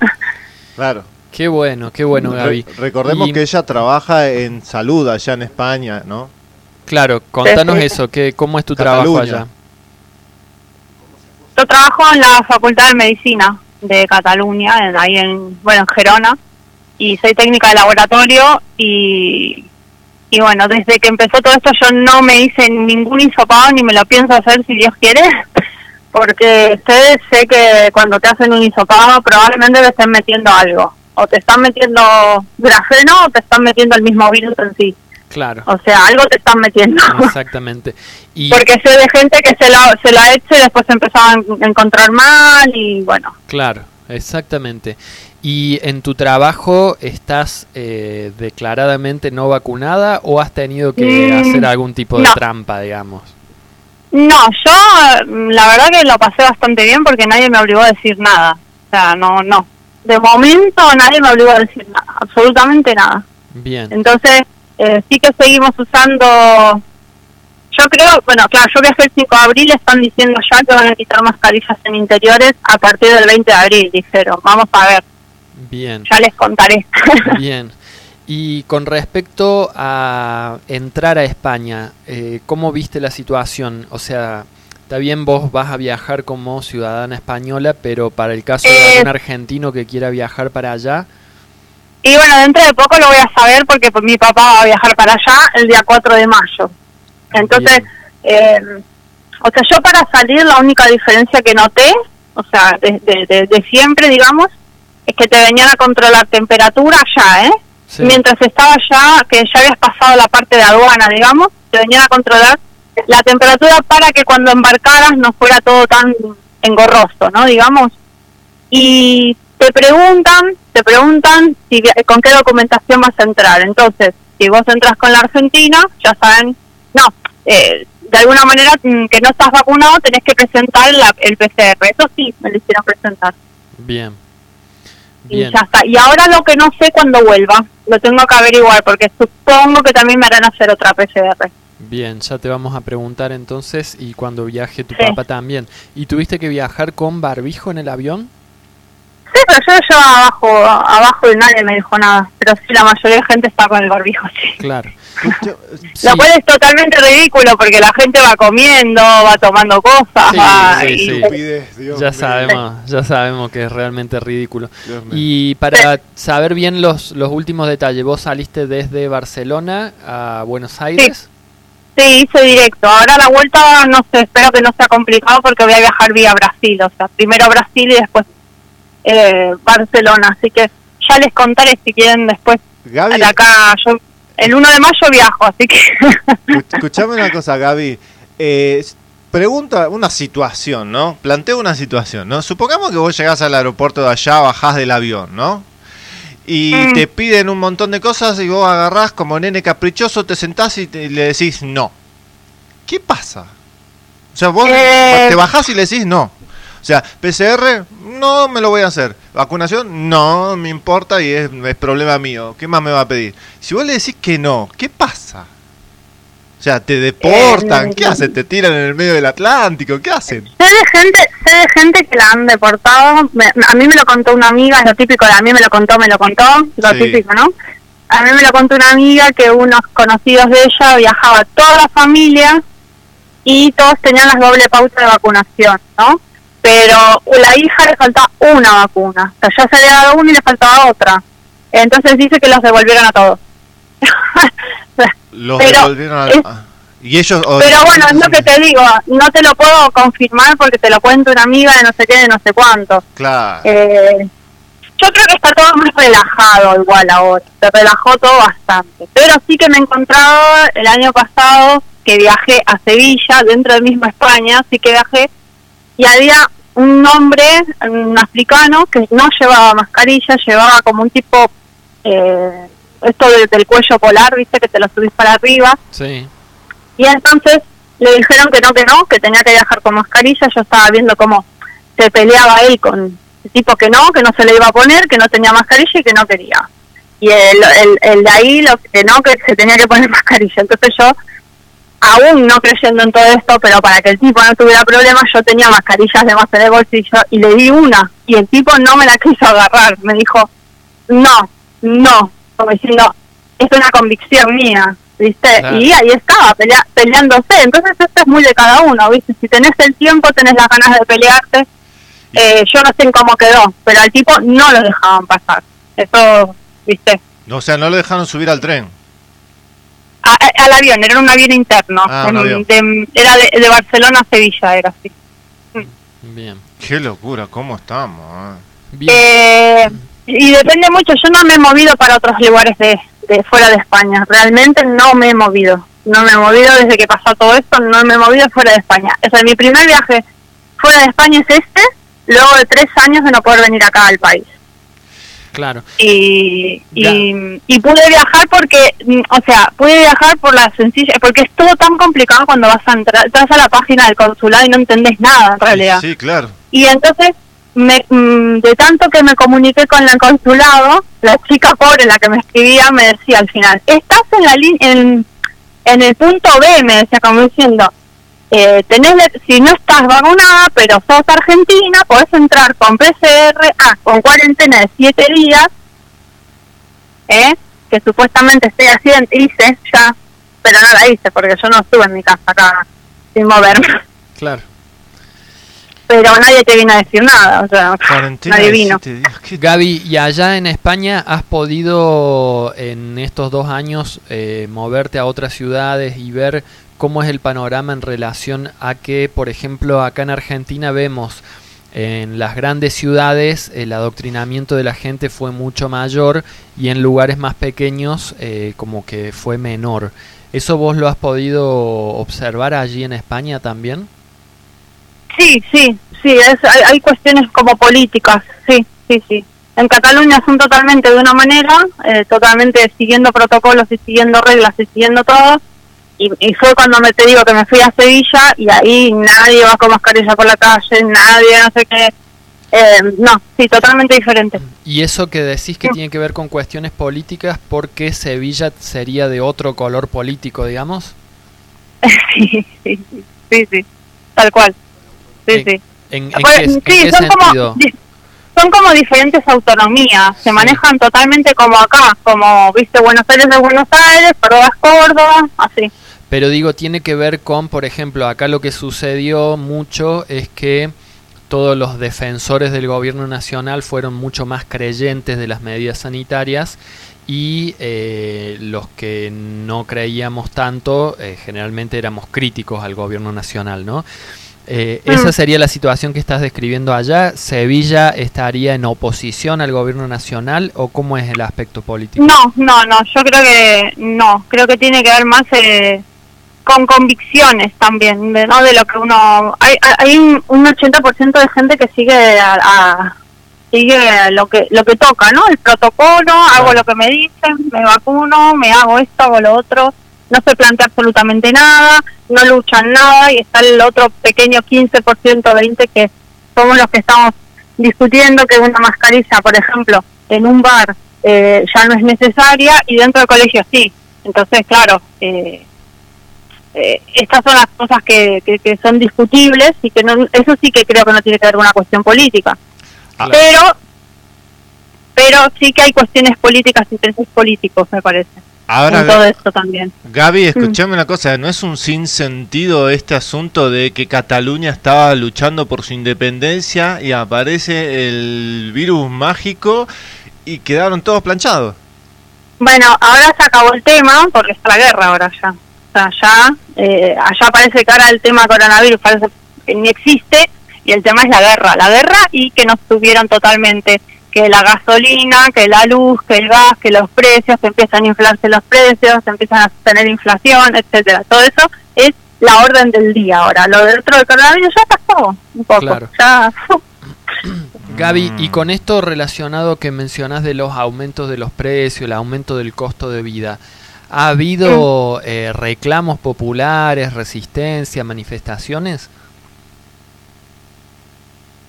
Claro.
Qué bueno, qué bueno, Gaby.
Re- recordemos
Y-
que ella trabaja en salud allá en España, ¿no?
Claro, contanos
Sí, sí.
eso, que, ¿cómo es tu trabajo allá?
Yo trabajo en la Facultad de Medicina de Cataluña, en- ahí en, bueno, en Gerona, y soy técnica de laboratorio y, y bueno, desde que empezó todo esto yo no me hice ningún hisopado ni me lo pienso hacer si Dios quiere, porque sé, sé que cuando te hacen un hisopado probablemente te estén metiendo algo. O te están metiendo grafeno o te están metiendo el mismo virus en sí.
Claro.
O sea, algo te están metiendo.
Exactamente. Y
Porque sé de gente que se la, se la ha hecho y después se empezaban a encontrar mal y bueno.
claro, exactamente. ¿Y en tu trabajo estás eh, declaradamente no vacunada o has tenido que
Mm,
hacer algún tipo de
no.
trampa, digamos?
No, yo mm, la verdad que lo pasé bastante bien porque nadie me obligó a decir nada. O sea, no, no. De momento nadie me obligó a decir nada, absolutamente nada.
Bien.
Entonces, eh, sí que seguimos usando. Yo creo, bueno, claro, yo viajé el 5 de abril, están diciendo ya que van a quitar mascarillas en interiores a partir del 20 de abril, dijeron. Vamos a ver,
Bien.
ya les contaré.
Bien. Y con respecto a entrar a España, eh, ¿cómo viste la situación? O sea, está bien vos vas a viajar como ciudadana española, pero para el caso de
Eh,
algún argentino que quiera viajar para allá,
Y bueno, dentro de poco lo voy a saber porque pues, mi papá va a viajar para allá el día 4 de mayo. Entonces, eh, o sea, yo para salir la única diferencia que noté, o sea, de, de- de- de siempre, digamos, es que te venían a controlar temperatura allá, ¿eh?
Sí.
Mientras estaba allá, que ya habías pasado la parte de aduana, digamos, te venían a controlar la temperatura para que cuando embarcaras no fuera todo tan engorroso, ¿no? Digamos. Y te preguntan, te preguntan si con qué documentación vas a entrar. Entonces, si vos entras con la Argentina, ya saben, no, eh, de alguna manera mm, que no estás vacunado tenés que presentar la- el PCR. Eso sí, me lo hicieron presentar.
bien.
Y ya está. Y ahora lo que no sé cuándo vuelva, lo tengo que averiguar porque supongo que también me harán hacer otra PCR.
Bien, ya te vamos a preguntar entonces y cuando viaje tu
Sí.
papá también. ¿Y tuviste que viajar con barbijo en el avión?
Sí, pero yo lo llevaba abajo, abajo y nadie me dijo nada. Pero sí, la mayoría de gente está con el barbijo, sí.
Claro.
Lo cual es totalmente ridículo porque la gente va comiendo, va tomando cosas,
Sí,
va
sí,
y-
sí. Ya sabemos, ya sabemos que es realmente ridículo. Y para saber bien los, los últimos detalles, vos saliste desde Barcelona a Buenos Aires.
Sí, hice directo. Ahora la vuelta, no sé, espero que no sea complicado porque voy a viajar vía Brasil. O sea, primero Brasil y después eh, Barcelona. Así que ya les contaré si quieren después.
Gaby.
De acá, yo el 1 de mayo viajo, así que...
Escuchame una cosa, Gaby. Eh, pregunta una situación, ¿no? Planteo una situación, ¿no? Supongamos que vos llegás al aeropuerto de allá, bajás del avión, ¿no? Y
Mm.
te piden un montón de cosas y vos agarrás como nene caprichoso, te sentás y, te- y le decís no. ¿Qué pasa? O sea, vos
Eh.
te bajás y le decís no. O sea, PCR, no me lo voy a hacer. Vacunación, no me importa y es, es problema mío. ¿Qué más me va a pedir? Si vos le decís que no, ¿qué pasa? O sea, te deportan,
Eh,
¿qué hacen? ¿Te tiran en el medio del Atlántico? ¿Qué hacen?
Sé de gente, sé de gente que la han deportado. Me- a mí me lo contó una amiga, es lo típico de a mí me lo contó, me lo contó, lo
Sí.
típico, ¿no? A mí me lo contó una amiga que unos conocidos de ella viajaba toda la familia y todos tenían las doble pauta de vacunación, ¿no? Pero a la hija le faltaba una vacuna. O sea, ya se había dado una y le faltaba otra. Entonces dice que los devolvieron a todos.
Los
Pero
devolvieron a-
es-
a- Y ellos... o-
Pero bueno, es lo que te digo, no te lo puedo confirmar porque te lo cuento una amiga de no sé qué, de no sé cuánto.
Claro.
Eh, yo creo que está todo más relajado igual ahora, se relajó todo bastante. Pero sí que me he encontrado el año pasado que viajé a Sevilla, dentro del mismo España, sí que viajé, y había un hombre, un africano, que no llevaba mascarilla, llevaba como un tipo, eh, esto de- del cuello polar, viste, que te lo subís para arriba,
Sí.
y entonces le dijeron que no, que no, que tenía que viajar con mascarilla. Yo estaba viendo cómo se peleaba él con el tipo que no, que no se le iba a poner, que no tenía mascarilla y que no quería. Y el, el, el de ahí, lo que no, que se tenía que poner mascarilla. Entonces yo, aún no creyendo en todo esto, pero para que el tipo no tuviera problemas, yo tenía mascarillas de más en el bolsillo y le di una. Y el tipo no me la quiso agarrar. Me dijo, no, no, como diciendo, es una convicción mía, ¿viste?
Claro.
Y ahí estaba, pelea- peleándose. Entonces esto es muy de cada uno, ¿viste? Si tenés el tiempo, tenés las ganas de pelearte. Eh, yo no sé en cómo quedó, pero al tipo no lo dejaban pasar. Eso, ¿viste?
O sea, no lo dejaron subir al tren.
A- al avión, era un avión interno.
Ah, un
En-
avión.
de- era de, de Barcelona a Sevilla, era así.
Bien.
Qué locura, ¿cómo estamos? ah?
Eh, y depende mucho, yo no me he movido para otros lugares de, de fuera de España, realmente no me he movido, no me he movido desde que pasó todo esto, no me he movido fuera de España. O sea, mi primer viaje fuera de España es este, luego de tres años de no poder venir acá al país.
Claro.
y, y, y pude viajar porque, mm, o sea, pude viajar por la sencilla, porque es todo tan complicado cuando vas a entrar, entras a la página del consulado y no entendés nada en realidad.
Sí, claro.
Y entonces, me, mm, de tanto que me comuniqué con el consulado, la chica pobre, la que me escribía, me decía al final, estás en la línea, en, en el punto B, me decía como diciendo, eh, tenés, si no estás vacunada, pero sos argentina, podés entrar con PCR, ah, con cuarentena de siete días, ¿eh? que supuestamente estoy haciendo, hice ya, pero no la hice porque yo no estuve en mi casa acá sin moverme.
Claro.
Pero nadie te vino a decir nada, o sea,
Cuarentena
nadie vino.
Gaby, ¿y allá en España has podido en estos dos años eh, moverte a otras ciudades y ver cómo es el panorama en relación a que, por ejemplo, acá en Argentina vemos en las grandes ciudades el adoctrinamiento de la gente fue mucho mayor y en lugares más pequeños eh, como que fue menor. ¿Eso vos lo has podido observar allí en España también?
Sí, sí, sí, es, hay, hay cuestiones como políticas, sí, sí, sí. En Cataluña son totalmente de una manera, eh, totalmente siguiendo protocolos y siguiendo reglas y siguiendo todo. Y, y fue cuando me te digo que me fui a Sevilla y ahí nadie va con mascarilla por la calle, nadie, no sé qué. Eh, no, sí, totalmente diferente.
Y eso que decís que tiene que ver con cuestiones políticas, porque Sevilla sería de otro color político, digamos?
sí, sí, sí, sí, tal cual. Sí, sí.
¿En, en
Pues,
qué, en
sí,
qué
son como,
sentido?
di- son como diferentes autonomías, se manejan totalmente como acá, como, viste, Buenos Aires es Buenos Aires, Córdoba es Córdoba, así.
Pero digo, tiene que ver con, por ejemplo, acá lo que sucedió mucho es que todos los defensores del gobierno nacional fueron mucho más creyentes de las medidas sanitarias y eh, los que no creíamos tanto, eh, generalmente éramos críticos al gobierno nacional, ¿no? Eh, ¿Esa
Mm.
sería la situación que estás describiendo allá? ¿Sevilla estaría en oposición al gobierno nacional o cómo es el aspecto político?
No, no, no, yo creo que no, creo que tiene que ver más eh, con convicciones también, de, ¿no? De lo que uno... Hay, hay- un, un 80% de gente que sigue a, a- sigue lo que lo que toca, ¿no? El protocolo, hago lo que me dicen, me vacuno, me hago esto, hago lo otro, no se plantea absolutamente nada, no luchan nada y está el otro pequeño 15%, 20% que somos los que estamos discutiendo que una mascarilla, por ejemplo, en un bar eh, ya no es necesaria y dentro del colegio sí. Entonces, claro, eh, eh, estas son las cosas que, que, que son discutibles y que no, eso sí que creo que no tiene que ver con una cuestión política. Pero pero sí que hay cuestiones políticas, intereses políticos, me parece.
Ahora,
todo esto también.
Gaby, escuchame una cosa, ¿no es un sinsentido este asunto de que Cataluña estaba luchando por su independencia y aparece el virus mágico y quedaron todos planchados?
Bueno, ahora se acabó el tema porque está la guerra ahora ya. Ya, eh, allá parece que ahora el tema coronavirus parece que ni existe y el tema es la guerra. La guerra y que nos tuvieron totalmente que la gasolina, que la luz, que el gas, que los precios, que empiezan a inflarse los precios, se empiezan a tener inflación, etcétera. Todo eso es la orden del día ahora. Lo dentro del coronavirus ya pasó un poco.
Claro.
Ya,
Gaby, y con esto relacionado que mencionas de los aumentos de los precios, el aumento del costo de vida, ¿ha habido eh, reclamos populares, resistencia, manifestaciones?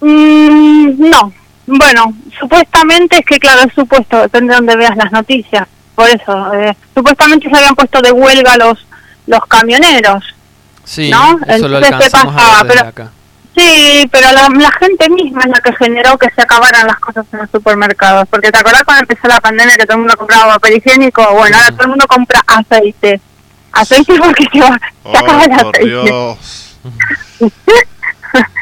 Mm, no. Bueno, supuestamente es que, claro, es supuesto, depende de donde veas las noticias. Por eso, eh, supuestamente se habían puesto de huelga los los camioneros.
Sí,
¿No?
eso lo
Entonces, ¿qué
alcanzamos a
pasaba?
ver desde
Pero-
acá.
Sí, pero la, la gente misma es la que generó que se acabaran las cosas en los supermercados. Porque te acordás cuando empezó la pandemia que todo el mundo compraba papel higiénico. Bueno, ahora todo el mundo compra aceite. Aceite porque se, va, se acaba el
Oh,
aceite.
Dios.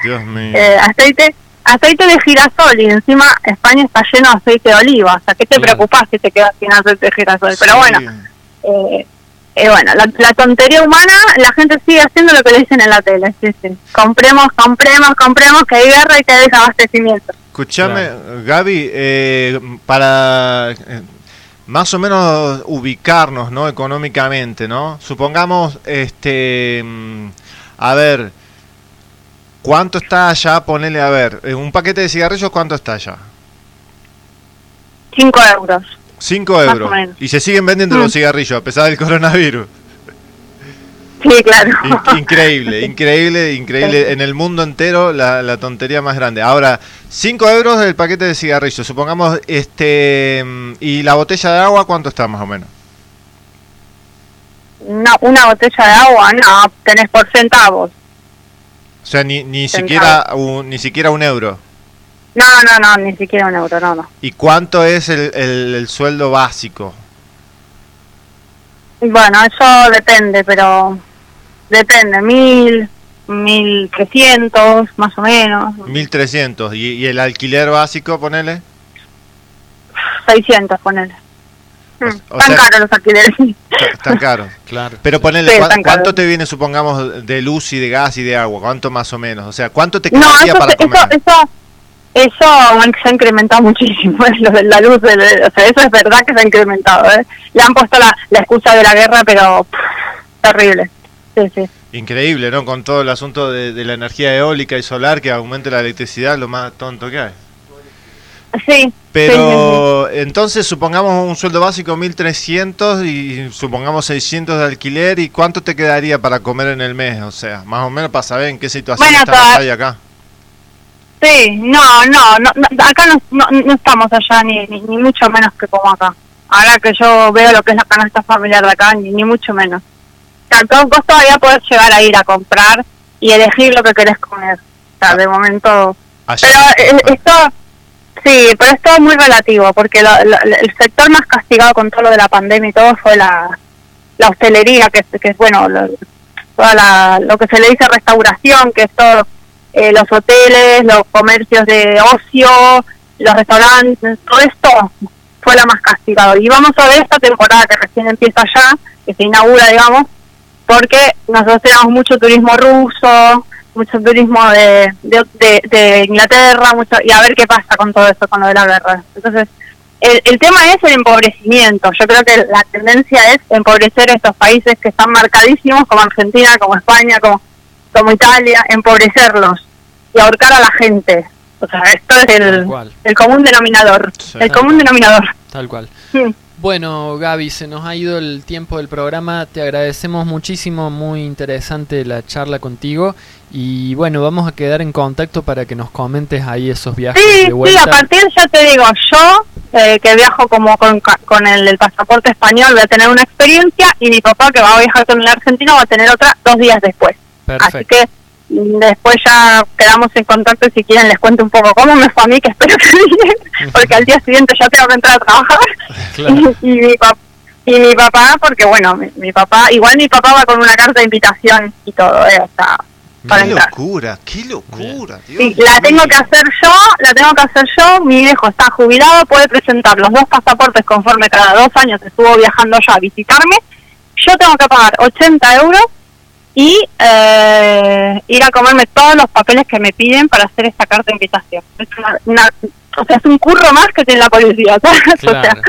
Dios mío.
Eh, aceite aceite de girasol y encima España está lleno de aceite de oliva. O sea, ¿qué te preocupás si te quedas sin aceite de girasol? Pero bueno, eh, eh, bueno, la, la tontería humana, la gente sigue haciendo lo que le dicen en la tele. Sí, sí. Compremos, compremos, compremos, que hay guerra y que hay desabastecimiento.
Escuchame, Gaby, eh, para eh, más o menos ubicarnos, ¿no? Económicamente, ¿no? Supongamos, este, mm, a ver, ¿cuánto está allá? Ponele, a ver, eh, un paquete de cigarrillos, ¿cuánto está allá?
5 euros.
5
Más
euros. Y se siguen vendiendo
Mm.
los cigarrillos a pesar del coronavirus.
Sí, claro.
In- increíble, increíble, increíble. En el mundo entero la, la tontería más grande. Ahora, 5 euros del paquete de cigarrillos. Supongamos, este. mm, ¿Y la botella de agua cuánto está más o menos?
No, una botella de agua, no, tenés por centavos.
O sea, ni, ni
Centavos.
siquiera un, ni siquiera un euro.
No, no, no, ni siquiera un euro, no, no.
¿Y cuánto es el, el- el sueldo básico?
Bueno, eso depende, pero depende, mil, mil trescientos, más o menos,
1300. ¿Y, y el alquiler básico, ponele?
seiscientos, ponele.
O
Tan
sea-
caros los alquileres.
Tan caro.
Claro.
Pero ponele,
Sí,
¿cuán-
tan caro.
¿cuánto te viene, supongamos, de luz y de gas y de agua? ¿Cuánto más o menos? O sea, ¿cuánto te
No,
quedaría
eso,
para comer?
eso, eso, eso se ha incrementado muchísimo, ¿eh? lo de la luz, de- o sea, eso es verdad que se ha incrementado, ¿eh? Le han puesto la, la excusa de la guerra, pero pff, terrible. Sí, sí.
Increíble, ¿no? Con todo el asunto de, de la energía eólica y solar que aumente la electricidad, lo más tonto que hay.
Sí.
Pero entonces supongamos un sueldo básico 1300 y supongamos 600 de alquiler y ¿cuánto te quedaría para comer en el mes? O sea, más o menos para saber en qué situación
Bueno, toda-
ahí acá.
Sí, no, no, no, no, acá no, no, no estamos allá ni, ni, ni mucho menos que como acá. Ahora que yo veo lo que es la canasta familiar de acá, ni, ni mucho menos. O sea, todo- vos todavía podés llegar a ir a comprar y elegir lo que querés comer. O sea, de momento...
Allá.
Pero eh, esto, sí, pero es todo muy relativo, porque lo- lo- el sector más castigado con todo lo de la pandemia y todo fue la, la hostelería, que, es- que es, bueno, lo, toda la, lo que se le dice restauración, que es todo, eh, los hoteles, los comercios de ocio, los restaurantes, todo esto fue la más castigado. Y vamos a ver esta temporada que recién empieza ya, que se inaugura, digamos, porque nosotros tenemos mucho turismo ruso, mucho turismo de, de, Inglaterra, mucho y a ver qué pasa con todo esto, con lo de la guerra. Entonces, el, el tema es el empobrecimiento. Yo creo que la tendencia es empobrecer estos países que están marcadísimos, como Argentina, como España, como, como Italia, empobrecerlos y ahorcar a la gente. O sea, esto es el, el común denominador. el común denominador.
Tal cual.
Sí.
Bueno, Gaby, se nos ha ido el tiempo del programa. Te agradecemos muchísimo, muy interesante la charla contigo. Y bueno, vamos a quedar en contacto para que nos comentes ahí esos viajes
Sí,
de
sí, a partir, ya te digo, yo eh, que viajo como con, con el, el pasaporte español voy a tener una experiencia y mi papá que va a viajar con el argentino va a tener otra dos días después. Así que después ya quedamos en contacto y si quieren les cuento un poco cómo me fue a mí, que espero que bien, porque al día siguiente ya tengo que entrar a trabajar.
Claro.
y, mi papá, y mi papá, porque bueno, mi, mi papá, igual mi papá va con una carta de invitación y todo, eh, o sea, para
Qué
entrar.
locura, qué locura, Dios
Sí, la tengo que hacer yo, la tengo que hacer yo, mi viejo está jubilado, puede presentar los dos pasaportes conforme cada dos años estuvo viajando ya a visitarme, yo tengo que pagar 80 euros y eh, ir a comerme todos los papeles que me piden para hacer esta carta de invitación. Es una, una- o sea, es un curro más que tiene la policía, ¿sabes? O sea,
Claro,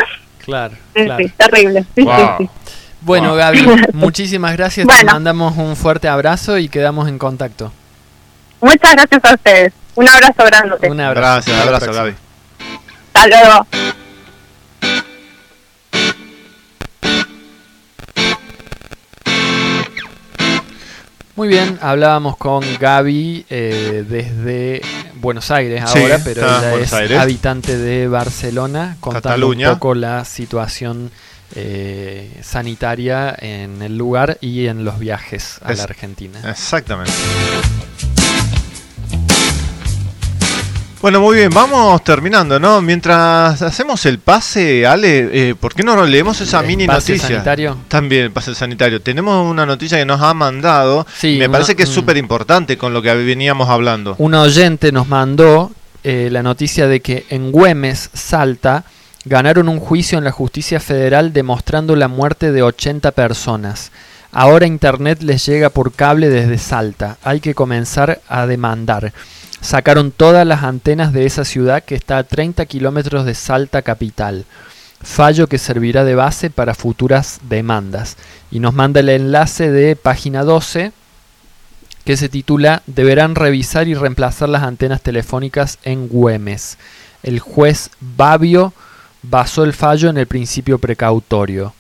claro,
sí,
claro.
sí, terrible. Sí, sí, sí.
Bueno, Gaby, muchísimas gracias. Te mandamos un fuerte abrazo y quedamos en contacto.
Muchas gracias a ustedes. Un abrazo grande.
Un abrazo.
Gracias,
la
abrazo. Gaby.
Hasta luego.
Muy bien, hablábamos con Gaby eh, desde Buenos Aires
Sí,
ahora, pero ella es
Aires.
habitante de Barcelona, contando
Cataluña.
un poco la situación eh, sanitaria en el lugar y en los viajes a
Es-
la Argentina.
Exactamente. Bueno, muy bien, vamos terminando, ¿no? Mientras hacemos el pase, Ale, eh, ¿por qué no leemos esa
¿El
mini
pase
noticia?
sanitario?
También el pase sanitario. Tenemos una noticia que nos ha mandado.
Sí,
me
una-
parece que es
mm.
súper importante con lo que veníamos hablando.
Un oyente nos mandó eh, la noticia de que en Güemes, Salta, ganaron un juicio en la justicia federal demostrando la muerte de 80 personas. Ahora Internet les llega por cable desde Salta. Hay que comenzar a demandar. Sacaron todas las antenas de esa ciudad que está a 30 kilómetros de Salta capital. Fallo que servirá de base para futuras demandas. Y nos manda el enlace de página 12 que se titula Deberán revisar y reemplazar las antenas telefónicas en Güemes. El juez Babio basó el fallo en el principio precautorio.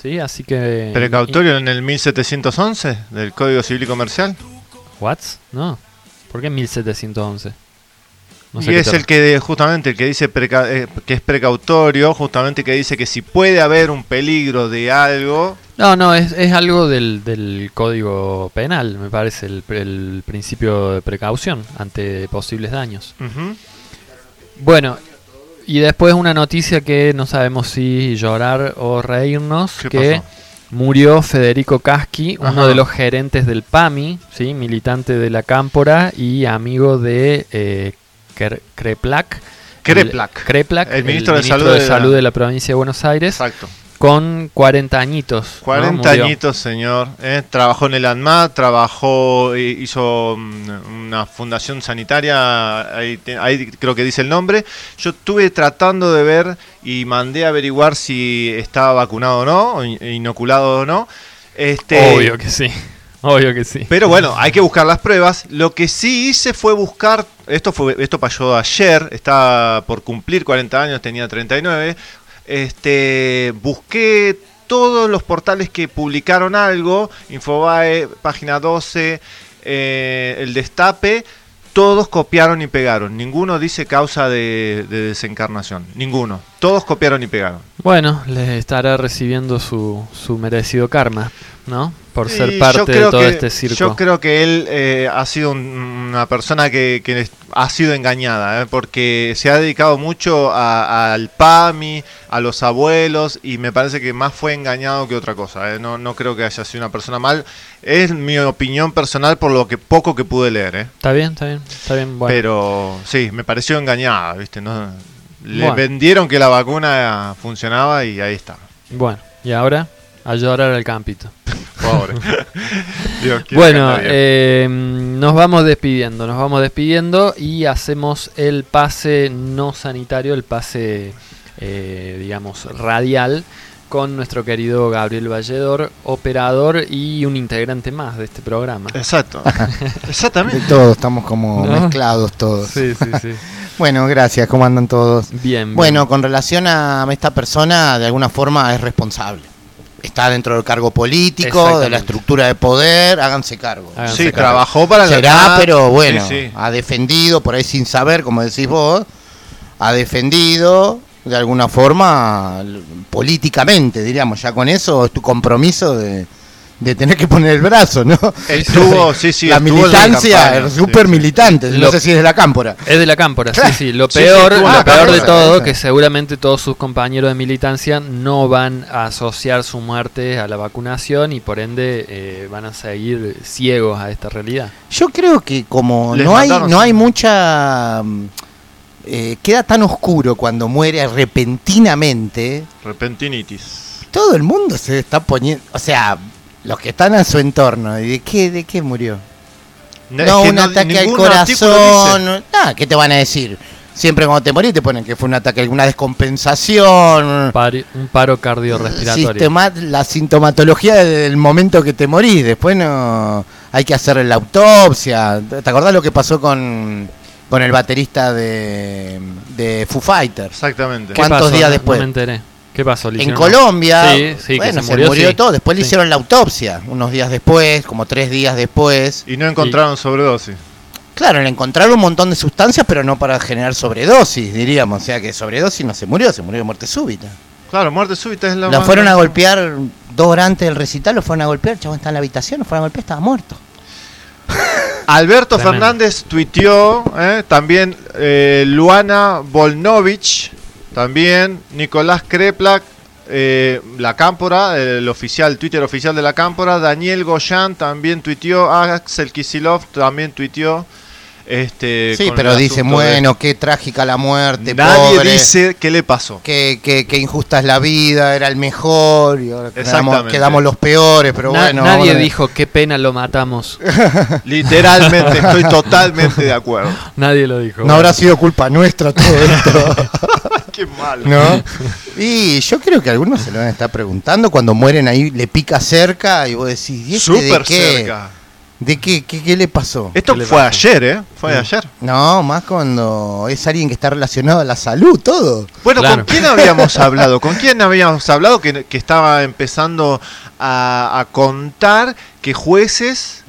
¿Sí? Así que...
¿Precautorio en el 1711 del Código Civil y Comercial?
¿What? No. ¿Por qué 1711? No sé
y es el que justamente el que dice preca- eh, que es precautorio, justamente que dice que si puede haber un peligro de algo,
No, no, es, es algo del, del código penal, me parece, el, el principio de precaución ante posibles daños. Bueno, y después una noticia que no sabemos si llorar o reírnos,
¿Qué
que
pasó?
Murió Federico Caschi, uno de los gerentes del PAMI, ¿sí? militante de la Cámpora y amigo de eh, Cre- Creplac.
Creplac.
El, Creplac,
El ministro de Salud
de,
de la-
Salud de la provincia de Buenos Aires.
Exacto.
Con 40 añitos. ¿no?
40
Murió.
añitos, señor. ¿eh? Trabajó en el ANMAT, trabajó, hizo mm, una fundación sanitaria, ahí, creo que dice el nombre. Yo estuve tratando de ver y mandé a averiguar si estaba vacunado o no, inoculado o no. Este,
Obvio que sí. Obvio que sí.
Pero bueno, hay que buscar las pruebas. Lo que sí hice fue buscar, esto fue esto pasó ayer, estaba por cumplir 40 años, tenía 39. Este, busqué todos los portales que publicaron algo, Infobae, página 12, eh, el Destape, todos copiaron y pegaron. Ninguno dice causa de, de desencarnación, ninguno. Todos copiaron y pegaron.
Bueno, le estará recibiendo su, su merecido karma, ¿no? Por ser parte de todo
que-
este circo.
Yo creo que él eh, ha sido un- una persona que, ha sido engañada, ¿eh? porque se ha dedicado mucho a- al PAMI, a los abuelos, y me parece que más fue engañado que otra cosa. ¿eh? No, no creo que haya sido una persona mal. Es mi opinión personal por lo que poco que pude leer. ¿eh?
Está bien, está bien, está bien. Bueno.
Pero sí, me pareció engañada, ¿viste? No, le
Bueno.
vendieron que la vacuna funcionaba y ahí está.
Bueno, y ahora a llorar al campito.
Pobre. Dios
bueno, eh, nos vamos despidiendo, nos vamos despidiendo y hacemos el pase no sanitario, el pase, eh, digamos, radial con nuestro querido Gabriel Valledor, operador y un integrante más de este programa.
Exacto. Exactamente.
De todos, estamos como
¿No?
mezclados todos.
Sí, sí, sí.
bueno, gracias, ¿cómo andan todos?
Bien.
Bueno, con relación a esta persona, de alguna forma es responsable. Está dentro del cargo político, de la estructura de poder, háganse cargo.
Háganse
Sí,
cargo.
trabajó para la
Será, pero bueno,
Sí, sí.
ha defendido, por ahí sin saber, como decís vos, ha defendido de alguna forma políticamente, diríamos, ya con eso es tu compromiso de, de tener que poner el brazo, ¿no?
Estuvo, sí, sí,
la militancia, es súper
sí.
militante, no sé si es de la cámpora.
Es de la cámpora, sí, sí. Lo
Sí, sí,
peor, lo peor de todo, que seguramente todos sus compañeros de militancia no van a asociar su muerte a la vacunación y por ende eh, van a seguir ciegos a esta realidad.
Yo creo que como
Les
no hay, no hay mucha... mm, eh, queda tan oscuro cuando muere repentinamente,
Repentinitis.
todo el mundo se está poniendo... O sea, los que están a su entorno, ¿y de qué, de qué murió?
No,
no,
es que
un
no-
ataque al corazón. Nada, ¿qué te van a decir? Siempre cuando te morís te ponen que fue un ataque, alguna descompensación.
Pari- un paro cardiorrespiratorio.
Sistema- la sintomatología del momento que te morís. Después no hay que hacer la autopsia. ¿Te acordás lo que pasó con, con el baterista de, de Foo Fighters?
Exactamente.
¿Qué
¿Cuántos
pasó?
días después?
No me enteré. ¿Qué pasó? ¿Le
En Colombia,
Sí, sí,
bueno,
que
se murió,
sí.
todo. Después le hicieron la autopsia, unos días después, como tres días después.
Y no encontraron sobredosis.
Claro, le encontraron un montón de sustancias, pero no para generar sobredosis, diríamos. O sea que sobredosis no se murió, se murió de muerte súbita.
Claro, muerte súbita es la
Lo
más-
fueron a golpear dos horas antes del recital, lo fueron a golpear, el chabón está en la habitación, lo fueron a golpear, estaba muerto.
Alberto. Fernández tuiteó, ¿eh? también eh, Luana Volnovich, también Nicolás Kreplak, eh, la Cámpora, el oficial, Twitter oficial de la Cámpora, Daniel Goyan también tuiteó, Axel Kisilov también tuiteó, Este,
Sí, pero
de-
bueno, qué trágica la muerte,
Nadie
pobre,
dice qué le pasó.
qué, qué- qué injusta es la vida, era el mejor, y ahora quedamos, los peores, pero
Na-
bueno.
nadie dijo qué pena lo matamos.
Literalmente, estoy totalmente de acuerdo.
Nadie lo dijo.
No habrá sido culpa nuestra todo esto.
Qué malo.
¿No? Y yo creo que algunos se lo van a estar preguntando cuando mueren ahí, le pica cerca y vos decís, ¿y este de qué?
cerca.
¿De qué, qué, qué le pasó?
Esto fue ayer, ¿eh? Fue ayer.
No, más cuando es alguien que está relacionado a la salud, todo.
Bueno,
Claro.
¿con quién habíamos hablado? ¿Con quién habíamos hablado que, que estaba empezando a, a contar que jueces,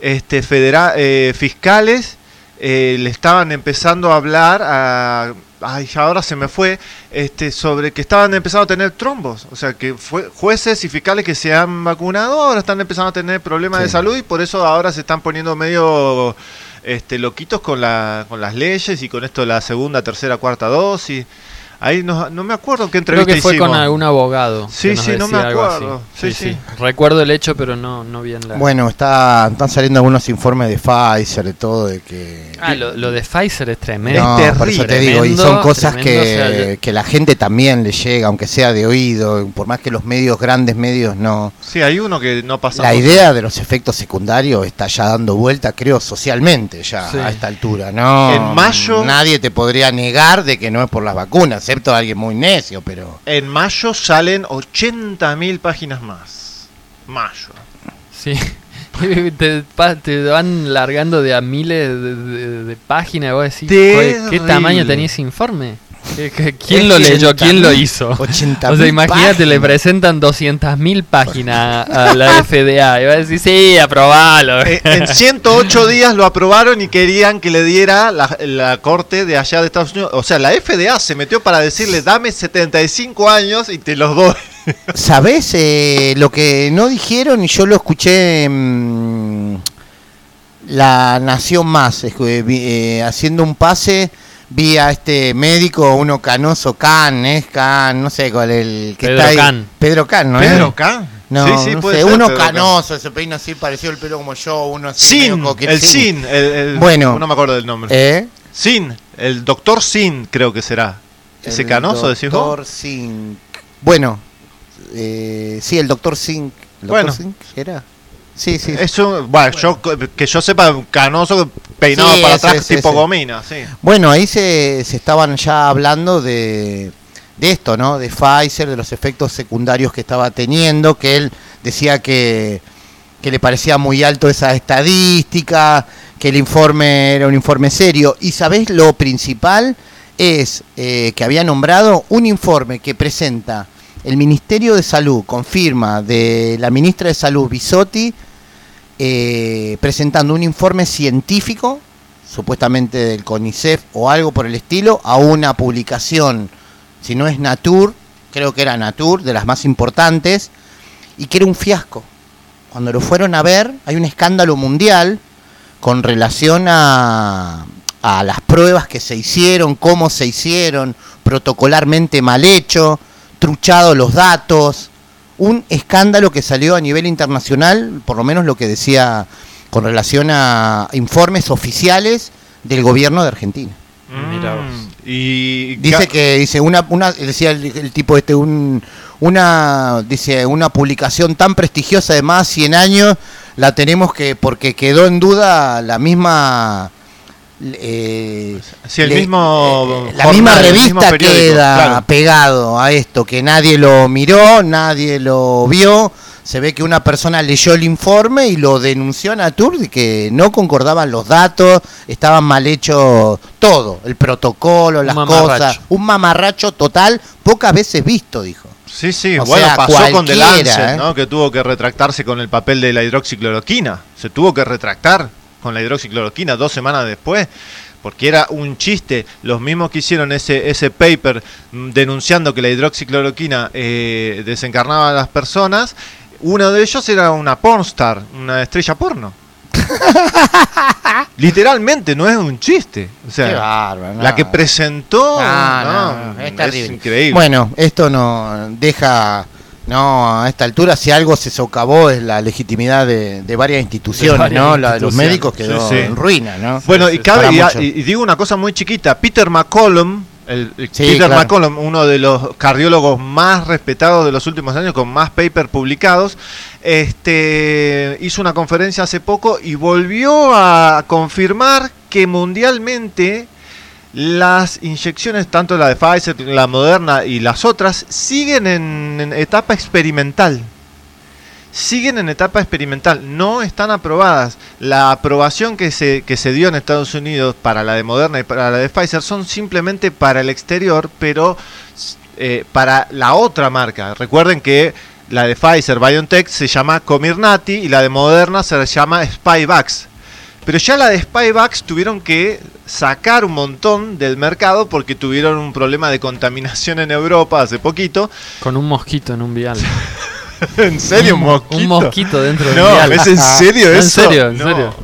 este, federa- eh, fiscales, eh, le estaban empezando a hablar a... Ay, ahora se me fue, este, sobre que estaban empezando a tener trombos. O sea, que fue, jueces y fiscales que se han vacunado ahora están empezando a tener problemas de salud y por eso ahora se están poniendo medio este, loquitos con, la, con las leyes y con esto de la segunda, tercera, cuarta dosis. Ahí no, no me acuerdo qué
Creo
entrevista
que fue
hicimos.
con algún abogado.
Sí,
que nos
sí, no me acuerdo. Sí, sí.
Recuerdo el hecho, pero no, no bien la.
Bueno, está, están saliendo algunos informes de Pfizer, de todo, de que...
Ah, lo, lo de Pfizer es tremendo.
No, por eso te digo, y son cosas
tremendo,
que,
o sea,
que la gente también le llega, aunque sea de oído, por más que los medios, grandes medios, no.
Sí, hay uno que no pasa.
La idea de los efectos secundarios está ya dando vuelta, creo, socialmente ya
Sí.
a esta altura, ¿no?
En mayo-
Nadie te podría negar de que no es por las vacunas, excepto alguien muy necio, pero...
En mayo salen 80.000 páginas más. Mayo.
Sí. te, pa- te van largando de a miles de, de- de páginas. Vos decís, ¿qué, tamaño tenía ese informe? ¿Qué- qué- ¿Quién lo leyó?
80.000,
¿Quién lo hizo?
80.000
O sea, imagínate, le presentan 200.000 páginas a la FDA. Y va a decir, sí, aprobalo.
Eh, en 108 días lo aprobaron y querían que le diera la, la corte de allá de Estados Unidos. O sea, la FDA se metió para decirle, dame 75 años y te los doy.
¿Sabés eh, lo que no dijeron y yo lo escuché en La Nación Más, vi- eh, haciendo un pase, vi a este médico, uno canoso, Can, es Can, no sé cuál el que
Pedro
está ahí.
Can.
Pedro Can, ¿no es?
¿Pedro Can?
No,
Sí, sí,
no
puede
sé,
ser
uno
Pedro Can.
canoso, ese peino así, pareció el pelo como yo, uno así.
Sin, el Sin, el, el-
Bueno.
no me acuerdo del nombre.
¿Eh?
Sin, el doctor Sin creo que será. Ese
El
canoso decís vos.
Doctor Sink. Bueno, eh, sí, el doctor Sink. ¿El
Bueno.
doctor Sink era? Sí, sí.
Es un, bueno, yo que yo sepa, canoso peinado
Sí,
para
ese,
atrás
ese,
tipo
ese.
gomina, sí.
Bueno, ahí se, se estaban ya hablando de, de esto, ¿no? De Pfizer, de los efectos secundarios que estaba teniendo, que él decía que, que le parecía muy alto esa estadística, que el informe era un informe serio. Y sabés lo principal es eh, que había nombrado un informe que presenta el Ministerio de Salud, confirma de la ministra de Salud, Bisotti, eh, presentando un informe científico, supuestamente del CONICET o algo por el estilo, a una publicación, si no es Natur, creo que era Natur, de las más importantes, y que era un fiasco. Cuando lo fueron a ver, hay un escándalo mundial con relación a, a las pruebas que se hicieron, cómo se hicieron, protocolarmente mal hecho, truchado los datos, un escándalo que salió a nivel internacional, por lo menos lo que decía con relación a informes oficiales del gobierno de Argentina.
Mira vos.
Y
Dice que dice una una decía el, el tipo este un una dice una publicación tan prestigiosa de más 100 años la tenemos que porque quedó en duda la misma eh,
Sí, el
le-
mismo
la
jornal,
misma
mismo
revista queda
claro.
pegado a esto que nadie lo miró nadie lo vio se ve que una persona leyó el informe y lo denunció a Natur de que no concordaban los datos, estaban mal hechos todo, el protocolo, las cosas, un mamarracho total, pocas veces visto, dijo.
Sí, sí,
O
bueno,
sea,
pasó con The Lancet,
¿eh?
¿no? Que tuvo que retractarse con el papel de la hidroxicloroquina. Se tuvo que retractar con la hidroxicloroquina dos semanas después, porque era un chiste. Los mismos que hicieron ese, ese paper mm, denunciando que la hidroxicloroquina eh, desencarnaba a las personas, uno de ellos era una pornstar, una estrella porno. Literalmente, no es un chiste. O sea,
Qué bárbaro, no.
la que presentó,
No,
no,
es
increíble.
Bueno, esto no deja No, a esta altura si algo se socavó es la legitimidad de, de varias instituciones,
varias
¿no? La de los médicos quedó
Sí, sí.
en ruina, ¿no?
Bueno, y, cabe, y,
mucho.
y- y digo una cosa muy chiquita. Peter McCollum, el, el
Sí,
Peter
claro.
McCollum, uno de los cardiólogos más respetados de los últimos años, con más papers publicados, este, hizo una conferencia hace poco y volvió a confirmar que mundialmente las inyecciones, tanto la de Pfizer, la Moderna y las otras, siguen en, etapa experimental. Siguen en etapa experimental, no están aprobadas. La aprobación que se, que se dio en Estados Unidos para la de Moderna y para la de Pfizer son simplemente para el exterior, pero eh, para la otra marca. Recuerden que la de Pfizer BioNTech se llama Comirnaty y la de Moderna se llama Spyvax. Pero ya la de Spyvax tuvieron que sacar un montón del mercado porque tuvieron un problema de contaminación en Europa hace poquito.
Con un mosquito en un vial.
¿En serio un
mo-
mosquito?
Un mosquito dentro del
No,
vial.
¿es en serio eso?
En serio, en
No.
serio.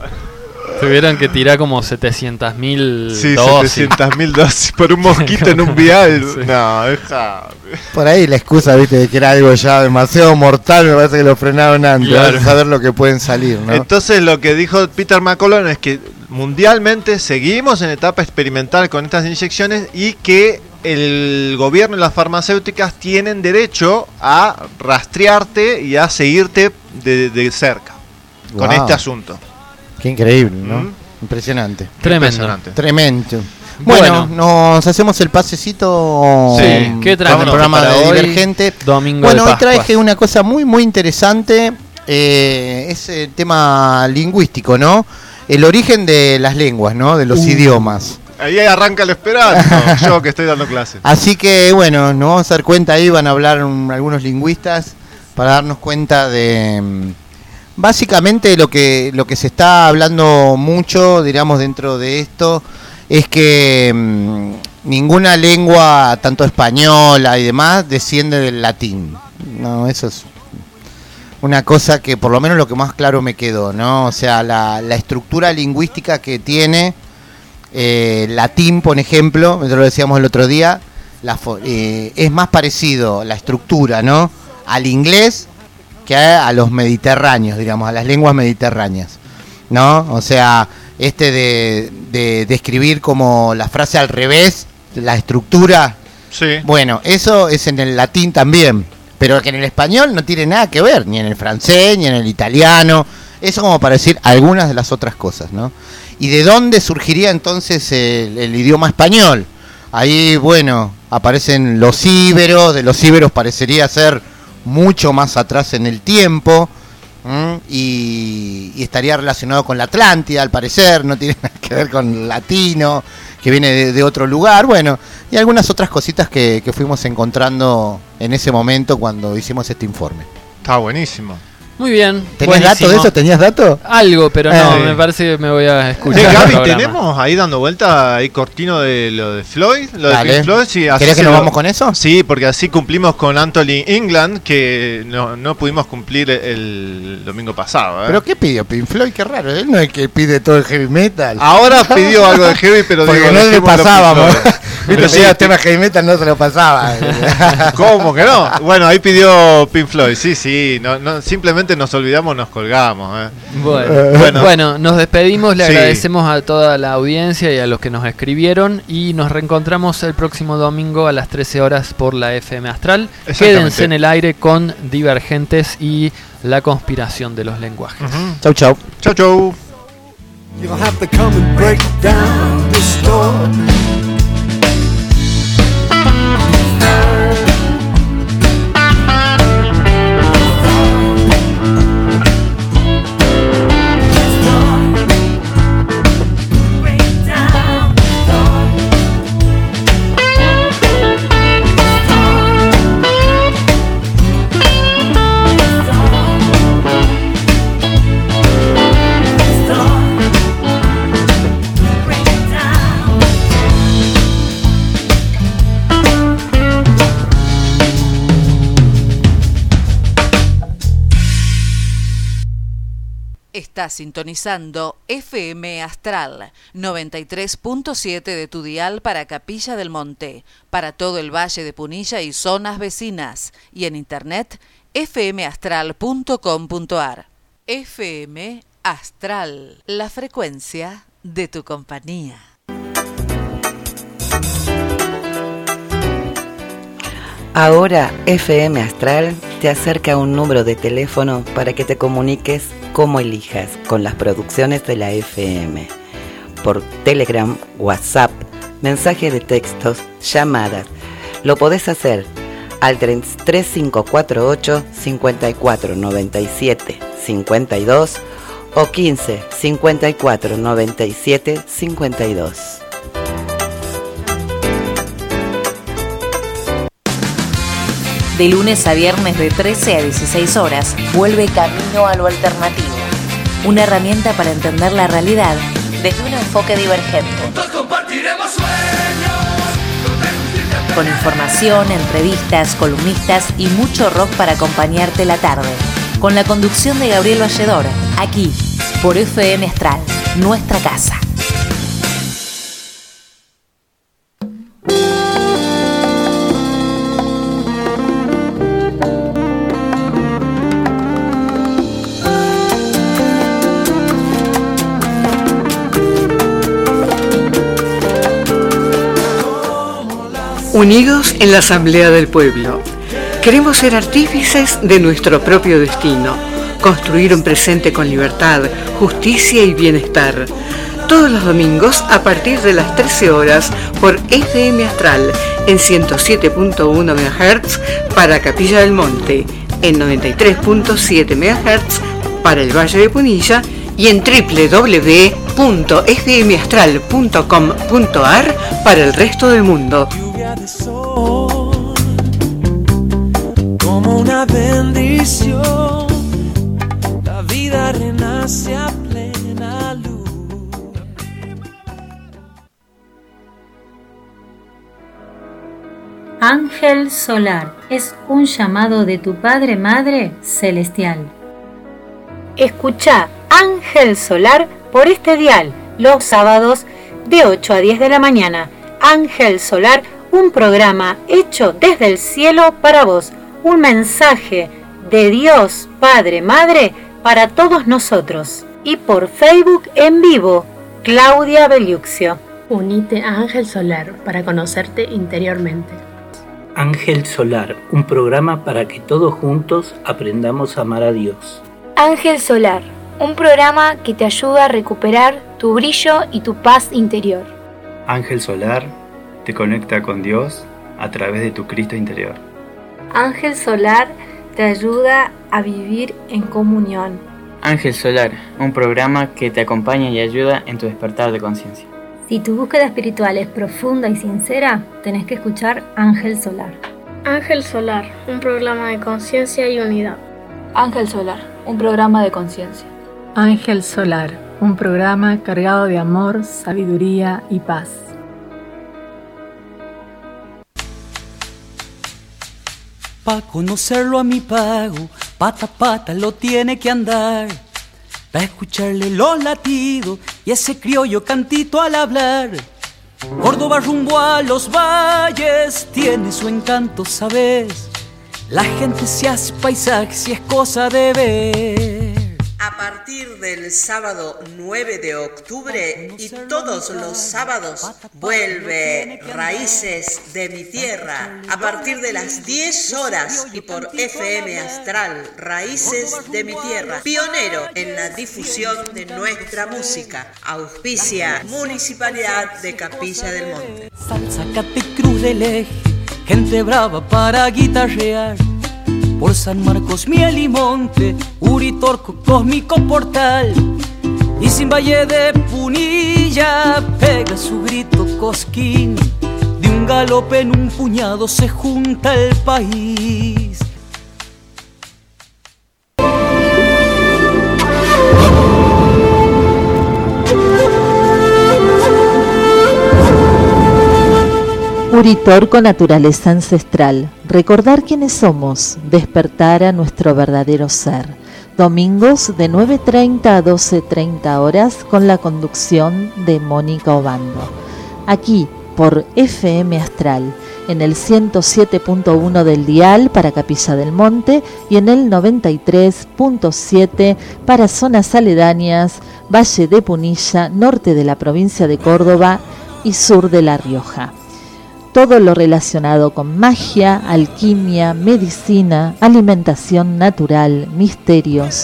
Tuvieron que tirar como 700 mil
Sí,
dosis.
700.000 dosis por un mosquito en un vial.
Sí.
No, deja.
Por ahí la excusa, viste, de que era algo ya demasiado mortal, me parece que lo frenaron antes.
Claro.
Saber lo que pueden salir, ¿no?
Entonces lo que dijo Peter McCollum es que mundialmente seguimos en etapa experimental con estas inyecciones y que el gobierno y las farmacéuticas tienen derecho a rastrearte y a seguirte de, de cerca con este asunto.
Qué increíble, ¿no?
Mm.
Impresionante.
Tremendo.
Impresionante.
Tremendo.
Bueno.
Bueno, nos hacemos el pasecito
Sí, ¿qué traemos
el programa
para
de
hoy?
Divergente.
Domingo
bueno,
de
hoy traje una cosa muy, muy interesante. eh, es el tema lingüístico, ¿no? El origen de las lenguas, ¿no? De los
Uh.
idiomas.
Ahí arranca el esperanto, yo que estoy dando clases.
Así que bueno, nos vamos a dar cuenta ahí, van a hablar algunos lingüistas para darnos cuenta de mm, básicamente lo que lo que se está hablando mucho, digamos dentro de esto es que mm, ninguna lengua, tanto española y demás, desciende del latín. No, eso es una cosa que por lo menos lo que más claro me quedó, ¿no? O sea, la, estructura lingüística que tiene eh, latín, por ejemplo, lo decíamos el otro día, la eh, es más parecido la estructura, ¿no? Al inglés que a, a los mediterráneos, digamos, a las lenguas mediterráneas, ¿no? O sea, este de, de, de escribir como la frase al revés, la estructura,
Sí.
bueno, eso es en el latín también, pero que en el español no tiene nada que ver, ni en el francés, ni en el italiano. Eso como para decir algunas de las otras cosas, ¿no? ¿Y de dónde surgiría entonces el, el idioma español? Ahí, bueno, aparecen los íberos, de los íberos parecería ser mucho más atrás en el tiempo, y, estaría relacionado con la Atlántida, al parecer, no tiene nada que ver con latino, que viene de, de otro lugar, bueno, y algunas otras cositas que, que fuimos encontrando en ese momento cuando hicimos este informe.
Está buenísimo.
Muy bien.
¿Tenías dato de eso? ¿Tenías dato?
Algo, pero no,
Eh.
me parece que me voy a escuchar.
Sí, Gaby, tenemos ahí dando vuelta ahí cortino de lo de Floyd, lo
Dale.
de Pink Floyd, sí, así
¿Querés que nos
lo-
vamos con eso?
Sí, porque así cumplimos con Anthony England que no, no pudimos cumplir el domingo pasado. ¿eh?
¿Pero qué pidió Pink Floyd? Qué raro, él no es el que pide todo el heavy metal.
Ahora pidió algo de heavy, pero
Porque
digo,
no le pasábamos. Viste,
Pero
si era tema heavy metal no se lo pasaba.
¿Cómo que no? Bueno, ahí pidió Pink Floyd, sí, sí, no, no, simplemente nos olvidamos, nos colgamos. ¿eh?
Bueno,
Bueno.
bueno, nos despedimos, le
Sí.
agradecemos a toda la audiencia y a los que nos escribieron y nos reencontramos el próximo domingo a las 13 horas por la FM Astral. Quédense en el aire con Divergentes y la conspiración de los lenguajes.
Chau, chau.
Chau, chau.
You'll have to come and break down this door.
Estás sintonizando FM Astral 93.7 de tu dial para Capilla del Monte, para todo el Valle de Punilla y zonas vecinas, y en internet fmastral.com.ar. FM Astral, la frecuencia de tu compañía.
Ahora FM Astral te acerca un número de teléfono para que te comuniques como elijas con las producciones de la FM. Por Telegram, WhatsApp, mensaje de textos, llamadas. Lo podés hacer al 3548 5497 52 o 15 54 97 52.
De lunes a viernes de 13 a 16 horas, vuelve Camino a lo Alternativo. Una herramienta para entender la realidad desde un enfoque divergente. Con información, entrevistas, columnistas y mucho rock para acompañarte la tarde. Con la conducción de Gabriel Valledor, aquí, por FM Astral, nuestra casa.
Unidos en la Asamblea del Pueblo. Queremos ser artífices de nuestro propio destino, construir un presente con libertad, justicia y bienestar. Todos los domingos a partir de las 13 horas por FM Astral en 107.1 MHz para Capilla del Monte, en 93.7 MHz para el Valle de Punilla y en www.fmastral.com.ar para el resto del mundo.
Como una bendición, la vida renace a plena luz.
Ángel solar es un llamado de tu Padre Madre Celestial. Escucha Ángel Solar por este dial los sábados de 8 a 10 de la mañana. Ángel Solar, un programa hecho desde el cielo para vos, un mensaje de Dios Padre Madre para todos nosotros. Y por Facebook en vivo, Claudia Beliuxio.
Unite a Ángel Solar para conocerte interiormente.
Ángel Solar, un programa para que todos juntos aprendamos a amar a Dios.
Ángel Solar, un programa que te ayuda a recuperar tu brillo y tu paz interior.
Ángel Solar te conecta con Dios a través de tu Cristo interior.
Ángel Solar te ayuda a vivir en comunión.
Ángel Solar, un programa que te acompaña y ayuda en tu despertar de conciencia.
Si tu búsqueda espiritual es profunda y sincera, tenés que escuchar Ángel Solar.
Ángel Solar, un programa de conciencia y unidad.
Ángel Solar, un programa de conciencia.
Ángel Solar, un programa cargado de amor, sabiduría y paz.
Pa' conocerlo a mi pago, pata a pata lo tiene que andar. Pa' escucharle los latidos y ese criollo cantito al hablar. Córdoba rumbo a los valles tiene su encanto, ¿sabes? La gente se hace paisaje si es cosa de ver.
A partir del sábado 9 de octubre y todos los sábados vuelve Raíces de mi Tierra a partir de las 10 horas y por FM Astral Raíces de mi Tierra, pionero en la difusión de nuestra música. Auspicia Municipalidad de Capilla del Monte.
Sácate cruz del eje, gente brava para guitarrear. Por San Marcos, Miel y Monte, Uritorco, Cósmico Portal. Y sin Valle de Punilla pega su grito cosquín. De un galope en un puñado se junta el país.
Uritorco Naturaleza Ancestral. Recordar quiénes somos, despertar a nuestro verdadero ser.
domingos de 9.30 a 12.30 horas con la conducción de Mónica Obando. Aquí por FM Astral en el 107.1 del dial para Capilla del Monte y en el 93.7 para zonas aledañas, Valle de Punilla, norte de la provincia de Córdoba y sur de La Rioja. Todo lo relacionado con magia, alquimia, medicina, alimentación natural, misterios,